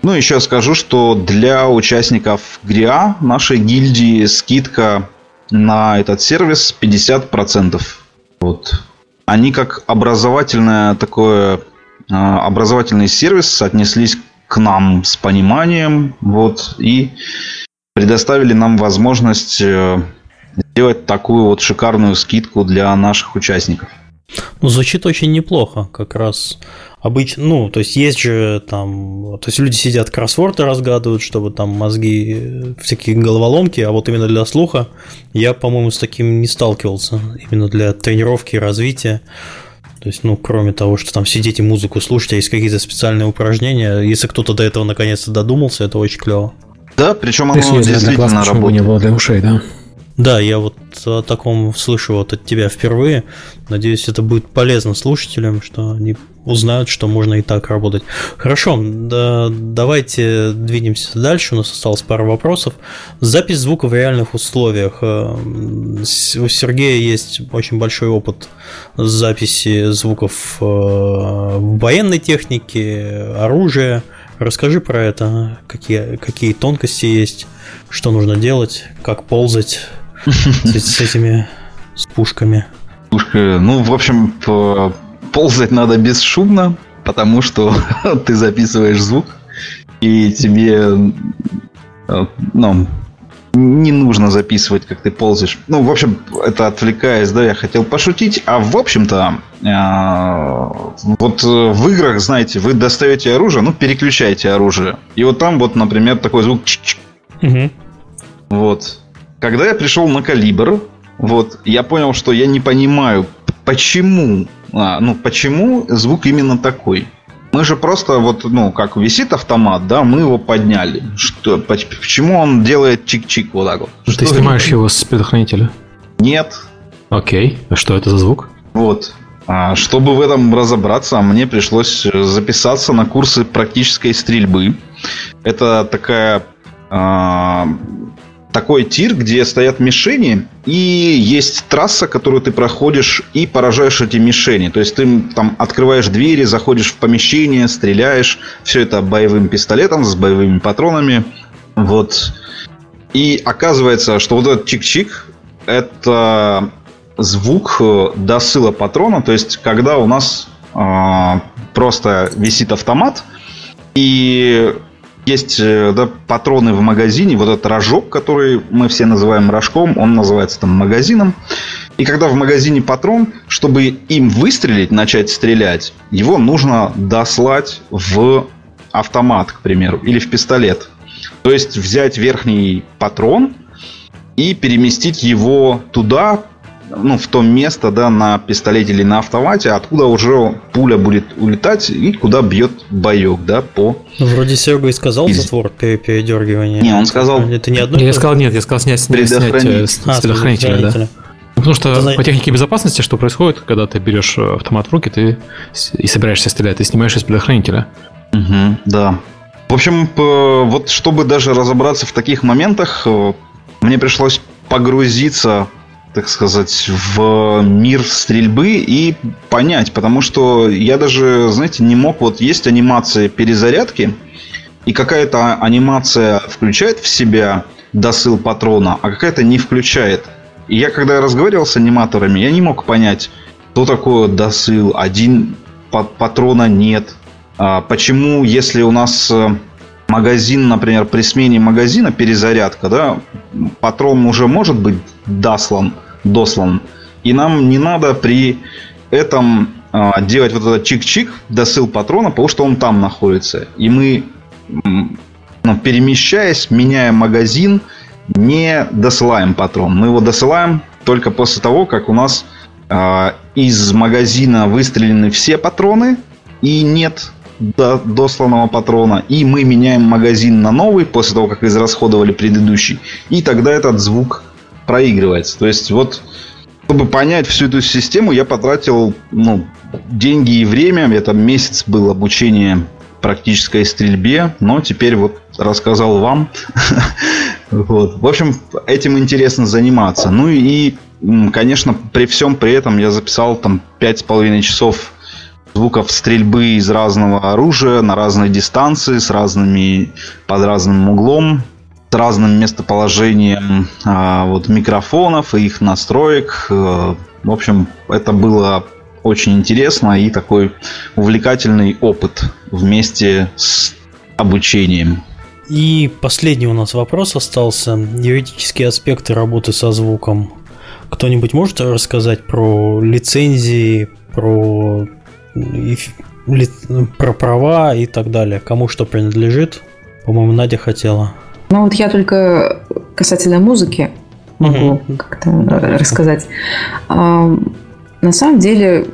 Ну, еще скажу, что для участников ГРИА нашей гильдии скидка на этот сервис 50%. Вот. Они как образовательное такое а, образовательный сервис отнеслись к нам с пониманием, вот, и предоставили нам возможность э, сделать такую вот шикарную скидку для наших участников. Ну, звучит очень неплохо, как раз обычно, ну, то есть есть же там, то есть люди сидят кроссворды разгадывают, чтобы там мозги, э, всякие головоломки, а вот именно для слуха я, по-моему, с таким не сталкивался, именно для тренировки и развития. То есть, ну, кроме того, что там сидеть и музыку слушать, а есть какие-то специальные упражнения, если кто-то до этого наконец-то додумался, это очень клево. Да, причем оно Если действительно работает. не было для ушей, да? Да, я вот о таком слышу вот от тебя впервые. Надеюсь, это будет полезно слушателям, что они узнают, что можно и так работать. Хорошо, да, давайте двинемся дальше. У нас осталось пара вопросов. Запись звука в реальных условиях. Э, у Сергея есть очень большой опыт записи звуков э, в военной технике, оружия. Расскажи про это, какие, какие тонкости есть, что нужно делать, как ползать с, этими пушками. Пушка, ну, в общем, ползать надо бесшумно, потому что ты записываешь звук, и тебе э, ну, не нужно записывать, как ты ползаешь. Ну, в общем, это отвлекаясь, да, я хотел пошутить. А в общем-то, э, вот в играх, знаете, вы достаете оружие, ну, переключаете оружие. И вот там вот, например, такой звук Угу. Вот. Когда я пришел на калибр, вот, я понял, что я не понимаю, почему, а, ну, почему звук именно такой. Мы же просто вот, ну, как висит автомат, да, мы его подняли. Что, почему он делает чик-чик вот так вот? Ты что снимаешь его с предохранителя? Нет. Окей. А что это за звук? Вот. А, чтобы в этом разобраться, мне пришлось записаться на курсы практической стрельбы. Это такая а, такой тир, где стоят мишени, и есть трасса, которую ты проходишь и поражаешь эти мишени. То есть ты там открываешь двери, заходишь в помещение, стреляешь. Все это боевым пистолетом с боевыми патронами. Вот. И оказывается, что вот этот чик-чик это звук досыла патрона. То есть, когда у нас э, просто висит автомат, и есть э, да, патроны в магазине, вот этот рожок, который мы все называем рожком, он называется там магазином. И когда в магазине патрон, чтобы им выстрелить, начать стрелять, его нужно дослать в автомат, к примеру, или в пистолет. То есть взять верхний патрон и переместить его туда, ну, в то место, да, на пистолете или на автомате, откуда уже пуля будет улетать и куда бьет боек, да, по... Ну, вроде Серега и сказал Из... затвор передергивания. Не, он сказал... Это не одно? Я сказал нет, я сказал снять, снять, снять э, с а, предохранителя, да. Потому что Это... по технике безопасности что происходит, когда ты берешь э, автомат в руки ты и собираешься стрелять, ты снимаешь из предохранителя. Угу, да. В общем, вот чтобы даже разобраться в таких моментах, э, мне пришлось погрузиться, так сказать, в мир стрельбы и понять, потому что я даже, знаете, не мог, вот есть анимация перезарядки, и какая-то анимация включает в себя досыл патрона, а какая-то не включает. И я, когда разговаривал с аниматорами, я не мог понять, что такое досыл, один патрона нет. А почему, если у нас э, магазин, например, при смене магазина, перезарядка, да, патрон уже может быть дослан, дослан. И нам не надо при этом а, делать вот этот чик-чик, досыл патрона, потому что он там находится. И мы, ну, перемещаясь, меняя магазин, не досылаем патрон. Мы его досылаем только после того, как у нас э, из магазина выстрелены все патроны и нет до досланного патрона, и мы меняем магазин на новый после того, как израсходовали предыдущий, и тогда этот звук проигрывается. То есть вот, чтобы понять всю эту систему, я потратил ну, деньги и время. Это месяц был обучение практической стрельбе, но теперь вот рассказал вам. вот. В общем, этим интересно заниматься. Ну и, конечно, при всем при этом я записал там пять с половиной часов звуков стрельбы из разного оружия на разной дистанции, с разными, под разным углом, с разным местоположением а, вот, микрофонов и их настроек. Э, в общем, это было очень интересно и такой увлекательный опыт вместе с обучением. И последний у нас вопрос остался. Юридические аспекты работы со звуком. Кто-нибудь может рассказать про лицензии, про и, про права и так далее. Кому что принадлежит. По-моему, Надя хотела. Ну вот я только касательно музыки могу угу. как-то рассказать. А, на самом деле,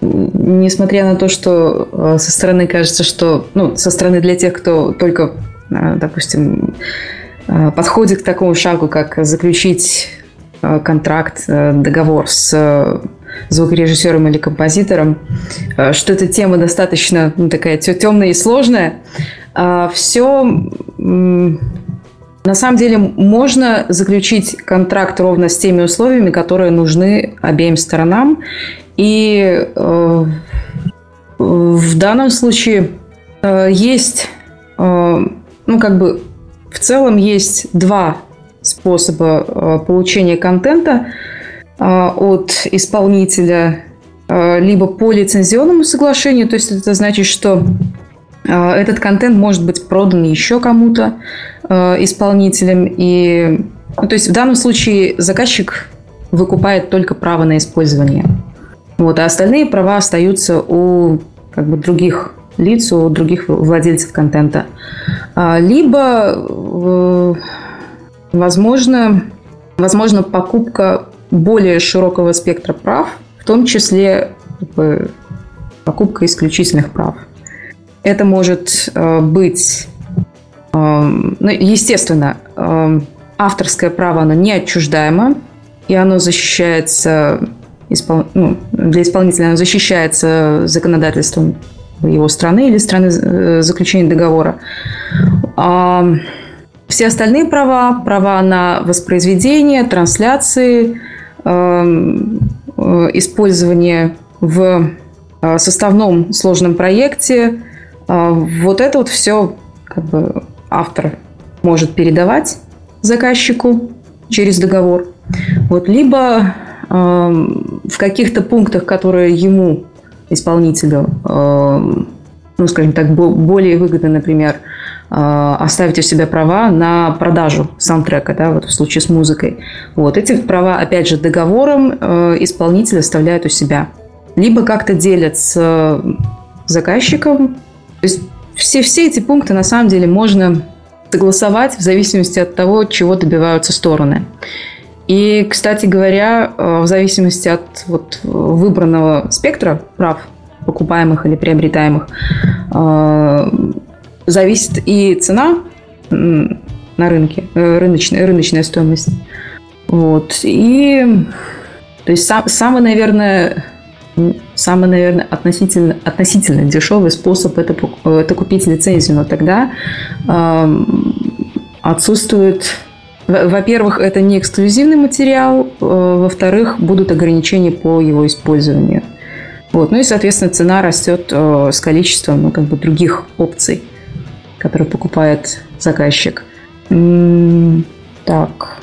несмотря на то, что а, со стороны кажется, что, ну, со стороны для тех, кто только, а, допустим, подходит к такому шагу, как заключить контракт, договор с звукорежиссером или композитором, э, что эта тема достаточно ну, такая темная и сложная. А Все на самом деле можно заключить контракт ровно с теми условиями, которые нужны обеим сторонам. И э, в данном случае э, есть, ну как бы в целом есть два способа получения контента – от исполнителя а, либо по лицензионному соглашению, то есть это значит, что а, этот контент может быть продан еще кому-то исполнителем. И, ну, то есть в данном случае заказчик выкупает только право на использование. Вот, а остальные права остаются у как бы, других лиц, у других владельцев контента. Либо, э, возможно, возможно покупка более широкого спектра прав, в том числе как бы, покупка исключительных прав. Это может э, быть, э, ну, естественно, э, авторское право, оно не отчуждаемо, и оно защищается, испол... ну, для исполнителя оно защищается законодательством его страны или страны э, заключения договора. А все остальные права, права на воспроизведение, трансляции – использование в э, составном сложном проекте. Э, вот это вот все как бы автор может передавать заказчику через договор. Вот, либо эм, в каких-то пунктах, которые ему, исполнителю, эм, ну, скажем так, более выгодны, например, оставить у себя права на продажу саундтрека, да, вот в случае с музыкой. Вот эти права, опять же, договором э, исполнитель оставляет у себя. Либо как-то делят с заказчиком. То есть все, все эти пункты на самом деле можно согласовать в зависимости от того, чего добиваются стороны. И, кстати говоря, э, в зависимости от вот выбранного спектра прав, покупаемых или приобретаемых, э, зависит и цена на рынке, рыночная, рыночная стоимость. Вот. И то есть сам, самый, наверное, самый, наверное, относительно, относительно дешевый способ это, это купить лицензию, но тогда э, отсутствует... Во-первых, это не эксклюзивный материал, э, во-вторых, будут ограничения по его использованию. Вот. Ну и, соответственно, цена растет э, с количеством ну, как бы других опций, которые покупает заказчик. М-м- так,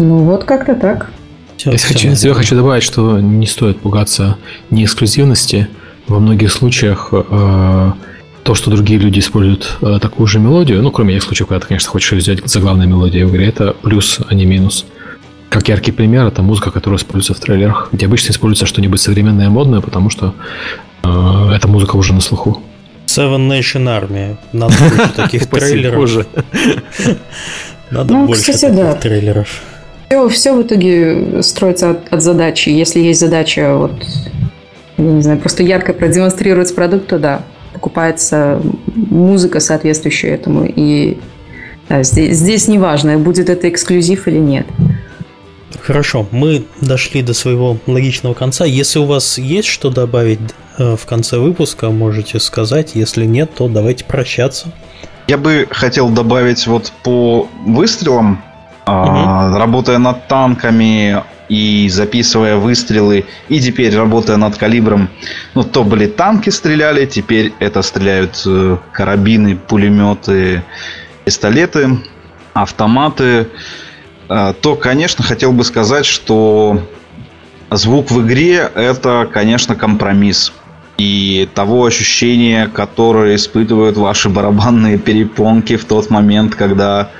ну вот как-то так. Все, я, хочу, я хочу добавить, что не стоит пугаться не эксклюзивности. Во многих случаях э, то, что другие люди используют э, такую же мелодию, ну, кроме тех случаев, когда ты, конечно, хочешь взять заглавную мелодию в игре, это плюс, а не минус. Как яркий пример, это музыка, которая используется в трейлерах, где обычно используется что-нибудь современное и модное, потому что э, эта музыка уже на слуху. Seven Nation Army. Надо больше таких трейлеров. Надо ну, больше таких трейлеров. Все, все в итоге строится от, от задачи. Если есть задача, вот, я не знаю, просто ярко продемонстрировать продукт, то да, покупается музыка соответствующая этому. И да, здесь, здесь не важно, будет это эксклюзив или нет. Хорошо, мы дошли до своего логичного конца. Если у вас есть что добавить э, в конце выпуска, можете сказать. Если нет, то давайте прощаться. Я бы хотел добавить вот по выстрелам угу. работая над танками и записывая выстрелы, и теперь работая над калибром. Ну, то были танки стреляли, теперь это стреляют э, карабины, пулеметы, пистолеты, автоматы. Э, то, конечно, хотел бы сказать, что звук в игре это, конечно, компромисс. И того ощущения, которое испытывают ваши барабанные перепонки в тот момент, когда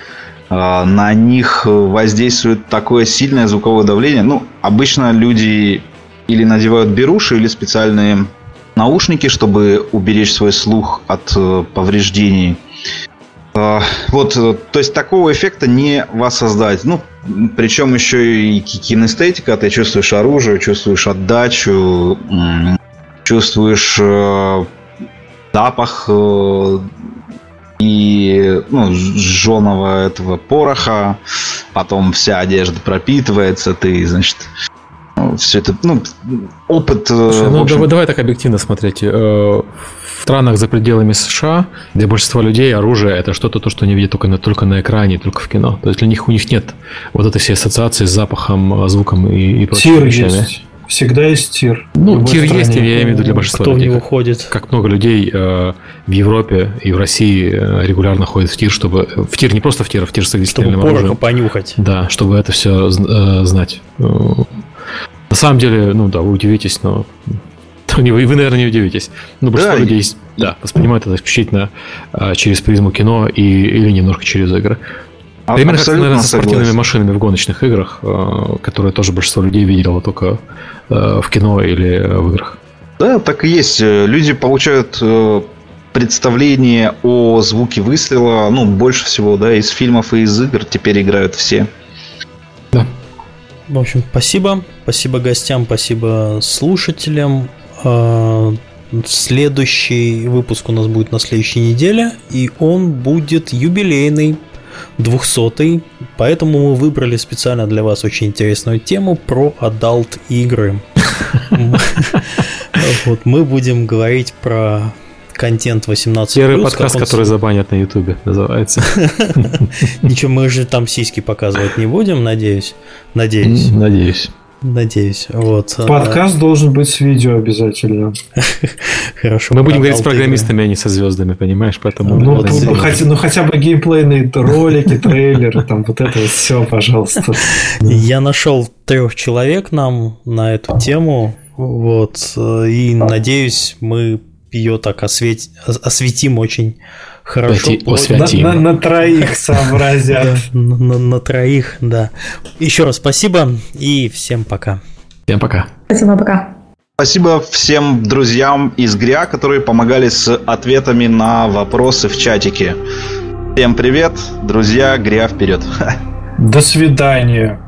а, на них воздействует такое сильное звуковое давление. Ну, обычно люди или надевают беруши, или специальные наушники, чтобы уберечь свой слух от э, повреждений. А, вот, э, то есть такого эффекта не воссоздать. Ну, причем еще и кинестетика, ты чувствуешь оружие, чувствуешь отдачу, чувствуешь э, запах и ну, жженого этого пороха, потом вся одежда пропитывается, ты, значит, все это, ну, опыт... Э, Слушай, ну, общем... давай, давай так объективно смотреть. В странах за пределами США, для большинства людей оружие это что-то, то, что они видят только на, только на экране, только в кино. То есть для них у них нет вот этой всей ассоциации с запахом, звуком и, и прочими вещами. Есть. Всегда есть тир. Ну, тир стране. есть, я имею в виду для большинства Кто людей. в него ходит? Как много людей э, в Европе и в России э, регулярно ходят в тир, чтобы... В тир не просто в тир, а в тир с огнестрельным чтобы оружием. понюхать. Да, чтобы это все э, знать. Э, на самом деле, ну да, вы удивитесь, но... Вы, вы наверное, не удивитесь. Но большинство да, людей да, воспринимают это исключительно э, через призму кино и, или немножко через игры. А Примерно как, наверное, со спортивными согласен. машинами в гоночных играх, э, которые тоже большинство людей видело только э, в кино или в играх. Да, так и есть. Люди получают э, представление о звуке выстрела, ну, больше всего, да, из фильмов и из игр теперь играют все. Да. В общем, спасибо. Спасибо гостям, спасибо слушателям. Следующий выпуск у нас будет на следующей неделе, и он будет юбилейный. 200 поэтому мы выбрали специально для вас очень интересную тему про adult игры. Вот мы будем говорить про контент 18 Первый подкаст, который забанят на Ютубе, называется. Ничего, мы же там сиськи показывать не будем, надеюсь. Надеюсь. Надеюсь. Надеюсь. Вот. Подкаст а... должен быть с видео обязательно. Хорошо. Мы будем говорить с программистами, а не со звездами, понимаешь? Поэтому ну, ну, хотя, ну хотя бы геймплейные ролики, трейлеры, там вот это вот все, пожалуйста. Я нашел трех человек нам на эту тему. Вот. И надеюсь, мы ее так освет... осветим очень Хорошо. Освятим. На, на, на троих сообразят. на, на, на троих, да. Еще раз спасибо и всем пока. Всем пока. Спасибо, пока. Спасибо всем друзьям из ГРИА, которые помогали с ответами на вопросы в чатике. Всем привет, друзья, ГРИА вперед. До свидания.